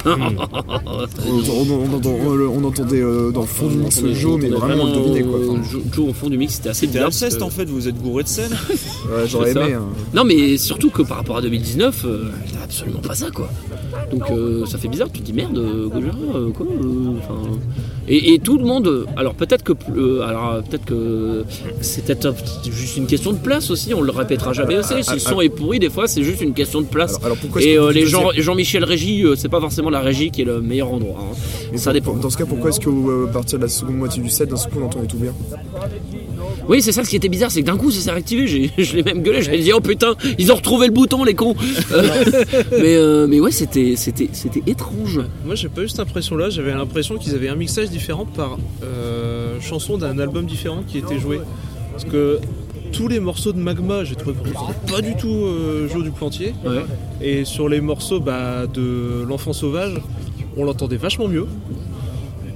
on, on- on entend- on- on entendait euh, dans le fond du mix le Joe, mais vraiment on le devinait quoi. euh, Joe, au fond du mix, c'était assez C'était bizarre. que- en fait, vous êtes gouré de scène. Ouais, J'aurais aimé. hein. Non, mais surtout que par rapport à 2019, euh, t'as absolument pas ça, quoi. Donc euh, ça fait bizarre, tu te dis merde, euh, Gojira, euh, quoi euh, enfin, et, et tout le monde. euh, Alors peut-être que, euh, alors euh, peut-être que c'est peut-être euh, juste une question de place aussi. On le répétera jamais assez. Si le son est pourri, des fois, c'est juste une question de place. Alors, alors pourquoi Et que euh, les deuxième- Jean-Michel Régie, euh, c'est pas forcément la régie qui est le meilleur endroit. hein. Ça pour- dépend. Dans ce cas, pourquoi est-ce qu'à partir de la seconde moitié du set, d'un coup on entendait tout bien? Oui, c'est ça ce qui était bizarre, c'est que d'un coup ça s'est réactivé. J'ai, je l'ai même gueulé, j'allais dire oh putain, ils ont retrouvé le bouton les cons. Euh, mais euh, mais ouais, c'était c'était c'était étrange. Moi j'ai pas eu cette impression là, j'avais l'impression qu'ils avaient un mixage différent par euh, chanson d'un album différent qui était joué. Parce que tous les morceaux de Magma, j'ai trouvé pas du tout euh, Joe du Plantier. Ouais. Et sur les morceaux bah, de L'Enfant Sauvage, on l'entendait vachement mieux.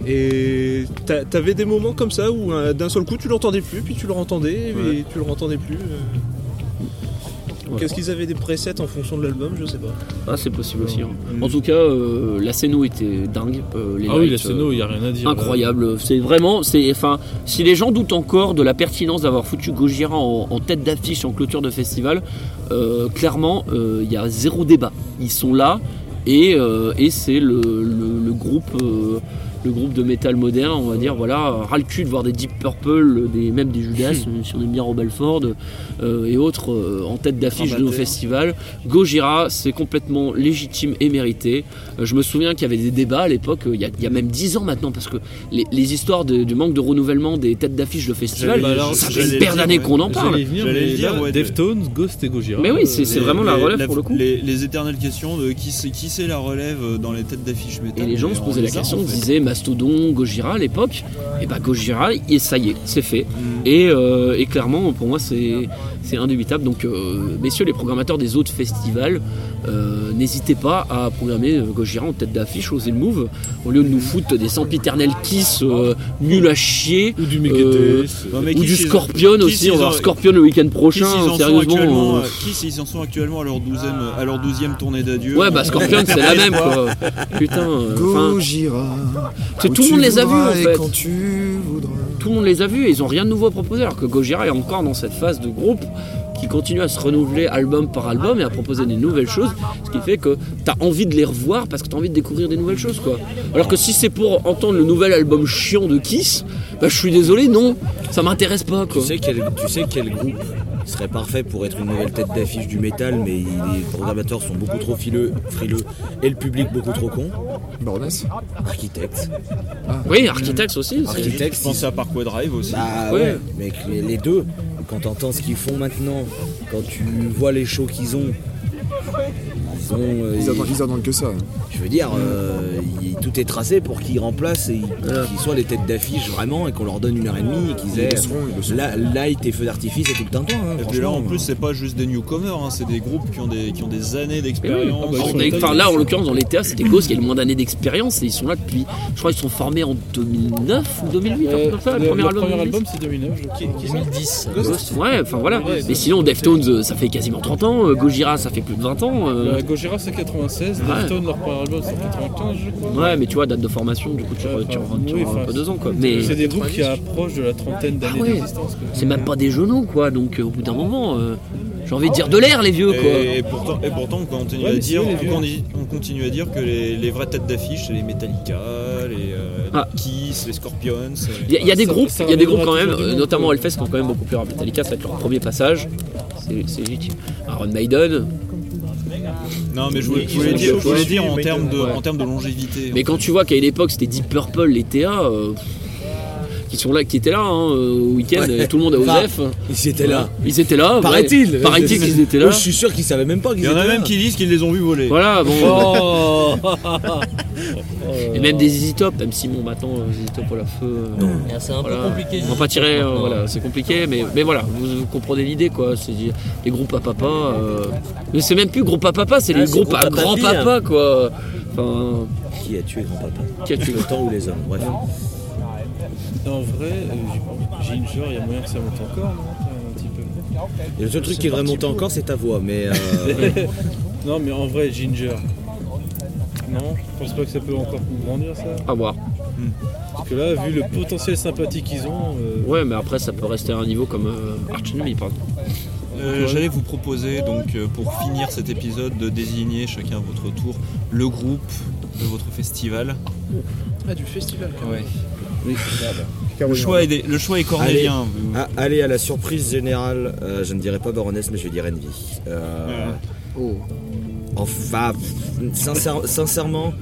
Et t'a- t'avais des moments comme ça où euh, d'un seul coup tu l'entendais plus, puis tu le entendais, mais tu le entendais plus. euh. Qu'est-ce qu'ils avaient des presets en fonction de l'album Je sais pas. Ah, c'est possible aussi. hein. En tout cas, euh, la scéno était dingue. euh, les Ah oui, la scéno, euh, il y a rien à dire. Incroyable, c'est vraiment, c'est, enfin, si les gens doutent encore de la pertinence d'avoir foutu Gojira en, en tête d'affiche en clôture de festival, euh, clairement, euh, il y a zéro débat. Ils sont là et, euh, et c'est le, le- le groupe euh, le groupe de métal moderne, on va dire, voilà, ras le cul de voir des Deep Purple, des, même des Judas, si on aime bien Rob Halford euh, et autres euh, en tête d'affiche de nos festivals. Gojira, c'est complètement légitime et mérité. Euh, je me souviens qu'il y avait des débats à l'époque, euh, il y, a- il y a même 10 ans maintenant, parce que les, les histoires de- du manque de renouvellement des têtes d'affiche de festivals, ça fait une paire d'années ouais. qu'on en parle. J'allais dire, là, ouais, Deftones, Ghost et Gojira. Mais oui, c'est- Euh, vraiment la relève la- pour le coup. Les, les éternelles questions de qui c'est qui c'est la relève dans les têtes d'affiche métal. Et les gens se on posaient la question, fait. disaient Mastodon, Gojira à l'époque. Et bah Gojira, et ça y est, c'est fait. Mm. Et, euh, et clairement, pour moi, c'est c'est indubitable. Donc, euh, messieurs les programmateurs des autres festivals, euh, n'hésitez pas à programmer Gojira en tête d'affiche, osez le move, au lieu de nous foutre des sempiternels Kiss euh, nuls à chier. Ou du euh, ou du Scorpion Kiss, aussi, on va voir Scorpion le week-end prochain, Kiss, sérieusement. Kiss, ils en sont actuellement à leur douzième, à leur douzième tournée d'adieu. Ouais, bah Scorpion, c'est la même quoi. Putain, euh, Gojira. Où tout le tu monde les a vus en fait. Quand tu tout le monde les a vus et ils ont rien de nouveau à proposer alors que Gojira est encore dans cette phase de groupe qui continue à se renouveler album par album et à proposer des nouvelles choses ce qui fait que t'as envie de les revoir parce que t'as envie de découvrir des nouvelles choses quoi. Alors que si c'est pour entendre le nouvel album chiant de Kiss bah je suis désolé non ça m'intéresse pas Tu quoi sais, quel, tu sais quel groupe serait parfait pour être une nouvelle tête d'affiche du métal, mais il- les programmateurs sont beaucoup trop fileux, frileux et le public beaucoup trop con Baroness Architecte. oui Architects aussi Architecte, Je pensais à Parkway Drive aussi. Bah Ouais. ouais, mais les deux, quand t'entends ce qu'ils font maintenant, quand tu vois les shows qu'ils ont, ils ont. euh, ils attendent, ils attendent que ça. je veux dire, euh, il- tout est tracé pour qu'ils remplacent et qu'ils soient les têtes d'affiche vraiment et qu'on leur donne une heure et demie et qu'ils Ils aient le seront, ils le seront. la- light et feu d'artifice et tout le temps. Hein, Et puis là, en plus, c'est pas juste des newcomers, hein, c'est des groupes qui ont des, qui ont des années oui. d'expérience. Ah bah, ils enfin, là en l'occurrence dans les théâtres c'était Ghost qui a le moins d'années d'expérience et ils sont là depuis je crois qu'ils sont formés en 2009 ou 2008 un truc Euh, comme ça, le, le premier le album premier 2010. album c'est 2009 je crois. 2010. Ghost, ouais, enfin voilà. Ouais, Mais sinon, Deftones, euh, ça fait quasiment 30 ans. euh, Gojira, ça fait plus de 20 ans. Gojira c'est 96, Ouais. Leur premier album c'est 95 je crois. Ouais, mais tu vois, date de formation, du coup, tu, Ouais, re- tu, enfin, re- tu oui, re- un peu deux ans, quoi. Mais C'est des groupes qui approchent de la trentaine d'années Ah ouais. d'existence. c'est même pas des genoux, quoi. Donc, euh, au bout d'un moment, euh, j'ai envie de dire de l'air, les vieux, quoi. Et, et pourtant, et pourtant, on continue, Ouais, à dire, on, continue- on continue à dire que les, les vraies têtes d'affiche, c'est les Metallica, les, euh, Ah. les Kiss, les Scorpions. Il y, a- il y a des Ça- groupes, il y a des groupes quand même, notamment Hellfest, qui ont quand même beaucoup plus rare. Metallica, ça va être leur premier passage. C'est c'est légitime. Iron Maiden. Non, mais je voulais, je dire, je voulais choisi, dire en termes de, en termes de longévité. Mais quand tu vois qu'à une époque, c'était Deep Purple, les TA, euh, qui sont là, qui étaient là hein, euh, au week-end, Ouais. tout le monde à Enfin, Osef. Ils étaient là. Ils étaient là. Paraît-il. Paraît-il qu'ils étaient là. Moi, je suis sûr qu'ils savaient même pas qu'ils Il y étaient en a là. même qui disent qu'ils les ont vus voler. Voilà, bon. Oh Et même des Easy Top, même si bon maintenant Easy Top à la feu. C'est un peu compliqué. On va pas tirer, euh, voilà, c'est compliqué, mais, mais voilà, vous, vous comprenez l'idée quoi. C'est les groupes à papa. euh, Mais c'est même plus groupe à papa, c'est Ah, les groupes groupe à grand-papa quoi. Enfin, Qui a tué grand-papa qui a tué Le temps ou les hommes Bref. En vrai, euh, Ginger, il y a moyen que ça monte encore, non Un petit peu. Et le seul truc qui devrait monter encore, c'est ta voix. Mais euh, Non, mais en vrai, Ginger. Non, je pense pas que ça peut encore grandir ça. à voir. Parce que là, vu le potentiel sympathique qu'ils ont, euh, Ouais, mais après ça peut rester à un niveau comme euh, Arch Enemy, par exemple. Euh, J'allais vous proposer, donc, euh, pour finir cet épisode, de désigner chacun à votre tour le groupe de votre festival. Ah, du festival. Ouais. Le choix est, des- le choix est cornélien. ah, allez à la surprise générale. euh, je ne dirais pas Baroness, mais je vais dire Envy. Euh, Oh. Enfin, sincère- sincèrement,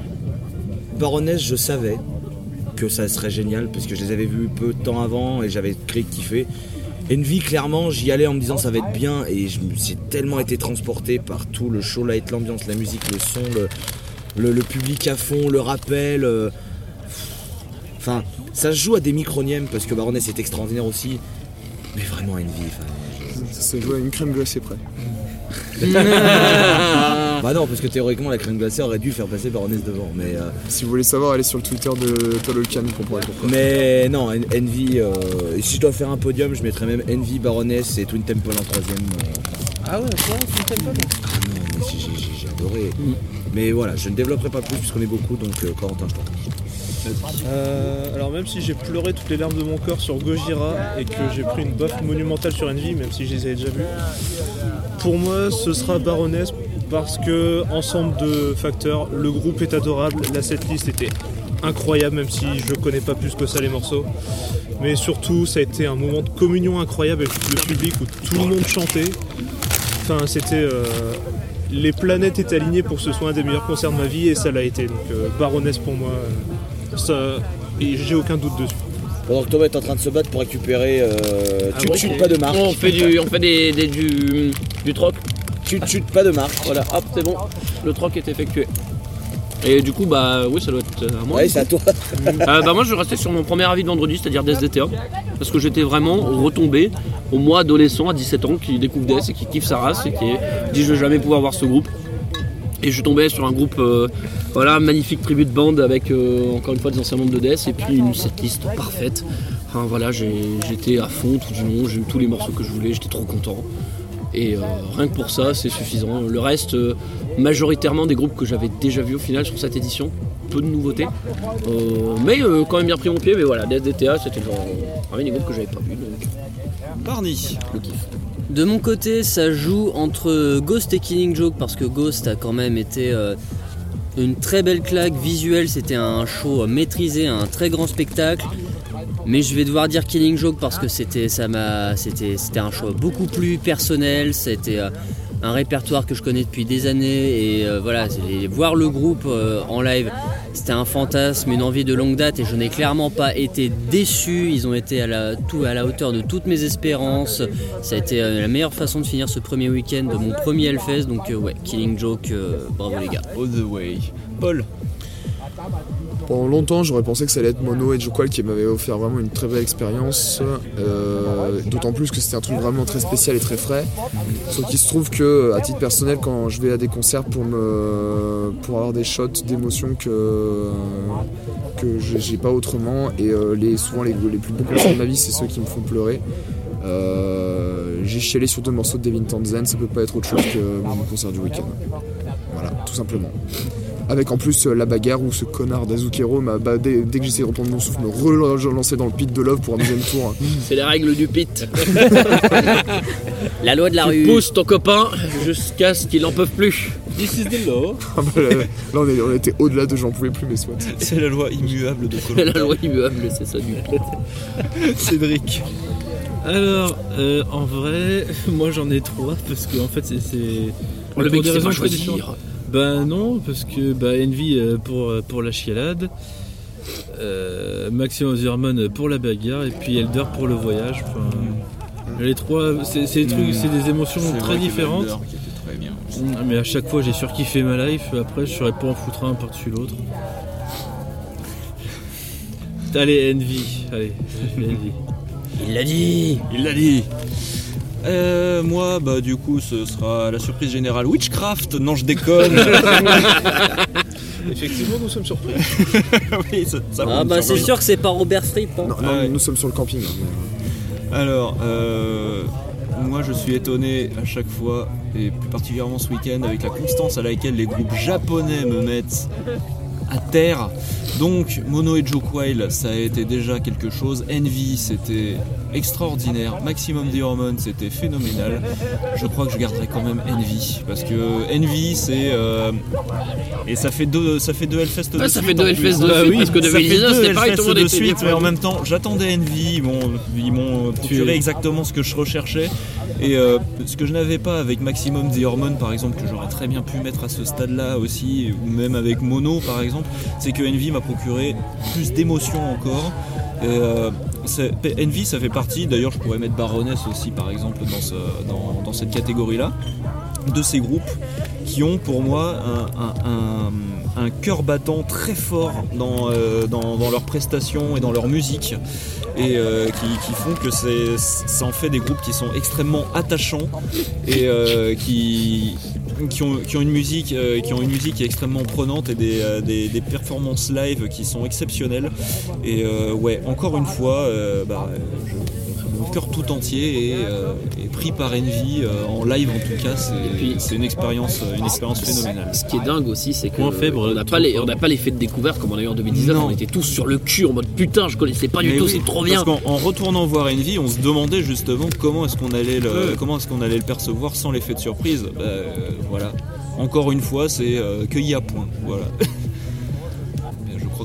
Baroness, je savais que ça serait génial parce que je les avais vus peu de temps avant et j'avais créé kiffé. Envy, clairement, j'y allais en me disant ça va être bien et je me suis tellement été transporté par tout le show light, l'ambiance, la musique, le son, le, le- le public à fond, le rappel. euh, Enfin, ça se joue à des micronièmes parce que Baroness est extraordinaire aussi. Mais vraiment Envy, enfin, Ça se joue à une crème glacée près. Bah non, parce que théoriquement la crème glacée aurait dû faire passer Baroness devant, mais euh, Si vous voulez savoir, allez sur le Twitter de Tolkien, vous comprendrez pourquoi. mais non, En- Envy. euh, si je dois faire un podium, je mettrais même Envy, Baroness et Twin Temple en troisième. euh. Ah ouais, quoi Tu t'aimes pas Ah non, mais j'ai- j'ai j'ai- j'ai adoré. Mais voilà, je ne développerai pas plus puisqu'on est beaucoup, donc euh, Corentin, je t'en prie. Euh, alors même si j'ai pleuré toutes les larmes de mon corps sur Gojira et que j'ai pris une baffe monumentale sur Envy, même si je les avais déjà vus, pour moi ce sera Baroness parce que ensemble de facteurs, le groupe est adorable, la setlist était incroyable, même si je connais pas plus que ça les morceaux. Mais surtout, ça a été un moment de communion incroyable avec le public où tout le monde chantait. Enfin, c'était. euh, les planètes étaient alignées pour que ce soit un des meilleurs concerts de ma vie et ça l'a été. Donc, euh, Baroness pour moi, euh, ça. Et j'ai aucun doute dessus. Pendant que Thomas est en train de se battre pour récupérer. Euh, tu ne chutes pas de marque. On fait du, on fait des, des- du, du troc. Chutes pas de marque. Voilà, hop, c'est bon. Le troc est effectué. Et du coup, bah oui, ça doit être à moi. Ouais, c'est à toi. Euh, bah moi, je rester sur mon premier avis de vendredi, c'est-à-dire DSDTA. Parce que j'étais vraiment retombé au moi adolescent à 17 ans qui découvre Death et qui kiffe sa race et qui dit je vais jamais pouvoir voir ce groupe. Et je tombé sur un groupe, euh, voilà, magnifique tribu de bande avec euh, encore une fois des anciens membres de Death et puis une setlist parfaite. Enfin voilà, j'étais à fond tout du long, j'ai eu tous les morceaux que je voulais, j'étais trop content. Et euh, rien que pour ça, c'est suffisant. Le reste, euh, majoritairement des groupes que j'avais déjà vus au final sur cette édition. Peu de nouveautés. Euh, mais euh, quand même bien pris mon pied. Mais voilà, DSDTA, c'était genre euh, un des groupes que j'avais pas vu. Donc, Barney. le kiff. De mon côté, ça joue entre Ghost et Killing Joke parce que Ghost a quand même été euh, une très belle claque visuelle. C'était un show maîtrisé, un très grand spectacle. Mais je vais devoir dire Killing Joke parce que c'était ça c'était c'était un show beaucoup plus personnel. C'était euh, un répertoire que je connais depuis des années et euh, voilà voir le groupe euh, en live c'était un fantasme, une envie de longue date et je n'ai clairement pas été déçu. Ils ont été à la, hauteur de toutes mes espérances. Ça a été la meilleure façon de finir ce premier week-end de mon premier Hellfest. Donc ouais, Killing Joke, bravo les gars. All the way. Paul. Pendant longtemps, j'aurais pensé que ça allait être Mono et Joqual qui m'avaient offert vraiment une très belle expérience. euh, D'autant plus que c'était un truc vraiment très spécial et très frais. Sauf qu'il se trouve que, à titre personnel, quand je vais à des concerts pour me pour avoir des shots d'émotion que que j'ai pas autrement, et euh, les souvent les, les plus beaux concerts de ma vie, c'est ceux qui me font pleurer. Euh, j'ai chialé sur deux morceaux de Devin Townsend, ça peut pas être autre chose que mon concert du week-end. Voilà, tout simplement. Avec en plus euh, la bagarre où ce connard d'Azukero m'a dès, dès que j'essayais de reprendre mon souffle me relançait dans le pit de love pour un deuxième tour. C'est les règles du pit. La loi de la rue. pousses ton copain jusqu'à ce qu'il en peut plus. This is the law. Là, on, était au-delà de j'en pouvais plus mais soit. C'est la loi immuable de la Colombo. loi immuable, c'est ça du. Cédric. Alors, en vrai, moi j'en ai trois parce que en fait c'est. Le mec des sait pas choisir. Bah non, parce que bah, Envy euh, pour, euh, pour la chialade, euh, Zerman pour la bagarre et puis Elder pour le voyage. Enfin, les trois, c'est des trucs, c'est des émotions très différentes. Elder qui était très bien. Mm, Mais à chaque fois j'ai surkiffé ma life, après je saurais pas en foutre un par-dessus l'autre. Allez Envy, allez, Envy. Il l'a dit Il l'a dit. Euh, moi, bah du coup, ce sera la surprise générale. Witchcraft, non, je déconne. Effectivement, nous sommes surpris. oui, ça, ça Ah bah c'est sûr que c'est pas Robert Fripp. hein. Non, non, Ah ouais. nous sommes sur le camping. hein, mais, Alors, euh, moi, je suis étonné à chaque fois, et plus particulièrement ce week-end, avec la constance à laquelle les groupes japonais me mettent à terre. Donc, Mono et Joe Quail, ça a été déjà quelque chose. Envy, c'était extraordinaire. Maximum The Hormone, c'était phénoménal. Je crois que je garderai quand même Envy, parce que Envy, c'est euh, et ça fait deux, ça fait deux Hellfest de Ah, ça suite, fait deux. Hellfest de Bah suite, oui, parce que ça fait 2019, deux c'était pareil, tout le Hellfest monde de était suite, bien mais en même temps, j'attendais Envy. Ils m'ont, ils m'ont procuré exactement ce que je recherchais. Et euh, ce que je n'avais pas avec Maximum The Hormone, par exemple, que j'aurais très bien pu mettre à ce stade-là aussi, ou même avec Mono, par exemple, c'est que Envy m'a procuré plus d'émotions encore. Et, euh, Envy, ça fait partie, d'ailleurs, je pourrais mettre Baroness aussi, par exemple, dans, ce- dans- dans cette catégorie-là, de ces groupes qui ont pour moi un, cœur battant très fort dans, euh, dans, leurs prestations et dans leur musique. Et euh, qui, font que ça en fait des groupes qui sont extrêmement attachants et euh, qui, qui, ont, une musique euh, qui ont une musique qui est extrêmement prenante et des, euh, des- performances live qui sont exceptionnelles. Et euh, ouais encore une fois bah, je- mon cœur tout entier est, euh, est pris par Envy euh, en live en tout cas c'est, puis- c'est une expérience une expérience phénoménale Ce qui est dingue aussi, c'est que faible, on n'a pas les, fort. on n'a pas l'effet de découverte comme on a eu en 2019. Non. On était tous sur le cul en mode putain, je connaissais pas du Mais tout, oui, c'est trop bien. Parce qu'en en retournant voir Envy, on se demandait justement comment est-ce qu'on allait le, comment est-ce qu'on allait le percevoir sans l'effet de surprise. Bah, euh, voilà. Encore une fois, c'est euh, cueilli à point. Voilà.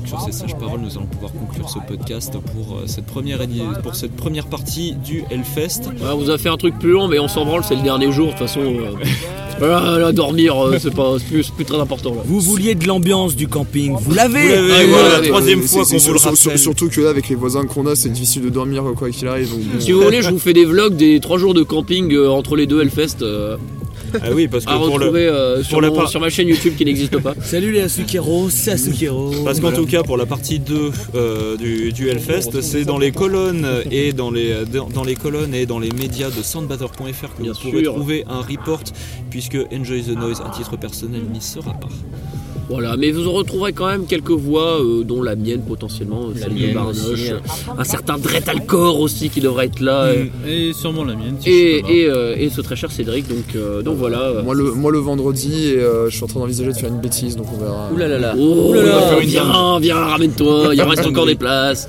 Sur ces sages paroles, nous allons pouvoir conclure ce podcast pour, euh, cette, première, pour cette première partie du Hellfest. Ouais, on vous a fait un truc plus long, mais on s'en branle, c'est le dernier jour. De toute façon, euh, voilà, là, dormir, euh, c'est pas plus, plus très important. Là. Vous vouliez de l'ambiance du camping, vous l'avez Ah, voilà, la troisième fois qu'on vous le sur- sur- rappelle. Surtout que là, avec les voisins qu'on a, c'est difficile de dormir quoi qu'il arrive. donc bon. Si vous voulez, je vous fais des vlogs des 3 jours de camping euh, entre les deux Hellfest euh, Ah oui, parce que à pour le, euh, sur, pour la mon- part- sur ma chaîne YouTube qui n'existe pas. Salut les Asukero, c'est Asukero. Parce qu'en tout cas, pour la partie 2 euh, du, du Hellfest, c'est dans les colonnes et dans les, dans, dans les colonnes et dans les médias de soundbattle.fr que Bien vous pourrez sûr. trouver un report, puisque Enjoy the Noise, à titre personnel, n'y sera pas. Voilà, mais vous en retrouverez quand même quelques voix, euh, dont la mienne potentiellement, celle de mienne Barnoche, aussi. un certain Dret Alcor aussi qui devrait être là, et- Et sûrement la mienne. si et, je et, euh, et ce très cher Cédric, donc, euh, donc voilà. Moi le, moi le vendredi, et, euh, je suis en train d'envisager de faire une bêtise, donc on verra. Ouh là là là. Oh, Ouh là là. viens, viens, ramène-toi, il en reste encore des places.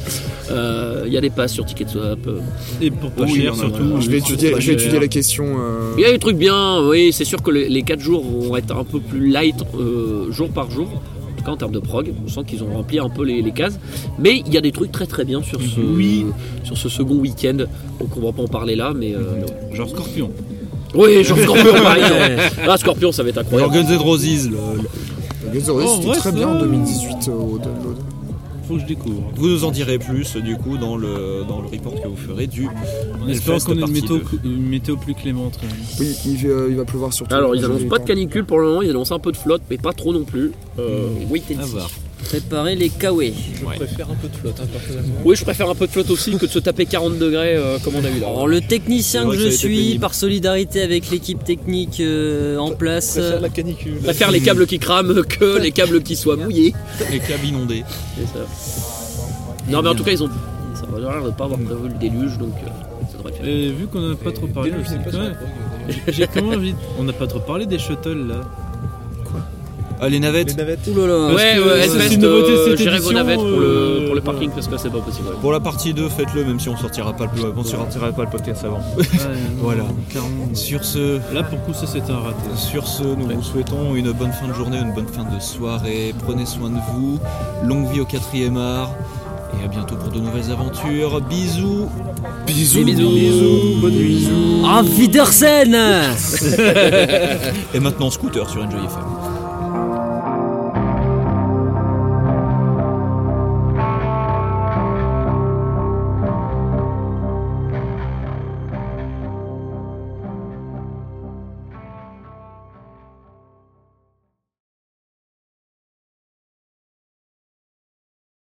Euh, Il y a des passes sur Ticketswap. euh. Et pour pas Oui, cher surtout. Je vais c'est étudier, pas je vais cher. étudier la question. euh, Il y a des trucs bien, oui, c'est sûr que les, les 4 jours vont être un peu plus light euh, jour par jour. En tout cas en termes de prog, on sent qu'ils ont rempli un peu les, les cases. Mais il y a des trucs très très bien sur ce, sur ce second week-end. Donc on va pas en parler là, mais. euh, Genre Scorpion. Oui, genre Scorpion par exemple. Ah, Scorpion, ça va être incroyable. Alors Guns N' Roses, le- Guns N' Roses, Oh, c'était très bien en 2018 euh, au download. Faut que je découvre. vous nous en direz plus du coup dans le, dans le report que vous ferez du On espère Hellfest qu'on ait une météo, 2. une météo plus clémente. Oui, il, va- il va pleuvoir surtout. Alors ils annoncent pas de canicule pour le moment, ils annoncent un peu de flotte, mais pas trop non plus. Euh, wait and À see. voir. Préparez les kawaii. préfère un peu de flotte, hein, personnellement. Oui, je préfère un peu de flotte aussi que de se taper 40 degrés euh, comme on a eu là. Alors le technicien que que je suis, par solidarité avec l'équipe technique euh, en place, préfère la canicule. Je préfère les câbles qui crament que les câbles qui soient mouillés. Les câbles inondés. C'est ça. Non, mais en tout cas, ils ont. Ça va l'air de pas avoir prévu le déluge, donc euh, ça devrait. Et vu qu'on n'a pas trop parlé, j'ai- j'ai quand même envie. de- On n'a pas trop parlé des shuttles là. Ah, les navettes Les navettes. Ouh là là. Parce Ouais, que ouais, c'est Hellfest, une nouveauté de euh, cette gérez vos édition, navettes pour le, euh, pour le parking parce que c'est pas possible. Pour la partie 2, faites-le même si on sortira pas le, on sortira pas le podcast avant. Ouais, Voilà. clairement. Sur ce, Là pour le coup, ça c'était un raté. Sur ce, nous vous souhaitons une bonne fin de journée, une bonne fin de soirée. Prenez soin de vous. Longue vie au quatrième art. Et à bientôt pour de nouvelles aventures. Bisous. Bisous. Bisous. Bisous. Bonne nuit. Auf Wiedersehen Et maintenant scooter sur Enjoy FM.